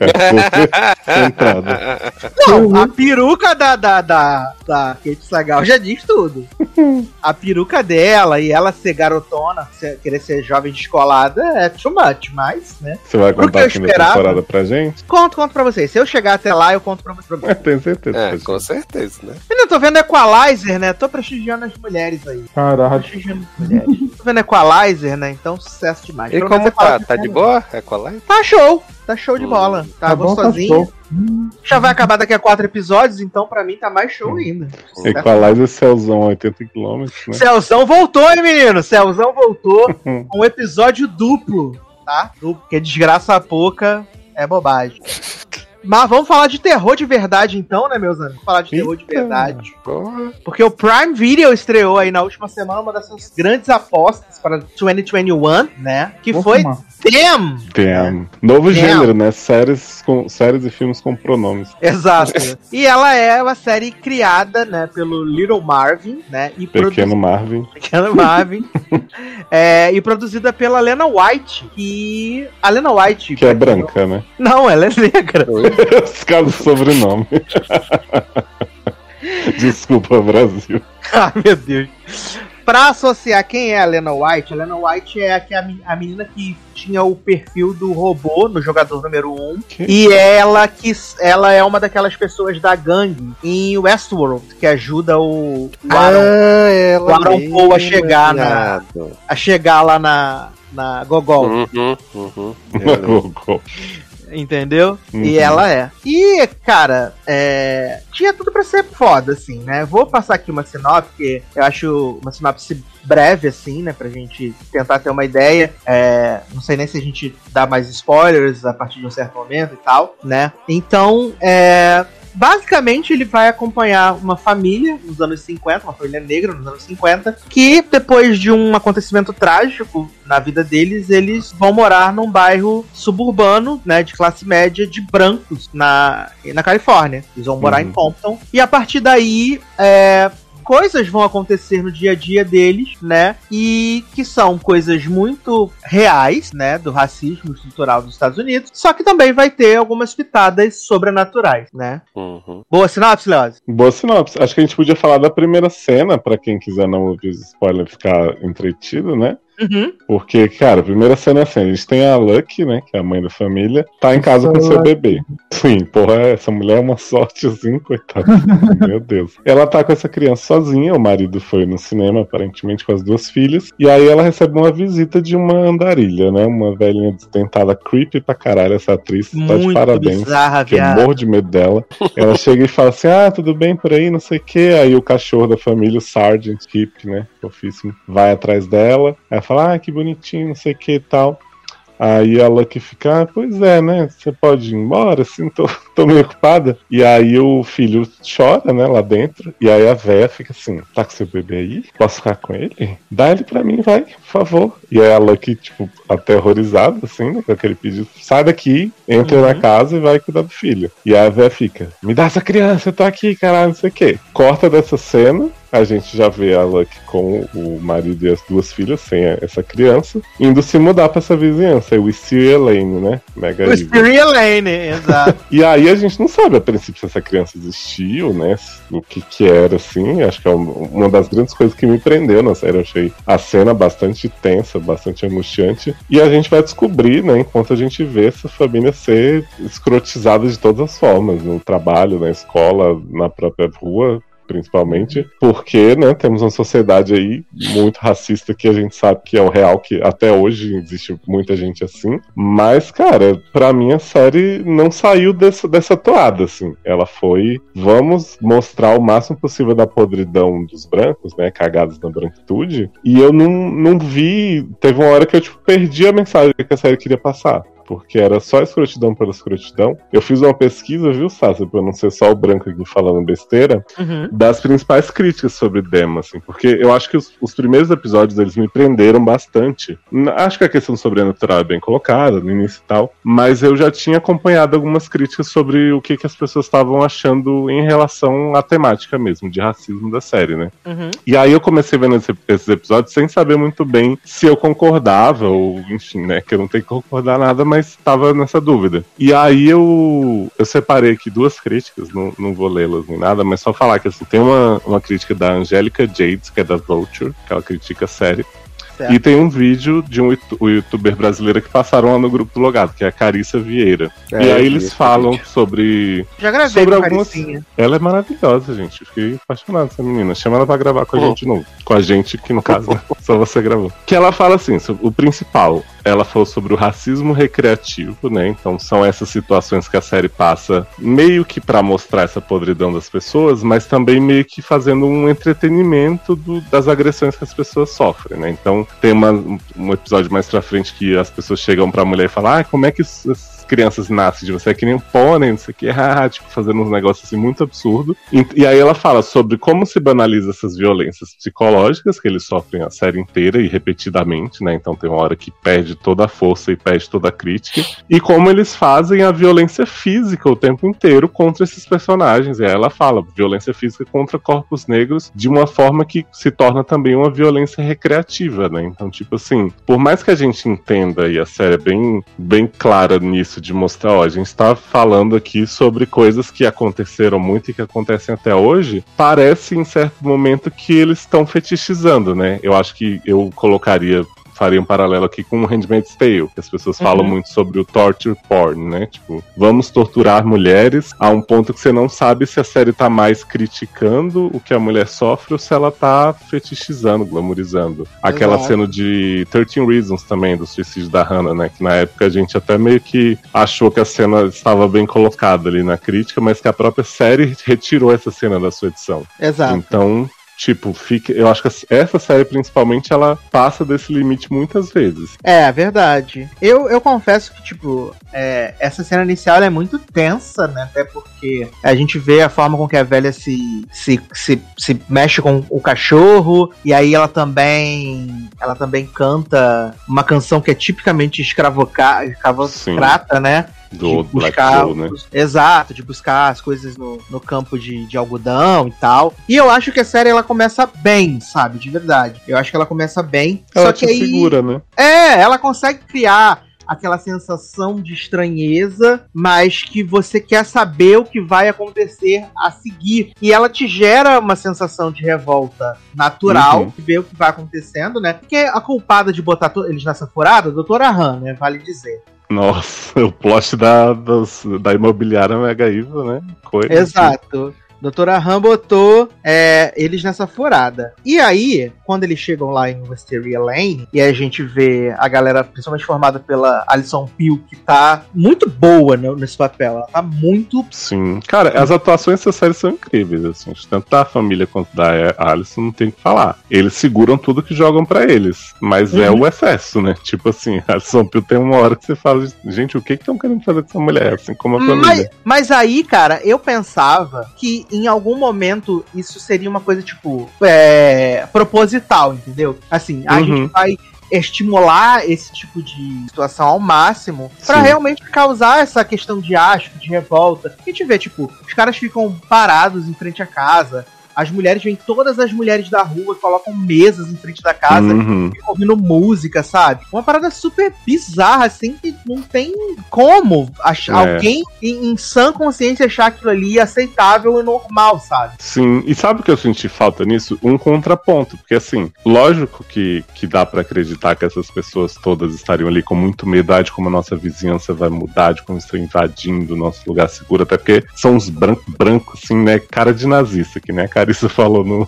É. Não, a peruca da, da, da, da Kate Sagal já diz tudo. [LAUGHS] A peruca dela e ela ser garotona, ser- querer ser jovem descolada é too much, mas, né? Você vai contar eu aqui na esperava. temporada pra gente? Conto, conto pra vocês. Se eu chegar até lá, eu conto pra vocês. Eu tenho certeza. É, com certeza, né? Eu tô vendo Equalizer, né? Tô prestigiando as mulheres aí. Caralho. Prestigiando as mulheres. Tô vendo Equalizer, né? Então, sucesso demais. E Pelo como tá? Equalizer Tá de boa? É qual é? Tá show. Tá show de bola. Tá, Tá bom, tá gostosinho. show. Já vai acabar daqui a quatro episódios, então pra mim tá mais show ainda. Equalizer Celzão 80 km, né? Celzão voltou, hein, menino? Celzão voltou [LAUGHS] com um episódio duplo, tá? Duplo, porque desgraça pouca é bobagem. Mas vamos falar de terror de verdade então, né, meus amigos? Falar de terror de verdade. Porra. Porque o Prime Video estreou aí na última semana uma das suas grandes apostas para 2021, né? Que Vou foi. Them! Tem novo Tem. gênero, né? Séries, com, séries e filmes com pronomes. Exato. [LAUGHS] e ela é uma série criada, né, pelo Little Marvin, né? E Pequeno Marvin. Pequeno Marvin. [LAUGHS] é, e produzida pela Lena White, que. A Lena White. Que é branca, né? Não, ela é negra. [LAUGHS] Os casos sobrenome. [LAUGHS] Desculpa, Brasil. Ai, meu Deus. Pra associar quem é a Lena White, a Lena White é a, que- a men- a menina que tinha o perfil do robô no jogador número 1. Que- E ela que ela é uma daquelas pessoas da gangue em Westworld, que ajuda o, o Aaron Ah, o Aaron Paul a chegar na- a chegar lá na, na Gogol. Uhum, uhum. Eu- [LAUGHS] Entendeu? Uhum. E ela é. E, cara, é... tinha tudo pra ser foda, assim, né? Vou passar aqui uma sinopse, porque eu acho uma sinopse breve, assim, né? Pra gente tentar ter uma ideia. É... Não sei nem se a gente dá mais spoilers a partir de um certo momento e tal, né? Então, é... Basicamente, ele vai acompanhar uma família nos anos 50, uma família negra nos anos 50, que depois de um acontecimento trágico na vida deles, eles vão morar num bairro suburbano, né, de classe média de brancos na, na Califórnia. Eles vão morar Uhum. em Compton. E a partir daí, é, coisas vão acontecer no dia a dia deles, né? E que são coisas muito reais, né? Do racismo estrutural dos Estados Unidos. Só que também vai ter algumas pitadas sobrenaturais, né? Uhum. Boa sinopse, Leoz? Boa sinopse. Acho que a gente podia falar da primeira cena, pra quem quiser não ouvir os spoilers ficar entretido, né? Uhum. Porque, cara, a primeira cena é assim: a gente tem a Lucky, né? Que é a mãe da família, tá em casa com seu bebê. Sim, porra, essa mulher é uma [LAUGHS] sorte assim, coitada. Meu Deus. Ela tá com essa criança sozinha, o marido foi no cinema, aparentemente, com as duas filhas. E aí ela recebe uma visita de uma andarilha, né? Uma velhinha desdentada, creepy pra caralho, essa atriz. tá de Muito parabéns. bizarra, Que eu morro de medo dela. Ela chega e fala assim: Ah, tudo bem por aí, não sei o quê. Aí o cachorro da família, o Sargent Keep, né? Fofíssimo, vai atrás dela. Ela fala: Ah, que bonitinho, não sei o que e tal. Aí a Lucky fica, ah, pois é, né? Você pode ir embora, assim, tô, tô meio ocupada. E aí o filho chora, né, lá dentro. E aí a véia fica assim, tá com seu bebê aí? Posso ficar com ele? Dá ele pra mim, vai, por favor. E aí a Lucky, tipo, aterrorizada, assim, né, com aquele pedido, sai daqui, entra Uhum. na casa e vai cuidar do filho. E aí a véia fica, me dá essa criança, eu tô aqui, caralho, não sei o quê. Corta dessa cena, a gente já vê a Lucky com o marido e as duas filhas, sem essa criança, indo se mudar pra essa vizinhança. É o Steve Elaine, né? Mega O evil. Spirit Lane, exato. [LAUGHS] E aí a gente não sabe a princípio se essa criança existiu, né? O que que era, assim. Acho que é um- uma das grandes coisas que me prendeu na série. Eu achei a cena bastante tensa, bastante angustiante. E a gente vai descobrir, né? Enquanto a gente vê essa família ser escrotizada de todas as formas. No trabalho, na escola, na própria rua. Principalmente porque, né, temos uma sociedade aí muito racista que a gente sabe que é o real, que até hoje existe muita gente assim. Mas, cara, pra mim a série não saiu dessa, dessa toada, assim. Ela foi, vamos mostrar o máximo possível da podridão dos brancos, né, cagados na branquitude. E eu não, não vi, teve uma hora que eu, tipo, perdi a mensagem que a série queria passar. Porque era só escrotidão pela escrotidão. Eu fiz uma pesquisa, viu, Sassi, pra não ser só o branco aqui falando besteira Uhum. das principais críticas sobre Dema, assim, porque eu acho que os, os primeiros episódios eles me prenderam bastante. Acho que a questão sobrenatural é bem colocada no início e tal, mas eu já tinha acompanhado algumas críticas sobre o que, que as pessoas estavam achando em relação à temática mesmo, de racismo da série, né? Uhum. E aí eu comecei vendo esse- esses episódios sem saber muito bem se eu concordava, ou enfim, né? Que eu não tenho que concordar nada, mas tava nessa dúvida. E aí eu, eu separei aqui duas críticas, não, não vou lê-las nem nada, mas só falar que assim, tem uma, uma crítica da Angélica Jades, que é da Vulture, que ela critica a série. Certo. E tem um vídeo de um youtu- youtuber brasileiro que passaram lá no grupo do Logado, que é a Carissa Vieira. É, e aí eles falam vídeo. sobre Já gravei Sobre algumas- Caricinha. ela é maravilhosa, gente. Eu Fiquei apaixonado dessa menina. Chama ela pra gravar com a Uhum. gente de novo. Com a gente, que no caso, né, [LAUGHS] só você gravou. Que ela fala assim, o principal. Ela falou sobre o racismo recreativo, né? Então são essas situações que a série passa meio que pra mostrar essa podridão das pessoas, mas também meio que fazendo um entretenimento do- das agressões que as pessoas sofrem, né? Então tem uma- um episódio mais pra frente que as pessoas chegam pra mulher e falam: Ah, como é que crianças nascem de você? É que nem um pônei, não sei o que, [LAUGHS] ah, tipo, fazendo uns negócios assim muito absurdos. E, e aí ela fala sobre como se banaliza essas violências psicológicas que eles sofrem a série inteira e repetidamente, né? Então tem uma hora que perde toda a força e perde toda a crítica. E como eles fazem a violência física o tempo inteiro contra esses personagens. E aí ela fala violência física contra corpos negros de uma forma que se torna também uma violência recreativa, né? Então, tipo assim, por mais que a gente entenda, e a série é bem, bem clara nisso, de mostrar, ó, a gente tá falando aqui sobre coisas que aconteceram muito e que acontecem até hoje, parece em certo momento que eles estão fetichizando, né? Eu acho que eu colocaria faria um paralelo aqui com o Handmaid's Tale, que as pessoas falam muito sobre o torture porn, né? Tipo, vamos torturar mulheres a um ponto que você não sabe se a série tá mais criticando o que a mulher sofre ou se ela tá fetichizando, glamorizando. Aquela Exato. cena de 13 Reasons também, do suicídio da Hannah, né? Que na época a gente até meio que achou que a cena estava bem colocada ali na crítica, mas que a própria série retirou essa cena da sua edição. Exato. Então, tipo, fica, eu acho que essa série principalmente ela passa desse limite muitas vezes. É, verdade. Eu, eu confesso que, tipo, é, essa cena inicial é muito tensa, né? Até porque a gente vê a forma com que a velha se, se, se, se mexe com o cachorro, e aí ela também. Ela também canta uma canção que é tipicamente escravocrata, né? Do de buscar, né? exato, de buscar as coisas no, no campo de, de algodão e tal. E eu acho que a série ela começa bem, sabe, de verdade. Eu acho que ela começa bem. Ela só te que aí segura, né? é, ela consegue criar aquela sensação de estranheza, mas que você quer saber o que vai acontecer a seguir. E ela te gera uma sensação de revolta natural, Uhum. de ver o que vai acontecendo, né? Porque a culpada de botar eles nessa furada, a doutora Han, né? Vale dizer. Nossa, o plot da, das- da imobiliária Mega Evil, né? Coisa Exato. Doutora Han botou é, eles nessa furada. E aí, quando eles chegam lá em Wisteria Lane, e a gente vê a galera, principalmente formada pela Alison Peel, que tá muito boa né, nesse papel. Ela tá muito. Sim. Cara, as atuações dessa série são incríveis, assim. Tanto da família quanto da Alison não tem o que falar. Eles seguram tudo que jogam pra eles. Mas é Uhum. o excesso, né? [LAUGHS] Tipo assim, a Alison Peel tem uma hora que você fala, gente, o que que estão querendo fazer com essa mulher? Assim como a Mas, família. mas aí, cara, eu pensava que em algum momento isso seria uma coisa, tipo, é, proposital, entendeu? Assim, a Uhum. gente vai estimular esse tipo de situação ao máximo pra Sim. realmente causar essa questão de asco, de revolta. A gente vê, tipo, os caras ficam parados em frente à casa. As mulheres vêm todas as mulheres da rua, colocam mesas em frente da casa, Uhum. ouvindo música, sabe? Uma parada super bizarra, assim, que não tem como achar É. alguém em, em sã consciência achar aquilo ali aceitável e normal, sabe? Sim, e sabe o que eu senti falta nisso? Um contraponto, porque assim, lógico que, que dá pra acreditar que essas pessoas todas estariam ali com muito medo ah, de como a nossa vizinhança vai mudar, de como estão invadindo o nosso lugar seguro, até porque são uns brancos, brancos, assim, né? Cara de nazista, que né, a Carissa falou no,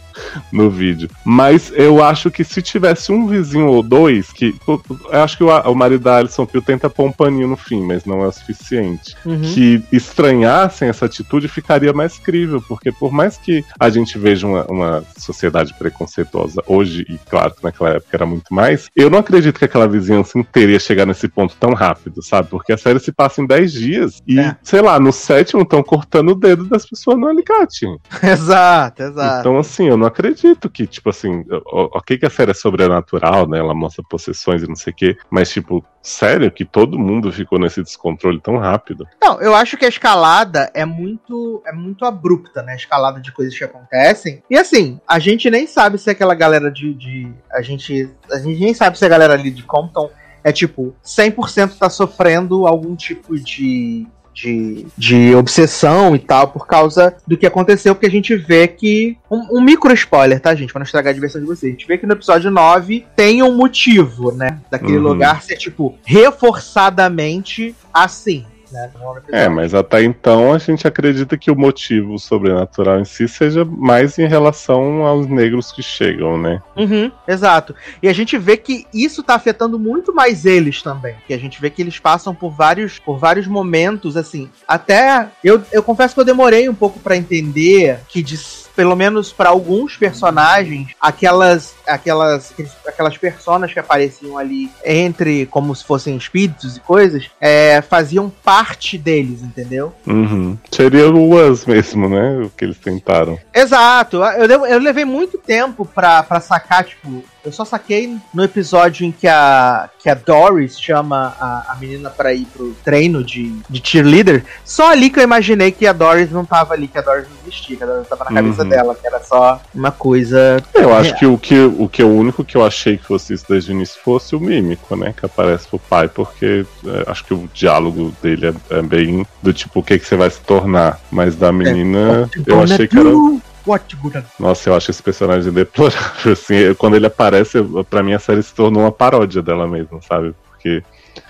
no vídeo. Mas eu acho que se tivesse um vizinho ou dois, que. Eu acho que o, o marido da Alison Peel tenta pôr um paninho no fim, mas não é o suficiente que estranhassem essa atitude ficaria mais crível, porque por mais que a gente veja uma, uma sociedade preconceituosa hoje, e claro que naquela época era muito mais, eu não acredito que aquela vizinhança inteira ia chegar nesse ponto tão rápido, sabe? Porque a série se passa em 10 dias e, É. sei lá, no sétimo estão cortando o dedo das pessoas no alicate. [LAUGHS] exato, exato. Então, assim, eu não acredito que, tipo assim, ok que a série é sobrenatural, né? Ela mostra possessões e não sei o quê, mas, tipo, sério que todo mundo ficou nesse descontrole tão rápido? Não, eu acho que a escalada é muito é muito abrupta, né? A escalada de coisas que acontecem. E assim, a gente nem sabe se aquela galera de. de- a, gente, a gente nem sabe se a galera ali de Compton é tipo 100% tá sofrendo algum tipo de. De, de obsessão e tal, por causa do que aconteceu, porque a gente vê que. Um, um micro spoiler, tá, gente? Pra não estragar a diversão de vocês. A gente vê que no episódio 9 tem um motivo, né? Daquele Uhum. lugar ser, tipo, reforçadamente assim. Né, É, episódio. mas até então a gente acredita que o motivo sobrenatural em si seja mais em relação aos negros que chegam, né? Uhum, exato. E a gente vê que isso tá afetando muito mais eles também. Que a gente vê que eles passam por vários, por vários momentos, assim. Até eu, eu confesso que eu demorei um pouco pra entender que de pelo menos para alguns personagens, aquelas aquelas aquelas personas que apareciam ali entre como se fossem espíritos e coisas, é, faziam parte deles, entendeu? Uhum. Seria o Us mesmo, né? O que eles tentaram. Exato. Eu, eu- levei muito tempo pra, pra sacar, tipo. Eu só saquei no episódio em que a, que a Doris chama a, a menina pra ir pro treino de, de cheerleader. Só ali que eu imaginei que a Doris não tava ali, que a Doris não existia, que a Doris tava na cabeça Uhum. dela, que era só uma coisa. Eu acho É. que o que o que o único que eu achei que fosse isso desde o início fosse o mímico, né? Que aparece pro pai, porque é, acho que o diálogo dele é, é bem do tipo o que, que você vai se tornar. Mas da menina, eu achei que era. Nossa, eu acho esse personagem deplorável, [LAUGHS] assim. Quando ele aparece, pra mim a série se tornou uma paródia dela mesmo, sabe? Porque.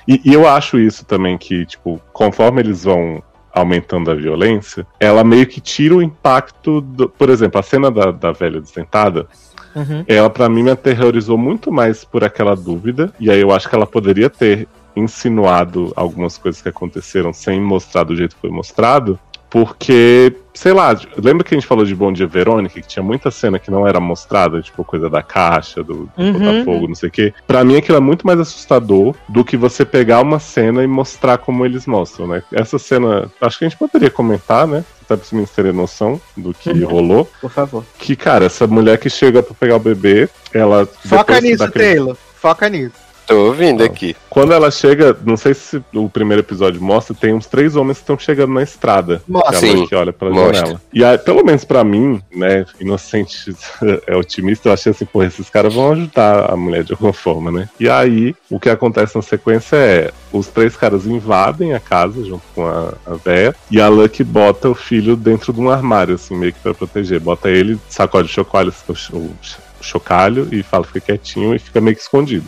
E, e eu acho isso também que, tipo, conforme eles vão aumentando a violência, ela meio que tira o impacto do. Por exemplo, a cena da, da velha desdentada, Uhum. ela pra mim me aterrorizou muito mais por aquela dúvida, e aí eu acho que ela poderia ter insinuado algumas coisas que aconteceram sem mostrar do jeito que foi mostrado, porque, sei lá, lembra que a gente falou de Bom Dia Verônica, que tinha muita cena que não era mostrada, tipo coisa da caixa, do, do Uhum. Botafogo, não sei o quê. Pra mim aquilo é muito mais assustador do que você pegar uma cena e mostrar como eles mostram, né? Essa cena, acho que a gente poderia comentar, né? Até pra vocês terem noção do que Uhum. rolou. Por favor. Que, cara, essa mulher que chega pra pegar o bebê, ela. Foca nisso, daquele- Taylor. Foca nisso. Tô ouvindo aqui. Quando ela chega, não sei se o primeiro episódio mostra, tem uns três homens que estão chegando na estrada. Mostra. Que olha pela mostra. janela. E aí, pelo menos pra mim, né, inocente [LAUGHS] é otimista, eu achei assim, pô, esses caras vão ajudar a mulher de alguma forma, né? E aí, o que acontece na sequência é, os três caras invadem a casa junto com a, a véia, e a Lucky bota o filho dentro de um armário, assim, meio que pra proteger. Bota ele, sacode o chocalho, o, o chocalho e fala, fica quietinho e fica meio que escondido.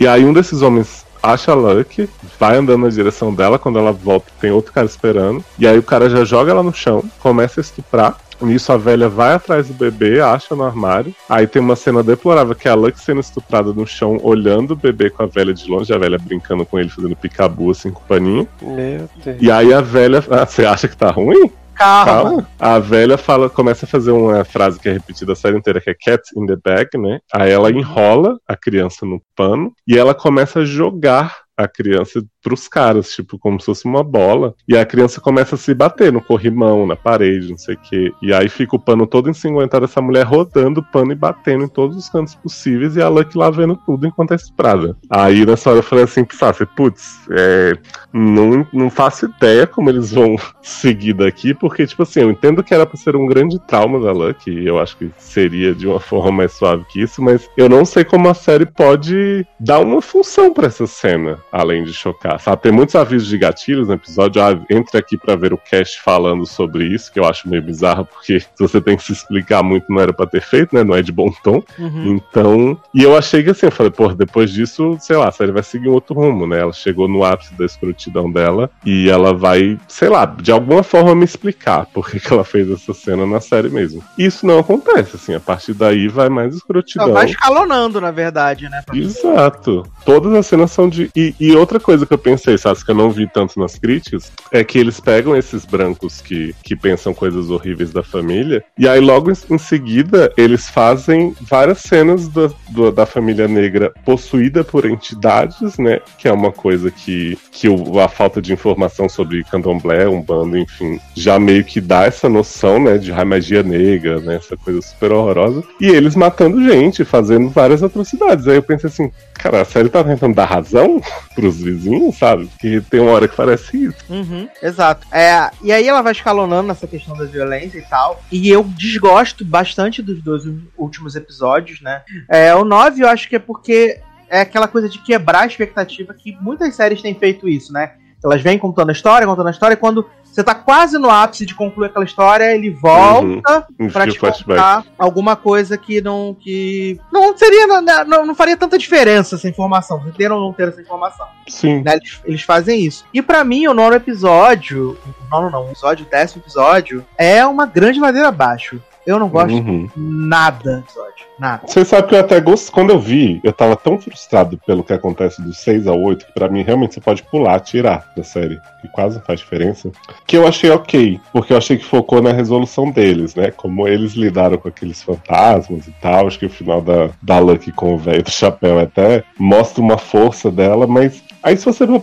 E aí um desses homens acha a Lucky, vai andando na direção dela, quando ela volta tem outro cara esperando, e aí o cara já joga ela no chão, começa a estuprar, Nisso a velha vai atrás do bebê, acha no armário. Aí tem uma cena deplorável que é a Lucky sendo estuprada no chão, olhando o bebê com a velha de longe, a velha brincando com ele, fazendo picabu assim com o paninho. Meu Deus. E aí a velha. Ah, [LAUGHS] você acha que tá ruim? Calma. Calma. A velha fala, começa a fazer uma frase que é repetida a série inteira, que é cat in the bag, né? Aí ela enrola a criança no pano e ela começa a jogar a criança pros caras, tipo, como se fosse uma bola. E a criança começa a se bater no corrimão, na parede, não sei o quê. E aí fica o pano todo ensanguentado, essa mulher rodando o pano e batendo em todos os cantos possíveis, e a Lucky lá vendo tudo enquanto é estuprada. Aí nessa hora eu falei assim, Psafi, putz, é, não, não faço ideia como eles vão [LAUGHS] seguir daqui, porque, tipo assim, eu entendo que era pra ser um grande trauma da Lucky, e eu acho que seria de uma forma mais suave que isso, mas eu não sei como a série pode dar uma função pra essa cena, além de chocar. Sabe, tem muitos avisos de gatilhos no episódio. Ah, entre aqui pra ver o cast falando sobre isso, que eu acho meio bizarro, porque [LAUGHS] se você tem que se explicar muito, não era pra ter feito, né? Não é de bom tom. Uhum. Então. E eu achei que assim, eu falei, pô, depois disso, sei lá, a série vai seguir um outro rumo, né? Ela chegou no ápice da escrotidão dela e ela vai, sei lá, de alguma forma me explicar por que, que ela fez essa cena na série mesmo. Isso não acontece, assim, a partir daí vai mais escrotidão. Ela vai escalonando, na verdade, né? Exato. Todas as cenas são de. E, e outra coisa que eu pensei, sabe, que eu não vi tanto nas críticas, é que eles pegam esses brancos que, que pensam coisas horríveis da família, e aí logo em, seguida eles fazem várias cenas da, do- da família negra possuída por entidades, né? Que é uma coisa que, que a falta de informação sobre candomblé, umbanda, enfim, já meio que dá essa noção, né? De ah, magia negra, né? Essa coisa super horrorosa. E eles matando gente, fazendo várias atrocidades. Aí eu pensei assim, cara, a série tá tentando dar razão [LAUGHS] pros vizinhos, sabe? Que tem uma hora que parece isso. Uhum, exato. É, e aí ela vai escalonando nessa questão da violência e tal. E eu desgosto bastante dos dois últimos episódios, né? É, o 9 eu acho que é porque é aquela coisa de quebrar a expectativa que muitas séries têm feito isso, né? Elas vêm contando a história, contando a história, e quando você tá quase no ápice de concluir aquela história, ele volta pra Enfia te contar alguma coisa que não. que. Não seria. Não, não, não faria tanta diferença essa informação. Você ter ou não ter essa informação. Sim. né? Eles, eles fazem isso. E pra mim, o nono episódio. O nono não, o episódio, o décimo episódio, é uma grande ladeira abaixo. Eu não gosto Uhum. nada do episódio. Nada. Você sabe que eu até gosto. Quando eu vi, eu tava tão frustrado pelo que acontece do 6 ao 8, que pra mim realmente você pode pular, tirar da série, que quase não faz diferença. Que eu achei ok, porque eu achei que focou na resolução deles, né? Como eles lidaram com aqueles fantasmas e tal. Acho que o final da, da Lucky com o velho do chapéu até mostra uma força dela, mas aí se você for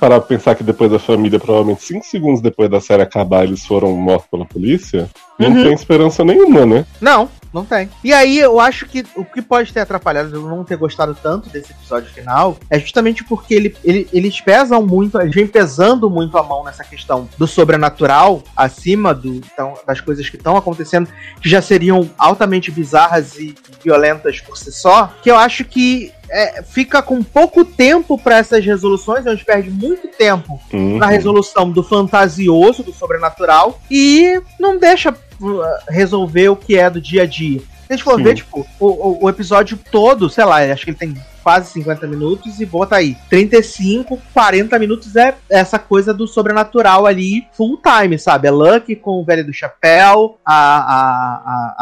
parar. Para pensar que depois da família, provavelmente 5 segundos depois da série acabar, eles foram mortos pela polícia, não Uhum. tem esperança nenhuma, né? Não, não tem. E aí, eu acho que o que pode ter atrapalhado eu não ter gostado tanto desse episódio final é justamente porque ele, ele- eles pesam muito, eles vêm pesando muito a mão nessa questão do sobrenatural acima do, então, das coisas que estão acontecendo, que já seriam altamente bizarras e violentas por si só, que eu acho que é, fica com pouco tempo para essas resoluções, a gente perde muito tempo Uhum. na resolução do fantasioso, do sobrenatural, e não deixa uh, resolver o que é do dia a dia. Se a gente for Sim. ver, tipo, o, o- o episódio todo, sei lá, acho que ele tem quase 50 minutos e bota aí 35, 40 minutos é essa coisa do sobrenatural ali full time, sabe? É Lucky com o velho do chapéu, a, a,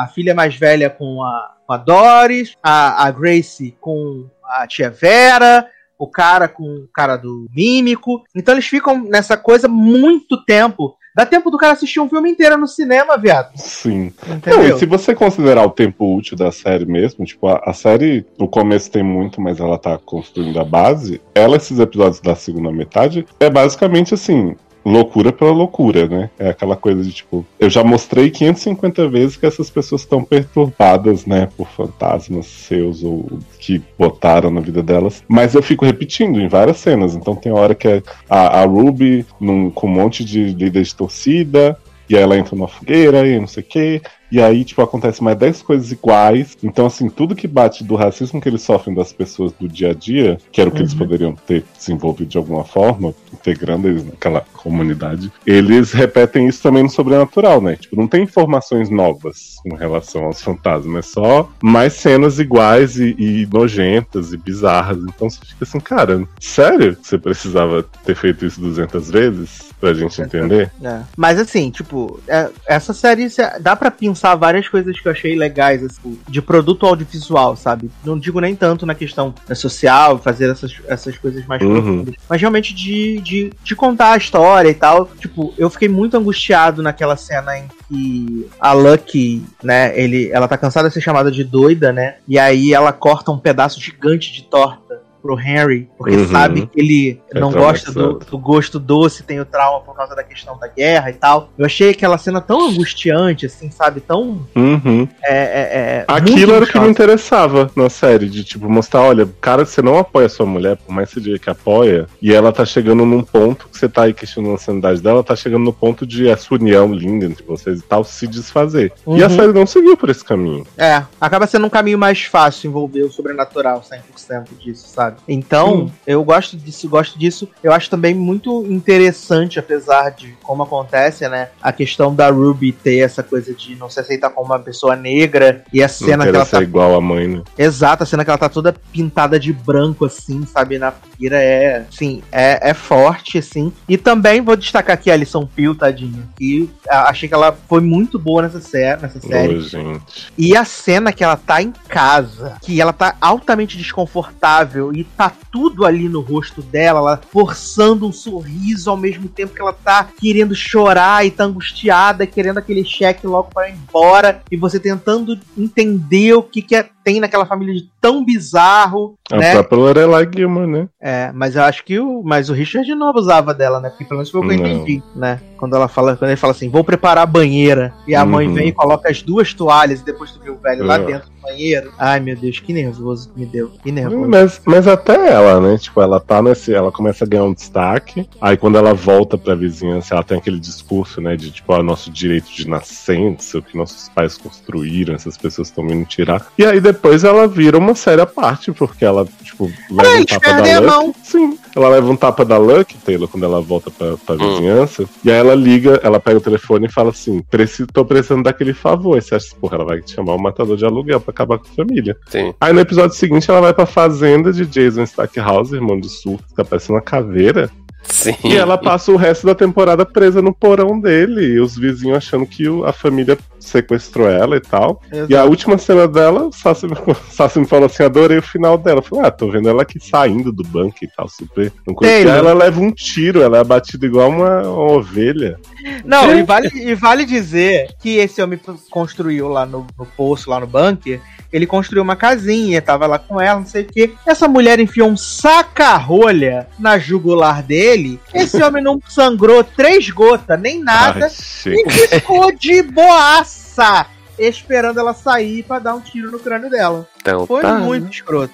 a, a filha mais velha com a, com a Doris, a, a Grace com a tia Vera, o cara com o cara do mímico. Então eles ficam nessa coisa muito tempo. Dá tempo do cara assistir um filme inteiro no cinema, viado. Sim. Não, e se você considerar o tempo útil da série mesmo, tipo, a, a série no começo tem muito, mas ela tá construindo a base. Ela, esses episódios da segunda metade, é basicamente assim. Loucura pela loucura, né? É aquela coisa de tipo, eu já mostrei 550 vezes que essas pessoas estão perturbadas, né, por fantasmas seus ou que botaram na vida delas, mas eu fico repetindo em várias cenas. Então tem hora que é a, a Ruby num, com um monte de líder de torcida, e aí ela entra numa fogueira e não sei o quê. E aí, tipo, acontece mais 10 coisas iguais. Então, assim, tudo que bate do racismo que eles sofrem das pessoas do dia a dia, que era o que uhum. eles poderiam ter desenvolvido de alguma forma, integrando eles naquela comunidade, eles repetem isso também no sobrenatural, né? Tipo, não tem informações novas com relação aos fantasmas, é só mais cenas iguais e, e nojentas e bizarras. Então você fica assim, cara, sério que você precisava ter feito isso 200 vezes pra gente entender? É. Mas assim, tipo, é, essa série dá pra pensar lançar várias coisas que eu achei legais, assim, de produto audiovisual, sabe? Não digo nem tanto na questão social, fazer essas, essas coisas mais uhum. profundas, mas realmente de, de, de contar a história e tal. Tipo, eu fiquei muito angustiado naquela cena em que a Lucky, né, ele, ela tá cansada de ser chamada de doida, né? E aí ela corta um pedaço gigante de torta pro Henry, porque uhum. sabe que ele é não gosta do, do, gosto doce, tem o trauma por causa da questão da guerra e tal. Eu achei aquela cena tão angustiante, assim, sabe? Tão. Uhum. É, é, é Aquilo era o que me interessava na série, de tipo, mostrar: olha, cara, você não apoia sua mulher, por mais que você diga que apoia, e ela tá chegando num ponto que você tá aí questionando a sanidade dela, tá chegando no ponto de essa união linda entre vocês e tal se desfazer. Uhum. E a uhum. série não seguiu por esse caminho. É, acaba sendo um caminho mais fácil envolver o sobrenatural 100% disso, sabe? Sabe? Então, eu gosto disso, gosto disso. Eu acho também muito interessante, apesar de como acontece, né? A questão da Ruby ter essa coisa de não se aceitar como uma pessoa negra e a cena que ela tá igual a mãe, né? Exato, a cena que ela tá toda pintada de branco assim, sabe, na figueira é, sim, é, é forte assim. E também vou destacar aqui a Alison Peel, tadinha, que achei que ela foi muito boa nessa série, nessa série. Oh. E a cena que ela tá em casa, que ela tá altamente desconfortável e tá tudo ali no rosto dela, ela forçando um sorriso ao mesmo tempo que ela tá querendo chorar e tá angustiada, querendo aquele cheque logo para ir embora, e você tentando entender o que, que é tem naquela família de tão bizarro. A né? própria Lorelai Gilman, né? É, mas eu acho que o. Mas o Richard não abusava dela, né? Porque pelo menos foi o que eu entendi, né? Quando ela fala, quando ele fala assim, vou preparar a banheira, e a uhum. mãe vem e coloca as duas toalhas e depois tu vê o velho lá dentro do banheiro. Ai, meu Deus, que nervoso que me deu. Que nervoso. Mas, mas até ela, né? Tipo, ela tá nesse. Ela começa a ganhar um destaque. Aí quando ela volta pra vizinhança, ela tem aquele discurso, né? De tipo, o nosso direito de nascença, o que nossos pais construíram, essas pessoas estão vindo tirar. E aí depois depois ela vira uma séria parte, porque ela, tipo, leva é, um tapa da Luck. Sim. Ela leva um tapa da Luck, Taylor, quando ela volta pra, pra hum. vizinhança. E aí ela liga, ela pega o telefone e fala assim: Preciso, tô precisando daquele favor. E você acha, porra, ela vai chamar o matador de aluguel pra acabar com a família. Sim. Aí no episódio seguinte ela vai pra fazenda de Jason Stackhouse, irmão do sul, que tá parecendo uma caveira. Sim. E ela passa o resto da temporada presa no porão dele. E os vizinhos achando que a família sequestrou ela e tal. Exato. E a última cena dela, o Sassi, Sassi me falou assim: adorei o final dela. Eu falei, ah, tô vendo ela aqui saindo do banco e tal, super. Não conhecia. Ela leva um tiro, ela é abatida igual uma, uma ovelha. Não, e vale, e vale dizer que esse homem construiu lá no, no poço, lá no bunker, ele construiu uma casinha, tava lá com ela, não sei o que. Essa mulher enfiou um saca-rolha na jugular dele. Esse homem não sangrou três gotas, nem nada. Ai, e ficou de boaça esperando ela sair para dar um tiro no crânio dela. Então, foi tá, muito escroto.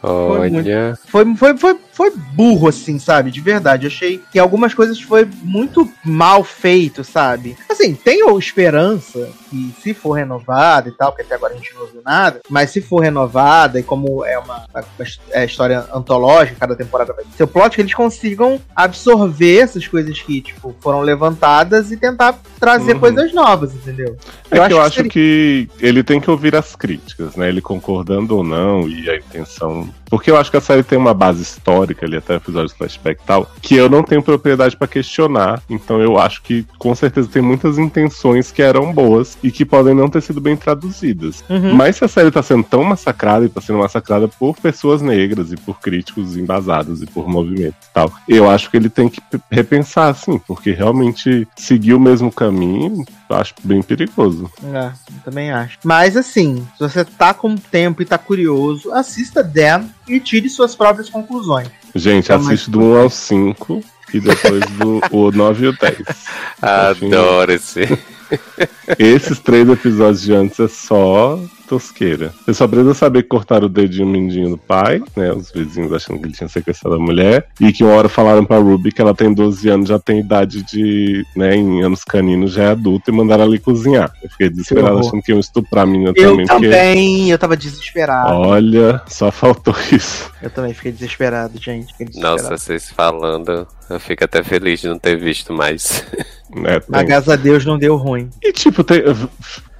Olha. [LAUGHS] Foi, muito, foi, foi, foi, foi, burro, assim, sabe? De verdade. Achei que algumas coisas foi muito mal feito, sabe? Assim, tenho esperança que se for renovada e tal, porque até agora a gente não viu nada, mas se for renovada e como é uma, uma, uma história antológica, cada temporada vai ser o plot, que eles consigam absorver essas coisas que, tipo, foram levantadas e tentar trazer uhum. coisas novas, entendeu? É eu que acho eu acho que, seria... que ele tem que ouvir as críticas, né? Ele concordando ou não e a intenção porque eu acho que a série tem uma base histórica ali, até episódios flashback e tal, que eu não tenho propriedade para questionar. Então eu acho que com certeza tem muitas intenções que eram boas e que podem não ter sido bem traduzidas. Uhum. Mas se a série tá sendo tão massacrada e tá sendo massacrada por pessoas negras e por críticos embasados e por movimentos e tal, eu acho que ele tem que repensar, assim, porque realmente seguir o mesmo caminho acho bem perigoso. É, também acho. Mas assim, se você tá com tempo e tá curioso, assista Dan e tire suas próprias conclusões. Gente, então, assiste do 1 ao 5 e depois do o 9 e o 10. [LAUGHS] Adoro esse. Esses três episódios de antes é só tosqueira. Eu só precisa saber cortar o dedinho mindinho do pai, né? Os vizinhos achando que ele tinha sequestrado a mulher. E que uma hora falaram pra Ruby que ela tem 12 anos, já tem idade de, né, em anos caninos, já é adulta e mandaram ir cozinhar. Eu fiquei desesperado achando que iam estuprar a menina Eu também. também, eu tava desesperado. Olha, só faltou [LAUGHS] isso. Eu também fiquei desesperado, gente. Fiquei desesperado. Nossa, vocês falando, eu fico até feliz de não ter visto mais. Mas tem- graças a Deus não deu ruim. E tipo, tem-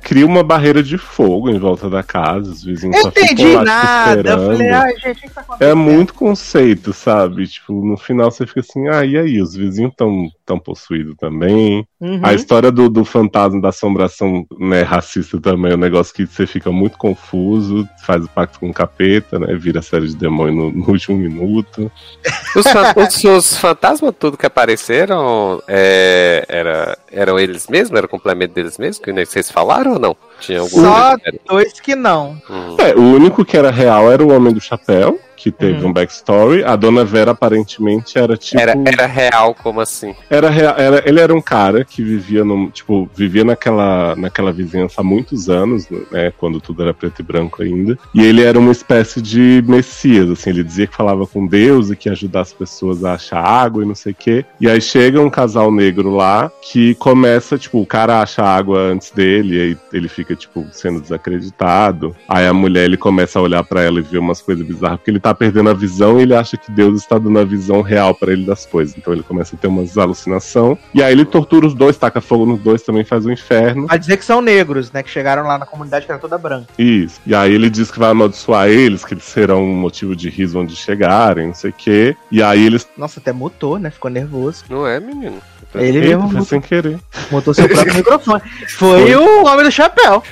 cria uma barreira de fogo em volta da casa, os vizinhos Eu só ficam entendi lá, tipo, nada. Eu esperando. falei, ai, gente, o que tá acontecendo? É muito conceito, sabe? Tipo, no final você fica assim, ah, e aí? Os vizinhos estão tão possuídos também. Uhum. A história do, do fantasma da assombração né, racista também é um negócio que você fica muito confuso, faz o pacto com o capeta, né? Vira série de demônio no, no último minuto. [LAUGHS] Os, fan- os- os fantasmas tudo que apareceram é, era, eram eles mesmos? Era o complemento deles mesmos? Que nem vocês falaram ou não? Tinha algum Só dois que não. Hum. É, o único que era real era o Homem do Chapéu, que teve Uhum. um backstory. A Dona Vera aparentemente era tipo. Era, era real, como assim? Era, rea- era- ele era um cara que vivia no, tipo, vivia naquela, naquela vizinhança há muitos anos, né, quando tudo era preto e branco ainda. E ele era uma espécie de messias, assim, ele dizia que falava com Deus e que ia ajudar as pessoas a achar água e não sei o quê. E aí chega um casal negro lá que começa, tipo, o cara acha água antes dele, e aí ele fica, tipo, sendo desacreditado. Aí a mulher, ele começa a olhar pra ela e ver umas coisas bizarras, porque ele tá perdendo a visão e ele acha que Deus está dando a visão real pra ele das coisas. Então ele começa a ter umas alucinação. E aí ele tortura os dois, taca fogo nos dois, também faz o inferno. Vai dizer que são negros, né? Que chegaram lá na comunidade que era toda branca. Isso. E aí ele diz que vai amaldiçoar eles, que eles serão um motivo de riso onde chegarem, não sei o quê. E aí eles. Nossa, até mutou, né? Ficou nervoso. Não é, menino? Ele Eita, mesmo foi sem querer. mutou seu próprio [LAUGHS] microfone. Foi, o homem do chapéu.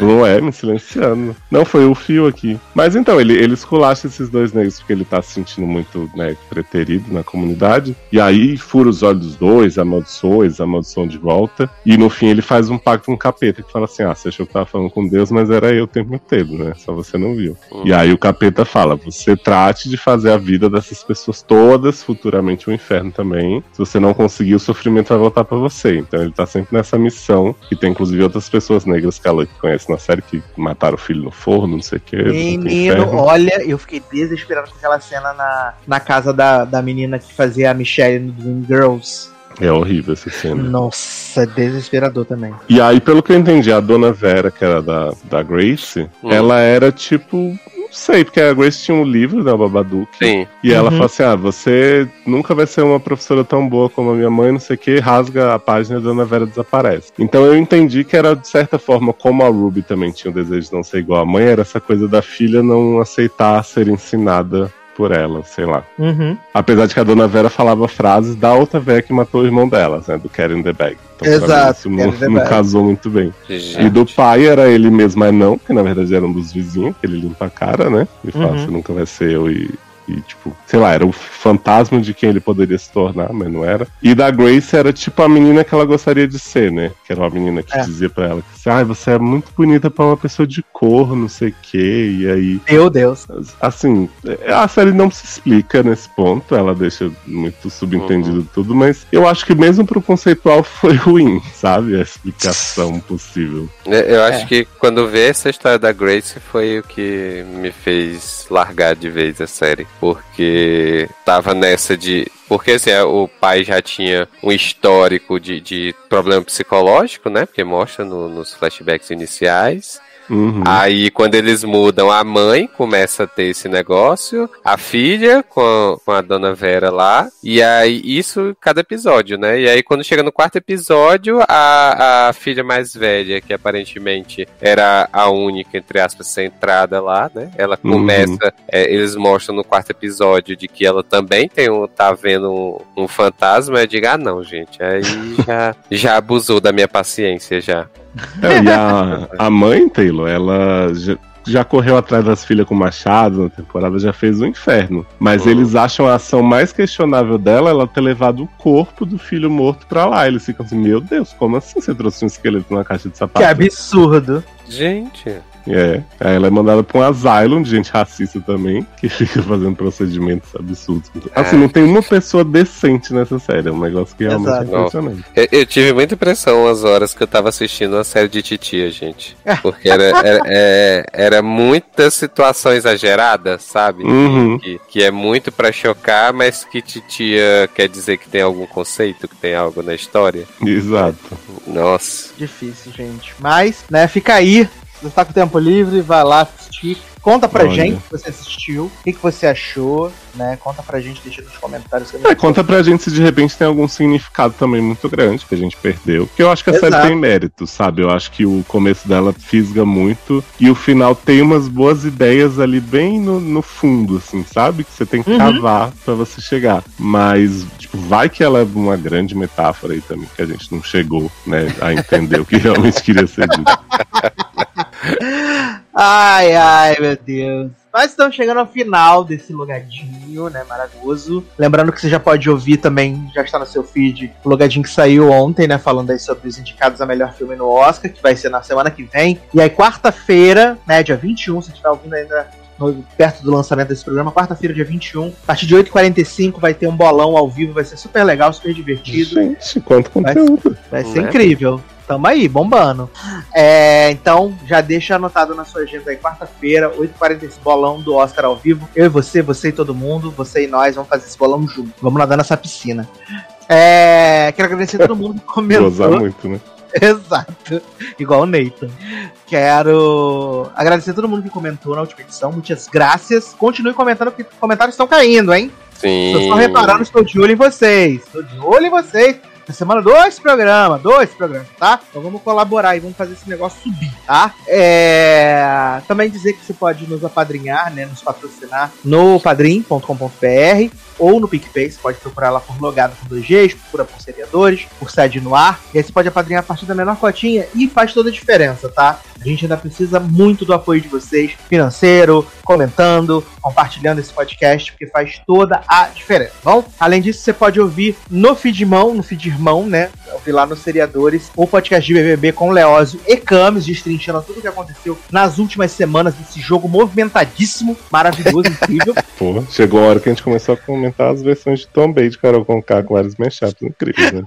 Não é, me silenciando. Não, foi o fio aqui. Mas então, ele, ele esculacha esses dois negros porque ele tá se sentindo muito, né, preterido na comunidade. E aí fura os olhos dos dois, amaldiçoa, eles amaldiçoam de volta. E no fim ele faz um pacto com o capeta que fala assim: ah, você achou que tava falando com Deus, mas era eu o tempo inteiro, né? Só você não viu. Hum. E aí o capeta fala: você trate de fazer a vida dessas pessoas todas futuramente um inferno também. Se você não conseguir, o sofrimento vai voltar pra você. Então ele tá sempre nessa missão. E tem inclusive outras pessoas negras que ela conhece na série que mataram o filho no forno, não sei o que. Menino, olha, eu fiquei desesperado com aquela cena na, na casa da, da menina que fazia a Michelle no Dream Girls. É horrível essa cena. Nossa, desesperador também. E aí, pelo que eu entendi, a dona Vera, que era da, da Grace, Hum. ela era tipo. Não sei, porque a Grace tinha um livro, né, o Babadook. Sim. E ela Uhum. falou assim: ah, você nunca vai ser uma professora tão boa como a minha mãe, não sei o que, rasga a página e a Dona Vera desaparece. Então eu entendi que era, de certa forma, como a Ruby também tinha o desejo de não ser igual à mãe, era essa coisa da filha não aceitar ser ensinada por ela, sei lá. Uhum. Apesar de que a Dona Vera falava frases da outra véia que matou o irmão delas, né, do Karen the Bag. Então, pra mim, Exato, isso não, não casou muito bem. E Gente. do pai era ele mesmo, mas não, que na verdade era um dos vizinhos, que ele limpa a cara, né? E fala, Uhum. você nunca vai ser eu e. E, tipo, sei lá, era o fantasma de quem ele poderia se tornar, mas não era. E da Grace era tipo a menina que ela gostaria de ser, né? Que era uma menina que É. dizia pra ela que assim, ah, você é muito bonita pra uma pessoa de cor, não sei o quê. E aí, Meu Deus. assim, a série não se explica nesse ponto, ela deixa muito subentendido tudo, mas eu acho que mesmo pro conceitual [LAUGHS] foi ruim, sabe? A explicação [LAUGHS] possível. É, Eu acho É. que quando vê essa história da Grace foi o que me fez largar de vez a série. Porque tava nessa de. Porque assim, é, o pai já tinha um histórico de, de problema psicológico, né? Porque mostra no- nos flashbacks iniciais. Uhum. Aí, quando eles mudam, a mãe começa a ter esse negócio, a filha com a, com a dona Vera lá, e aí isso cada episódio, né? E aí, quando chega no quarto episódio, a, a filha mais velha, que aparentemente era a única, entre aspas, centrada lá, né? Ela Uhum. começa, é, eles mostram no quarto episódio de que ela também tem um, tá vendo um, um fantasma. Eu digo, ah, não, gente, aí já, [LAUGHS] já abusou da minha paciência já. É, e a, a mãe, Taylor, ela já, já correu atrás das filhas com machado na temporada, já fez o inferno. Mas Uhum. eles acham a ação mais questionável dela ela ter levado o corpo do filho morto pra lá. Eles ficam assim, meu Deus, como assim você trouxe um esqueleto numa caixa de Que sapato? absurdo. Gente, É. Aí ela é mandada pra um asylum de gente racista também, que fica fazendo procedimentos absurdos. Assim, não tem uma pessoa decente nessa série. É um negócio que realmente Exato. é impressionante. Eu, eu tive muita impressão as horas que eu tava assistindo a série de Titia, gente. Porque era, era, é- era muita situação exagerada, sabe? Uhum. Que, que é muito pra chocar, mas que Titia quer dizer que tem algum conceito, que tem algo na história. Exato. Nossa. Difícil, gente. Mas, né, fica aí. Você tá com tempo livre, vai lá assistir. Conta pra Olha. gente se você assistiu, o que, que você achou, né? Conta pra gente, deixa nos comentários. É, gente- conta pra gente se de repente tem algum significado também muito grande que a gente perdeu. Porque eu acho que a série Exato. tem mérito, sabe? Eu acho que o começo dela fisga muito e o final tem umas boas ideias ali bem no, no fundo, assim, sabe? Que você tem que Uhum. cavar pra você chegar. Mas, tipo, vai que ela é uma grande metáfora aí também, que a gente não chegou, né, a entender o que [LAUGHS] realmente queria ser dito. Ai, ai, meu Deus. Nós estamos chegando ao final desse logadinho, né? Maravilhoso. Lembrando que você já pode ouvir também, já está no seu feed, o logadinho que saiu ontem, né? Falando aí sobre os indicados a melhor filme no Oscar, que vai ser na semana que vem. E aí, quarta-feira, né? Dia 21, se estiver ouvindo ainda no- perto do lançamento desse programa, quarta-feira, dia 21, a partir de 8h45, vai ter um bolão ao vivo, vai ser super legal, super divertido. Gente, quanto conteúdo. Vai ser Né? incrível. Tamo aí, bombando. É, então, já deixa anotado na sua agenda aí, quarta-feira, 8h45, bolão do Oscar ao vivo. Eu e você, você e todo mundo, você e nós, vamos fazer esse bolão junto. Vamos nadar nessa piscina. É, quero agradecer a todo mundo que [LAUGHS] Gozar comentou. muito, né? [LAUGHS] Exato. Igual o Nathan. Quero agradecer a todo mundo que comentou na última edição. Muitas graças. Continue comentando, porque os comentários estão caindo, hein? Sim. Tô só reparando, estou de olho em vocês. Estou de olho em vocês. Essa semana, dois programas, dois programas, tá? Então vamos colaborar e vamos fazer esse negócio subir, tá? É... Também dizer que você pode nos apadrinhar, né? Nos patrocinar no padrim.com.br ou no PicPay. Você pode procurar lá por logado com dois Gs, procura por seriadores, por sede no ar. E aí você pode apadrinhar a partir da menor cotinha e faz toda a diferença, tá? A gente ainda precisa muito do apoio de vocês, financeiro, comentando, compartilhando esse podcast, porque faz toda a diferença. tá Bom, além disso, você pode ouvir no feed irmão, no feed irmão, né? Ouvir lá nos seriadores, o podcast de BBB com Leózio e Camis, destrinchando tudo o que aconteceu nas últimas semanas desse jogo movimentadíssimo, maravilhoso, incrível. [LAUGHS] Pô, chegou a hora que a gente começou a comentar as versões de Tom Bay [LAUGHS] de Carol Conká com vários mashups incríveis, né?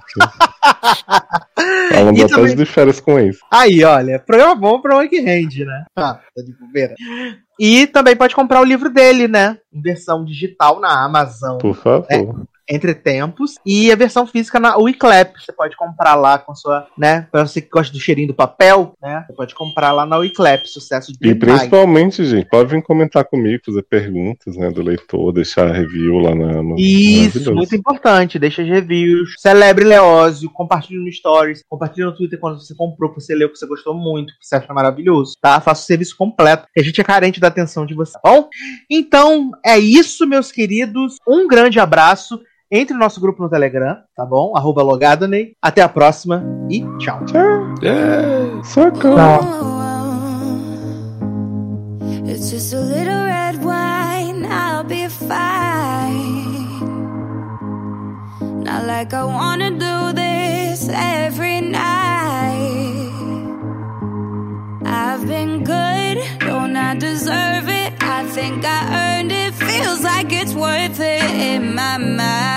Falando até também- de férias com ex. Aí, olha, programa bom, programa que rende, né? Ah, tá de bobeira. E também pode comprar o livro dele, né? Em versão digital na Amazon. Por favor. É. Entre Tempos. E a versão física na Wiclap. Você pode comprar lá com sua, né? Pra você que gosta do cheirinho do papel, né? Você pode comprar lá na Wiclap. Sucesso E demais. principalmente, gente, pode vir comentar comigo, fazer perguntas, né, do leitor, deixar review lá na Amazon. Isso, muito importante. Deixa as reviews. Celebre Leózio. Compartilhe no Stories. Compartilhe no Twitter quando você comprou, que você leu, que você gostou muito, que você acha maravilhoso. Tá? Faça o serviço completo. Que a gente é carente da atenção de você. Tá bom? Então, é isso, meus queridos. Um grande abraço. Entre no nosso grupo no Telegram, tá bom? Arroba Logadoney. Até a próxima e tchau. É. Socorro. Tá. It's just a little red wine, I'll be fine. Not like I wanna do this every night. I've been good, don't I deserve it? I think I earned it, feels like it's worth it in my mind.